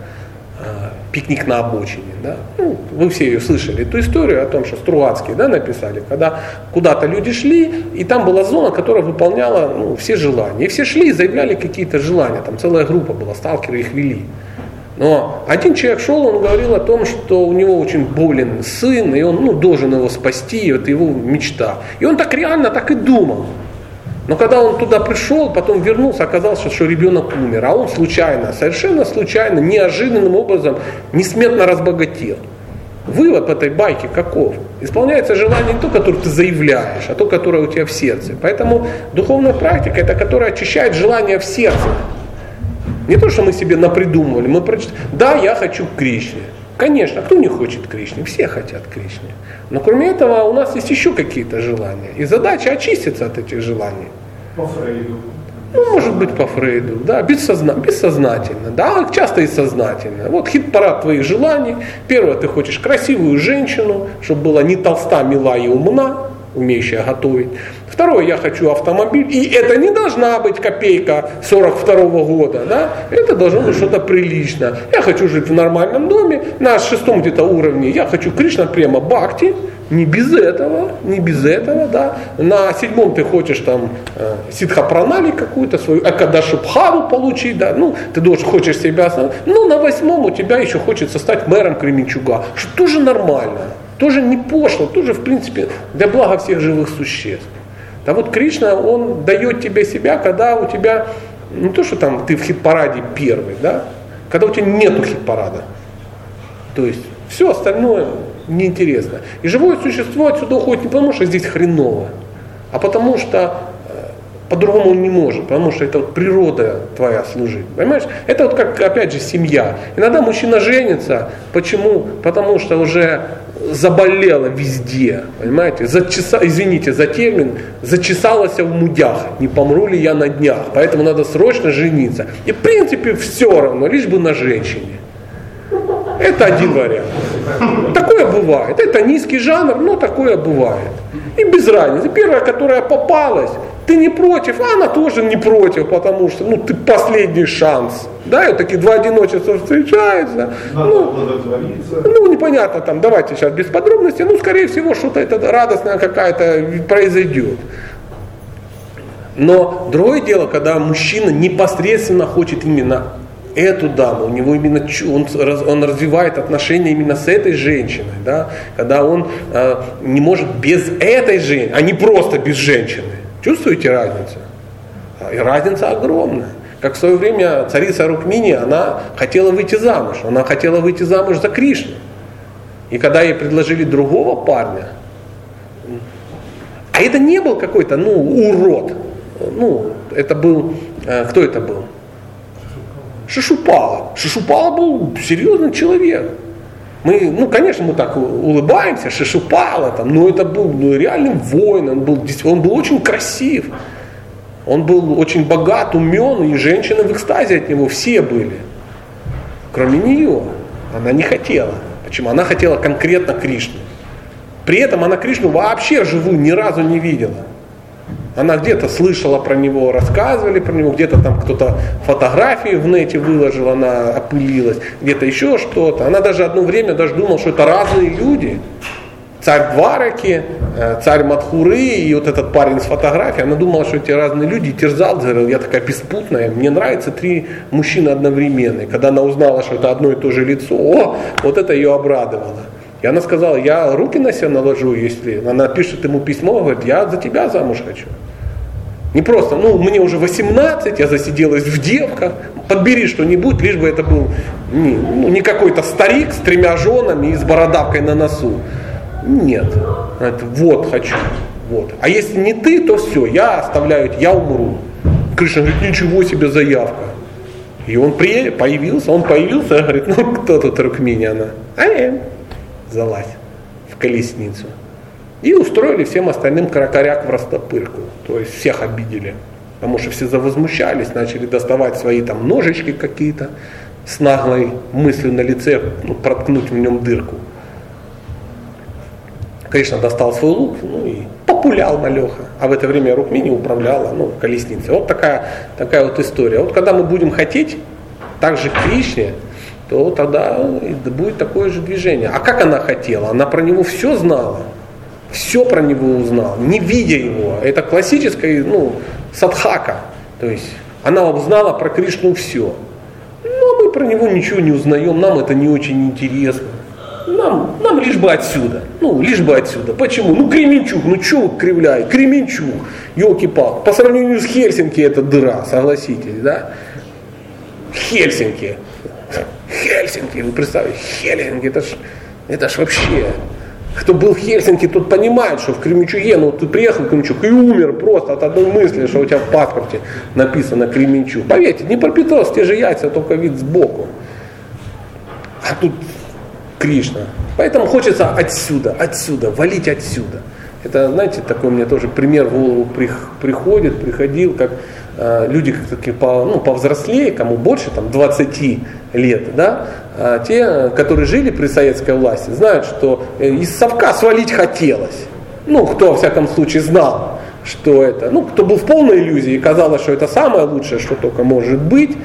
а, пикник на обочине, да. Ну, вы все ее слышали, эту историю о том, что Стругацкие, да, написали, когда куда-то люди шли, и там была зона, которая выполняла ну, все желания. И все шли и заявляли какие-то желания, там целая группа была, сталкеры их вели. Но один человек шел, он говорил о том, что у него очень болен сын, и он ну, должен его спасти, и это его мечта. И он так реально так и думал. Но когда он туда пришел, потом вернулся, оказалось, что ребенок умер, а он случайно, совершенно случайно, неожиданным образом, несметно разбогател. Вывод этой байки каков? Исполняется желание не то, которое ты заявляешь, а то, которое у тебя в сердце. Поэтому духовная практика это которая очищает желание в сердце. Не то, что мы себе напридумывали, мы прочитали, да, я хочу к Кришне. Конечно, кто не хочет Кришне? Все хотят Кришне. Но кроме этого у нас есть еще какие-то желания. И задача очиститься от этих желаний. По Фрейду. Ну, может быть, по Фрейду, да, бессозна, бессознательно, да, часто и сознательно. Вот хит-парад твоих желаний. Первое, ты хочешь красивую женщину, чтобы была не толста, мила и умна, умеющая готовить. Второе, я хочу автомобиль, и это не должна быть копейка 42 года, да, это должно быть что-то приличное. Я хочу жить в нормальном доме, на шестом где-то уровне я хочу Кришна прямо Бхакти, не без этого, не без этого, да. На седьмом ты хочешь там э, ситхапранали какую-то свою экадашубхаву получить, да. Ну, ты должен, хочешь себя. Ну, на восьмом у тебя еще хочется стать мэром Кременчуга, что тоже нормально, тоже не пошло, тоже, в принципе, для блага всех живых существ. Да вот Кришна, он дает тебе себя, когда у тебя не то, что там ты в хит-параде первый, да, когда у тебя нету хит-парада. То есть все остальное неинтересно. И живое существо отсюда уходит не потому, что здесь хреново, а потому что по-другому он не может, потому что это вот природа твоя служить. Понимаешь? Это вот как, опять же, семья. Иногда мужчина женится. Почему? Потому что уже заболела везде, понимаете, зачеса, извините за термин, зачесалась в мудях, не помру ли я на днях, поэтому надо срочно жениться. И в принципе все равно, лишь бы на женщине. Это один вариант. Такое бывает. Это низкий жанр, но такое бывает. И без разницы. Первая, которая попалась, ты не против, а она тоже не против, потому что ну, ты последний шанс. Да, и вот такие два одиночества встречаются. Надо ну, ну, непонятно там, давайте сейчас без подробностей, ну, скорее всего, что-то это радостное какая-то произойдет. Но другое дело, когда мужчина непосредственно хочет именно эту даму, у него именно он, он развивает отношения именно с этой женщиной, да, когда он э, не может без этой женщины, а не просто без женщины. Чувствуете разницу? И разница огромная. Как в свое время царица Рукмини, она хотела выйти замуж, она хотела выйти замуж за Кришну. И когда ей предложили другого парня, а это не был какой-то, ну, урод, ну, это был, э, кто это был? Шишупала. Шишупала был серьезный человек. Мы, ну, конечно, мы так улыбаемся, Шишупала, там, но это был ну, реальный воин, он был, он был очень красив. Он был очень богат, умен, и женщины в экстазе от него все были. Кроме нее. Она не хотела. Почему? Она хотела конкретно Кришну. При этом она Кришну вообще живую ни разу не видела. Она где-то слышала про него, рассказывали про него, где-то там кто-то фотографии в нете выложил, она опылилась, где-то еще что-то. Она даже одно время даже думала, что это разные люди. Царь Двараки, э, царь Мадхуры и вот этот парень с фотографией, она думала, что эти разные люди, терзал, говорил, я такая беспутная, мне нравятся три мужчины одновременно. И когда она узнала, что это одно и то же лицо, о, вот это ее обрадовало. И она сказала, я руки на себя наложу, если она пишет ему письмо, говорит, я за тебя замуж хочу. Не просто, ну, мне уже 18, я засиделась в девках, подбери что-нибудь, лишь бы это был не, ну, не какой-то старик с тремя женами и с бородавкой на носу. Нет. Это, вот хочу. Вот. А если не ты, то все, я оставляю, я умру. Кришна говорит, ничего себе заявка. И он при, появился, он появился, говорит, ну кто тут Рукмини она? А я залазь в колесницу. И устроили всем остальным кракоряк в растопырку. То есть всех обидели. Потому что все завозмущались, начали доставать свои там ножички какие-то с наглой мыслью на лице ну, проткнуть в нем дырку. Конечно, достал свой лук, ну и популял малеха. А в это время Рукмини управляла ну, колесницей. Вот такая, такая вот история. Вот когда мы будем хотеть так же Кришне, то тогда будет такое же движение. А как она хотела? Она про него все знала все про него узнал, не видя его. Это классическая, ну, садхака. То есть она узнала про Кришну все. Но мы про него ничего не узнаем, нам это не очень интересно. Нам, нам лишь бы отсюда. Ну, лишь бы отсюда. Почему? Ну, Кременчуг, ну что вы кривляете? Кременчуг, елки-палки. По сравнению с Хельсинки это дыра, согласитесь, да? Хельсинки. Хельсинки, вы представьте, Хельсинки, это ж Это ж вообще. Кто был в Хельсинки, тот понимает, что в Кременчуге, ну ты приехал в Кременчуг и умер просто от одной мысли, что у тебя в паспорте написано Кременчуг. Поверьте, не Пропетровск, те же яйца, только вид сбоку. А тут Кришна. Поэтому хочется отсюда, отсюда, валить отсюда. Это, знаете, такой мне тоже пример в голову приходит, приходил, как э, люди как-таки по, ну, повзрослее, кому больше, там, 20 лет, да, а те, которые жили при советской власти, знают, что э, из совка свалить хотелось. Ну, кто, во всяком случае, знал, что это, ну, кто был в полной иллюзии, казалось, что это самое лучшее, что только может быть,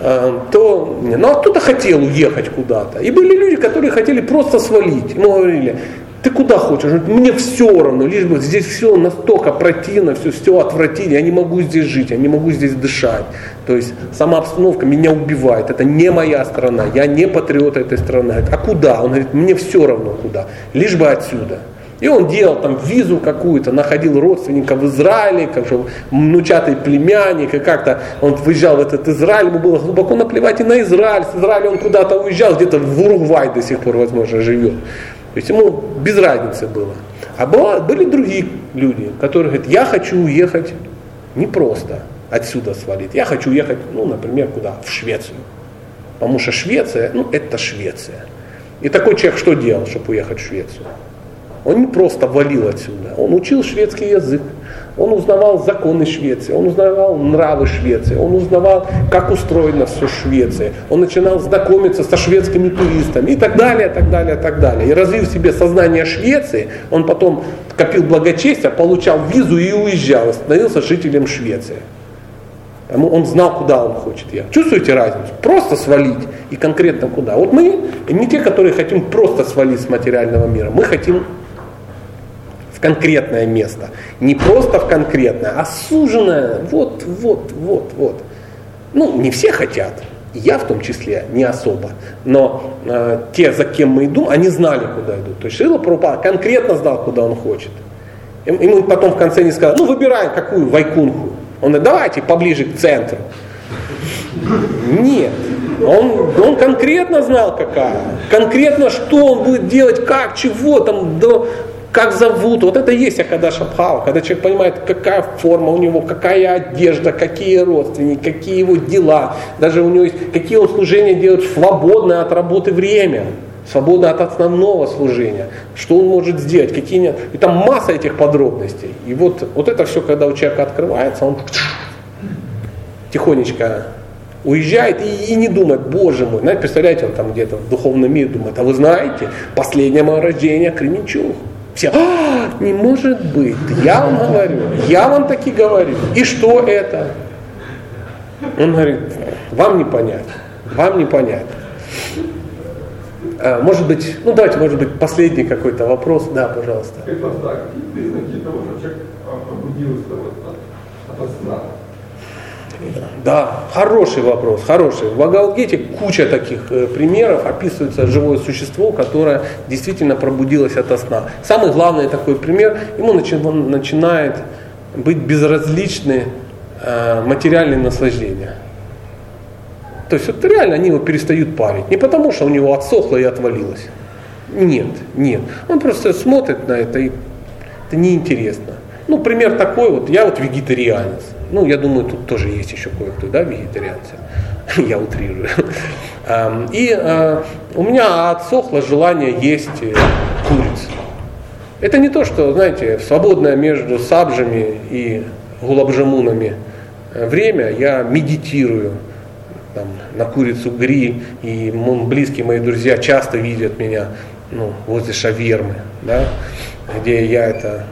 э, то, ну, оттуда хотел уехать куда-то. И были люди, которые хотели просто свалить. Мы говорили, ты куда хочешь? Мне все равно, лишь бы здесь все настолько противно, все, все отвратительно, я не могу здесь жить, я не могу здесь дышать. То есть сама обстановка меня убивает, это не моя страна, я не патриот этой страны. А куда? Он говорит, мне все равно куда, лишь бы отсюда. И он делал там визу какую-то, находил родственника в Израиле, как же внучатый племянник, и как-то он выезжал в этот Израиль, ему было глубоко наплевать и на Израиль. С Израиля он куда-то уезжал, где-то в Уругвай до сих пор, возможно, живет. То есть ему без разницы было. А было, были другие люди, которые говорят, я хочу уехать не просто отсюда свалить, я хочу уехать, ну, например, куда? В Швецию. Потому что Швеция, ну, это Швеция. И такой человек что делал, чтобы уехать в Швецию? Он не просто валил отсюда, он учил шведский язык, он узнавал законы Швеции, он узнавал нравы Швеции, он узнавал, как устроено все Швеция, он начинал знакомиться со шведскими туристами и так далее, так далее, так далее. И развив себе сознание Швеции, он потом копил благочестие, получал визу и уезжал, становился жителем Швеции. Он знал, куда он хочет ехать. Чувствуете разницу? Просто свалить и конкретно куда. Вот мы не те, которые хотим просто свалить с материального мира. Мы хотим конкретное место. Не просто в конкретное, а суженное. Вот, вот, вот, вот. Ну, не все хотят. Я в том числе не особо. Но э, те, за кем мы идем, они знали, куда идут. То есть Шила Прабхупада конкретно знал, куда он хочет. Ему потом в конце не сказали, ну выбираем какую вайкунху. Он говорит, давайте поближе к центру. Нет. Он, он конкретно знал, какая. Конкретно, что он будет делать, как, чего, там, до как зовут, вот это и есть Акадаша Бхава, когда человек понимает, какая форма у него, какая одежда, какие родственники, какие его дела, даже у него есть, какие он служения делает свободное от работы время, свободное от основного служения, что он может сделать, какие нет. И там масса этих подробностей. И вот, вот это все, когда у человека открывается, он тихонечко уезжает и, и не думает, боже мой, знаете, представляете, он там где-то в духовном мире думает, а вы знаете, последнее мое рождение Кременчуг. Все, а, не может быть, я вам говорю, я вам таки говорю. И что это? Он говорит, вам не понять, вам не понять. А, может быть, ну давайте, может быть, последний какой-то вопрос. Да, пожалуйста. Вас так, признаки того, что человек пробудился от, от сна? Да, хороший вопрос, хороший. В Агалгете куча таких э, примеров, описывается живое существо, которое действительно пробудилось от сна. Самый главный такой пример, ему начи, начинает быть безразличны э, материальные наслаждения. То есть вот реально они его перестают парить. Не потому, что у него отсохло и отвалилось. Нет, нет. Он просто смотрит на это и это неинтересно. Ну, пример такой вот, я вот вегетарианец. Ну, я думаю, тут тоже есть еще кое-кто, да, вегетарианцы. Я утрирую. И э, у меня отсохло желание есть э, куриц. Это не то, что, знаете, в свободное между сабжами и гулабжамунами э, время я медитирую там, на курицу гри, и близкие мои друзья часто видят меня ну, возле шавермы, да, где я это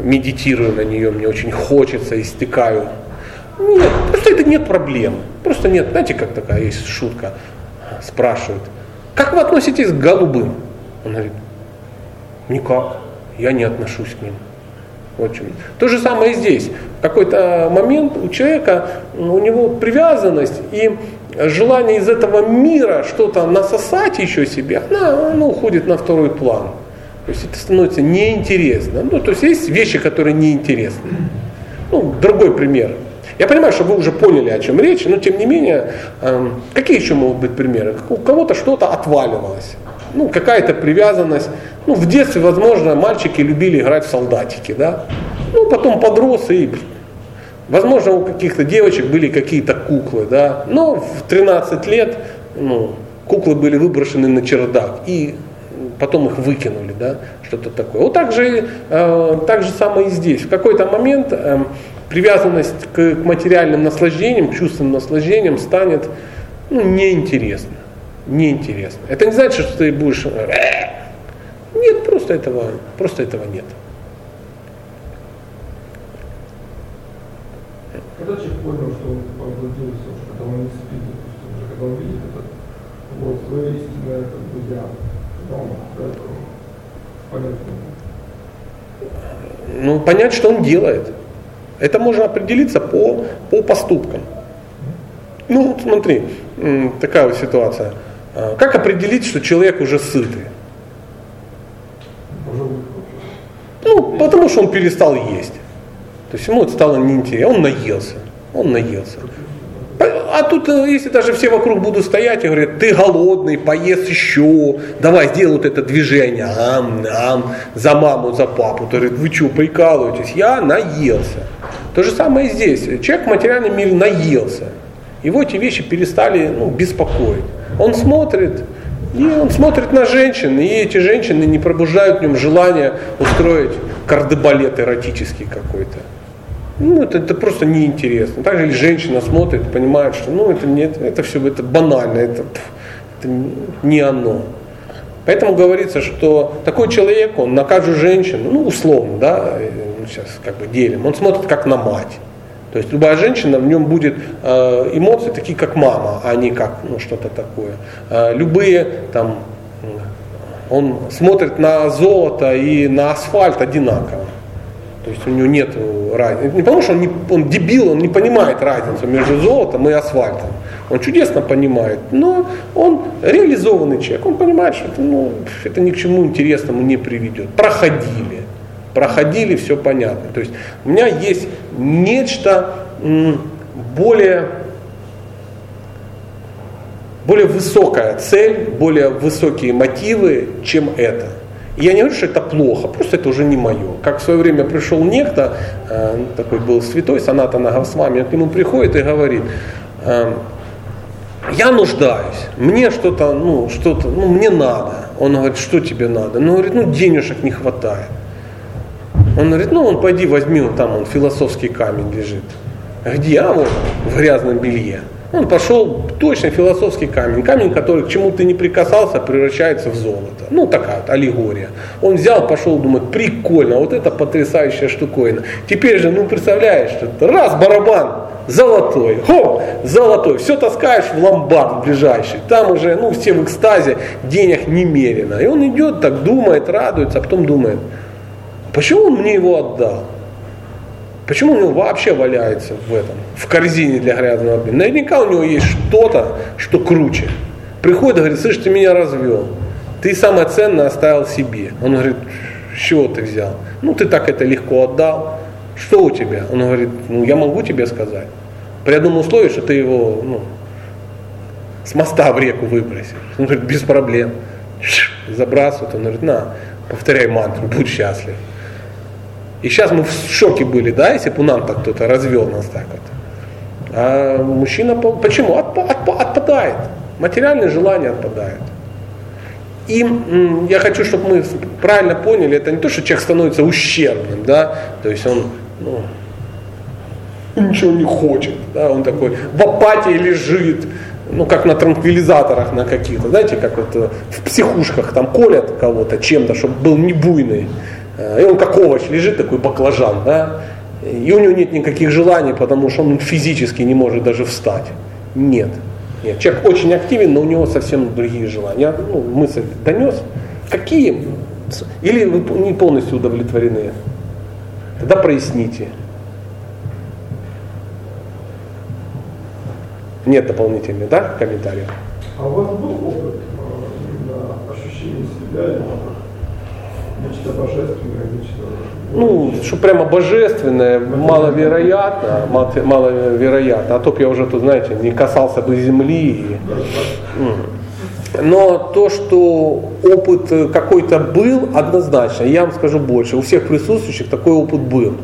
медитирую на нее, мне очень хочется, истекаю. Нет, просто это нет проблем. Просто нет, знаете, как такая есть шутка, спрашивают, как вы относитесь к голубым? Он говорит, никак, я не отношусь к ним. Вот То же самое и здесь. В какой-то момент у человека, у него привязанность и желание из этого мира что-то насосать еще себе, она, она уходит на второй план. То есть это становится неинтересно. Ну, то есть есть вещи, которые неинтересны. Ну, другой пример. Я понимаю, что вы уже поняли, о чем речь, но тем не менее, эм, какие еще могут быть примеры? У кого-то что-то отваливалось. ну, какая-то привязанность. Ну, в детстве, возможно, мальчики любили играть в солдатики, да. Ну, потом подрос и, возможно, у каких-то девочек были какие-то куклы, да. Но в 13 лет, ну, куклы были выброшены на чердак и потом их выкинули, да, что-то такое. Вот так же, э, так же самое и здесь. В какой-то момент э, привязанность к, к материальным наслаждениям, к чувственным наслаждениям станет ну, неинтересно. Неинтересно. Это не значит, что ты будешь... «Э». Нет, просто этого, просто этого нет. Когда человек понял, что он погрузился, когда он не спит, допустим, когда он видит это, вот, свое истинное как бы я, Ну, понять, что он делает. Это можно определиться по, по поступкам. Ну, вот смотри, такая вот ситуация. А, как определить, что человек уже сытый? Ну, потому что он перестал есть. То есть ему это стало неинтересно. Он наелся. Он наелся. А тут, э, если даже все вокруг будут стоять и говорят, ты голодный, поесть еще, давай сделай вот это движение, ам, ам, за маму, за папу. Ты говорит, вы что, прикалываетесь? Я наелся. То же самое и здесь. Человек в материальном мире наелся. Его эти вещи перестали ну, беспокоить. Он смотрит, и он смотрит на женщин, и эти женщины не пробуждают в нем желание устроить кардебалет эротический какой-то. Ну, это, это просто неинтересно. Также или женщина смотрит, понимает, что ну это нет, это все это банально, это, это не оно. Поэтому говорится, что такой человек, он на каждую женщину, ну условно, да, сейчас как бы делим, он смотрит как на мать. То есть любая женщина, в нем будет э, эмоции такие, как мама, а не как ну, что-то такое. Э, любые там, он смотрит на золото и на асфальт одинаково. То есть у него нет разницы. Не потому что он, не, он дебил, он не понимает разницу между золотом и асфальтом. Он чудесно понимает, но он реализованный человек. Он понимает, что это, ну, это ни к чему интересному не приведет. Проходили проходили, все понятно. То есть у меня есть нечто более, более высокая цель, более высокие мотивы, чем это. И я не говорю, что это плохо, просто это уже не мое. Как в свое время пришел некто, э, такой был святой, Санатана Госвами, он к нему приходит и говорит, э, я нуждаюсь, мне что-то, ну, что-то, ну, мне надо. Он говорит, что тебе надо? Ну, говорит, ну, денежек не хватает. Он говорит, ну он пойди возьми, вот там он философский камень лежит. Где? А вот в грязном белье. Он пошел, точно философский камень. Камень, который к чему ты не прикасался, превращается в золото. Ну, такая вот аллегория. Он взял, пошел, думает, прикольно, вот это потрясающая штуковина. Теперь же, ну, представляешь, раз барабан, золотой, хоп, золотой, все таскаешь в ломбард ближайший. Там уже, ну, все в экстазе, денег немерено. И он идет так, думает, радуется, а потом думает, Почему он мне его отдал? Почему него вообще валяется в этом, в корзине для грязного обмена? Наверняка у него есть что-то, что круче. Приходит и говорит, слышь, ты меня развел. Ты самое ценное оставил себе. Он говорит, с чего ты взял? Ну, ты так это легко отдал. Что у тебя? Он говорит, ну, я могу тебе сказать. При одном условии, что ты его ну, с моста в реку выбросишь. Он говорит, без проблем. Забрасывает. Он говорит, на, повторяй мантру, будь счастлив. И сейчас мы в шоке были, да, если бы у нас так кто-то развел нас так вот. А мужчина, почему? Отп, отп, отпадает. Материальные желания отпадают. И я хочу, чтобы мы правильно поняли, это не то, что человек становится ущербным, да, то есть он ну, ничего не хочет, да, он такой в апатии лежит, ну, как на транквилизаторах на каких-то, знаете, как вот э, в психушках там колят кого-то чем-то, чтобы был не буйный. Э, и он как овощ лежит, такой баклажан, да, и у него нет никаких желаний, потому что он физически не может даже встать. Нет. Нет. Человек очень активен, но у него совсем другие желания. Я ну, мысль донес. Какие? Или вы не полностью удовлетворены? Тогда проясните. Нет дополнительных, да, комментариев? А у вас был опыт э, ощущения себя нечто божественное. Ну, что прямо божественное, маловероятно, маловероятно. А то б я уже тут, знаете, не касался бы земли. Но то, что опыт э, какой-то был, однозначно, я вам скажу больше, у всех присутствующих такой опыт был.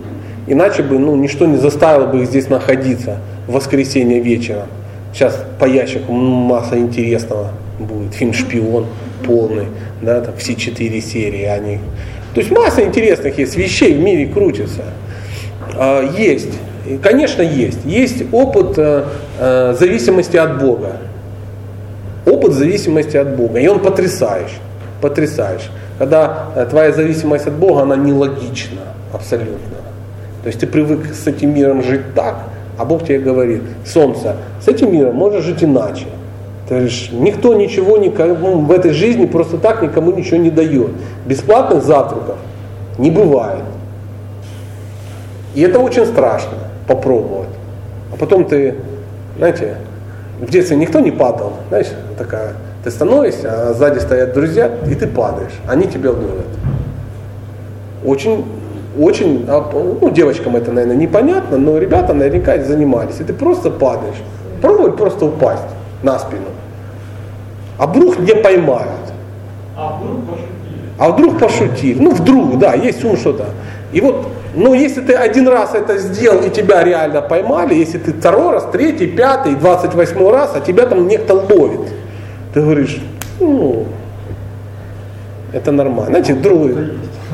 Иначе бы ну, ничто не заставило бы их здесь находиться в воскресенье вечером. Сейчас по ящику масса интересного будет. Фильм «Шпион» полный, да, там все четыре серии они. То есть масса интересных есть вещей в мире крутится. А, есть, конечно есть. Есть опыт э, э, зависимости от Бога. Опыт зависимости от Бога. И он потрясающий. Потрясающий. Когда э, твоя зависимость от Бога, она нелогична абсолютно. То есть ты привык с этим миром жить так, а Бог тебе говорит, солнце, с этим миром можешь жить иначе. Ты говоришь, никто ничего никому в этой жизни просто так никому ничего не дает. Бесплатных завтраков не бывает. И это очень страшно попробовать. А потом ты, знаете, в детстве никто не падал, знаешь, такая, ты становишься, а сзади стоят друзья, и ты падаешь, они тебя ловят. Очень, очень, а, ну, девочкам это, наверное, непонятно, но ребята наверняка занимались, и ты просто падаешь. Пробуй просто упасть на спину. А вдруг не поймают. А вдруг пошутили? А вдруг пошутили. Ну, вдруг, да, есть ум что-то. И вот, ну, если ты один раз это сделал, и тебя реально поймали, если ты второй раз, третий, пятый, двадцать восьмой раз, а тебя там некто ловит, ты говоришь, ну, это нормально. Знаете, другой,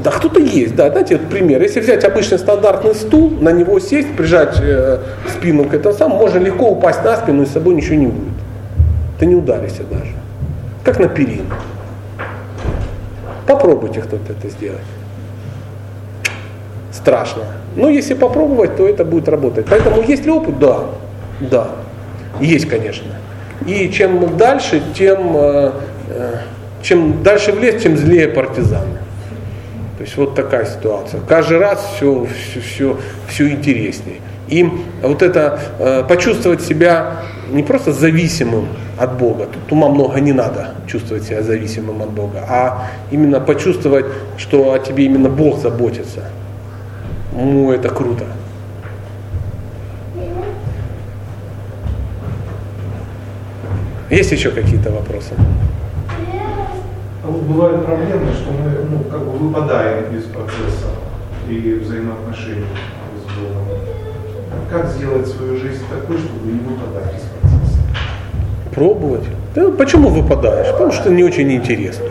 да, кто-то есть, да. Знаете, вот пример. Если взять обычный стандартный стул, на него сесть, прижать э, спину к этому самому, можно легко упасть на спину, и с собой ничего не будет. Ты не ударишься даже. Как на перину. Попробуйте кто-то это сделать. Страшно. Но если попробовать, то это будет работать. Поэтому есть ли опыт? Да. Да. Есть, конечно. И чем дальше, тем, э, э, чем дальше в лес, тем злее партизаны. То есть вот такая ситуация. Каждый раз все, все, все, все интереснее. И вот это э, почувствовать себя не просто зависимым от Бога, тут ума много не надо чувствовать себя зависимым от Бога, а именно почувствовать, что о тебе именно Бог заботится. Ну, это круто. Есть еще какие-то вопросы? Вот бывают проблемы, что мы ну, как бы выпадаем из процесса и взаимоотношений с Богом. Как сделать свою жизнь такой, чтобы не выпадать из процесса? Пробовать. Почему выпадаешь? Потому что не очень интересно.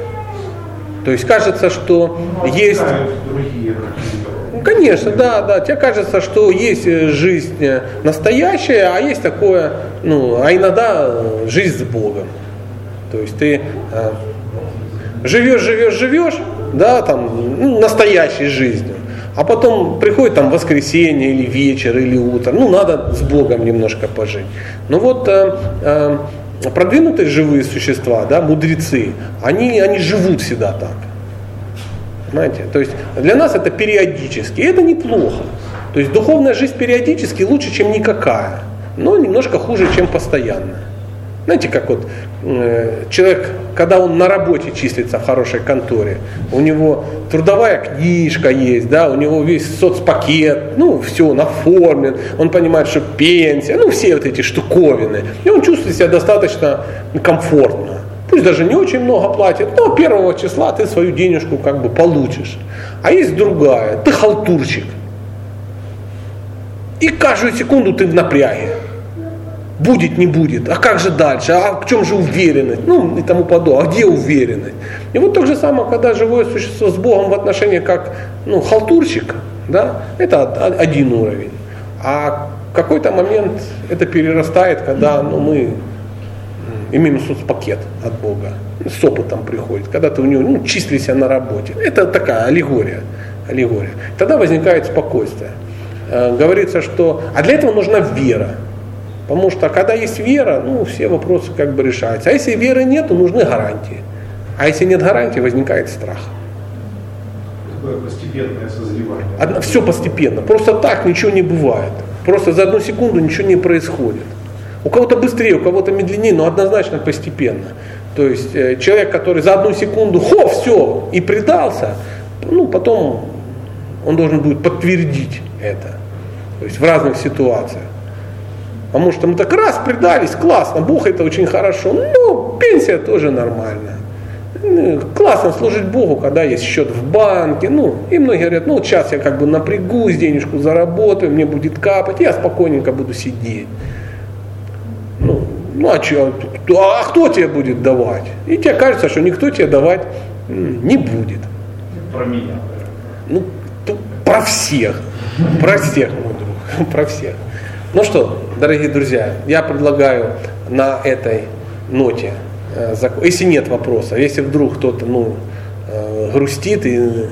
То есть кажется, что Ну, есть... другие Ну, Конечно, да, да. Тебе кажется, что есть э, жизнь э, настоящая, а есть такое, ну, а иногда э, жизнь с Богом. То есть ты живешь, живешь, живешь, да, там, ну, настоящей жизнью. А потом приходит там воскресенье или вечер или утро, ну надо с Богом немножко пожить. Но вот э, продвинутые живые существа, да, мудрецы, они, они живут всегда так. Понимаете? То есть для нас это периодически, и это неплохо. То есть духовная жизнь периодически лучше, чем никакая, но немножко хуже, чем постоянная. Знаете, как вот э, человек, когда он на работе числится в хорошей конторе, у него трудовая книжка есть, да, у него весь соцпакет, ну, все, он оформлен, он понимает, что пенсия, ну, все вот эти штуковины, и он чувствует себя достаточно комфортно. Пусть даже не очень много платит, но первого числа ты свою денежку как бы получишь. А есть другая, ты халтурщик. И каждую секунду ты в напряге. Будет, не будет, а как же дальше, а в чем же уверенность, ну и тому подобное, а где уверенность. И вот то же самое, когда живое существо с Богом в отношении как ну, халтурщик, да, это один уровень. А какой-то момент это перерастает, когда ну, мы имеем соцпакет от Бога, с опытом приходит, когда ты у него ну, числишься на работе. Это такая аллегория. аллегория. Тогда возникает спокойствие. Э, говорится, что... А для этого нужна вера. Потому что когда есть вера, ну, все вопросы как бы решаются. А если веры нет, то нужны гарантии. А если нет гарантии, возникает страх. Такое постепенное созревание. Одно, все постепенно. Просто так ничего не бывает. Просто за одну секунду ничего не происходит. У кого-то быстрее, у кого-то медленнее, но однозначно постепенно. То есть э, человек, который за одну секунду, хо, все, и предался, ну, потом он должен будет подтвердить это. То есть в разных ситуациях. Потому что мы так раз предались, классно, Бог это очень хорошо. Ну, пенсия тоже нормальная. Ну, Классно служить Богу, когда есть счет в банке. Ну, и многие говорят, ну вот сейчас я как бы напрягусь, денежку заработаю, мне будет капать, я спокойненько буду сидеть. Ну, ну а, чё, а кто тебе будет давать? И тебе кажется, что никто тебе давать не будет. Про меня. Ну, про всех. Про всех, мой друг. Про всех. Ну что, дорогие друзья, я предлагаю на этой ноте, э, если нет вопросов, если вдруг кто-то ну, э, грустит и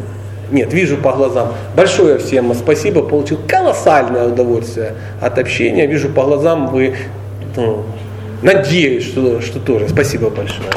нет, вижу по глазам. Большое всем спасибо, получил колоссальное удовольствие от общения. Вижу по глазам, вы ну, надеюсь, что, что тоже. Спасибо большое.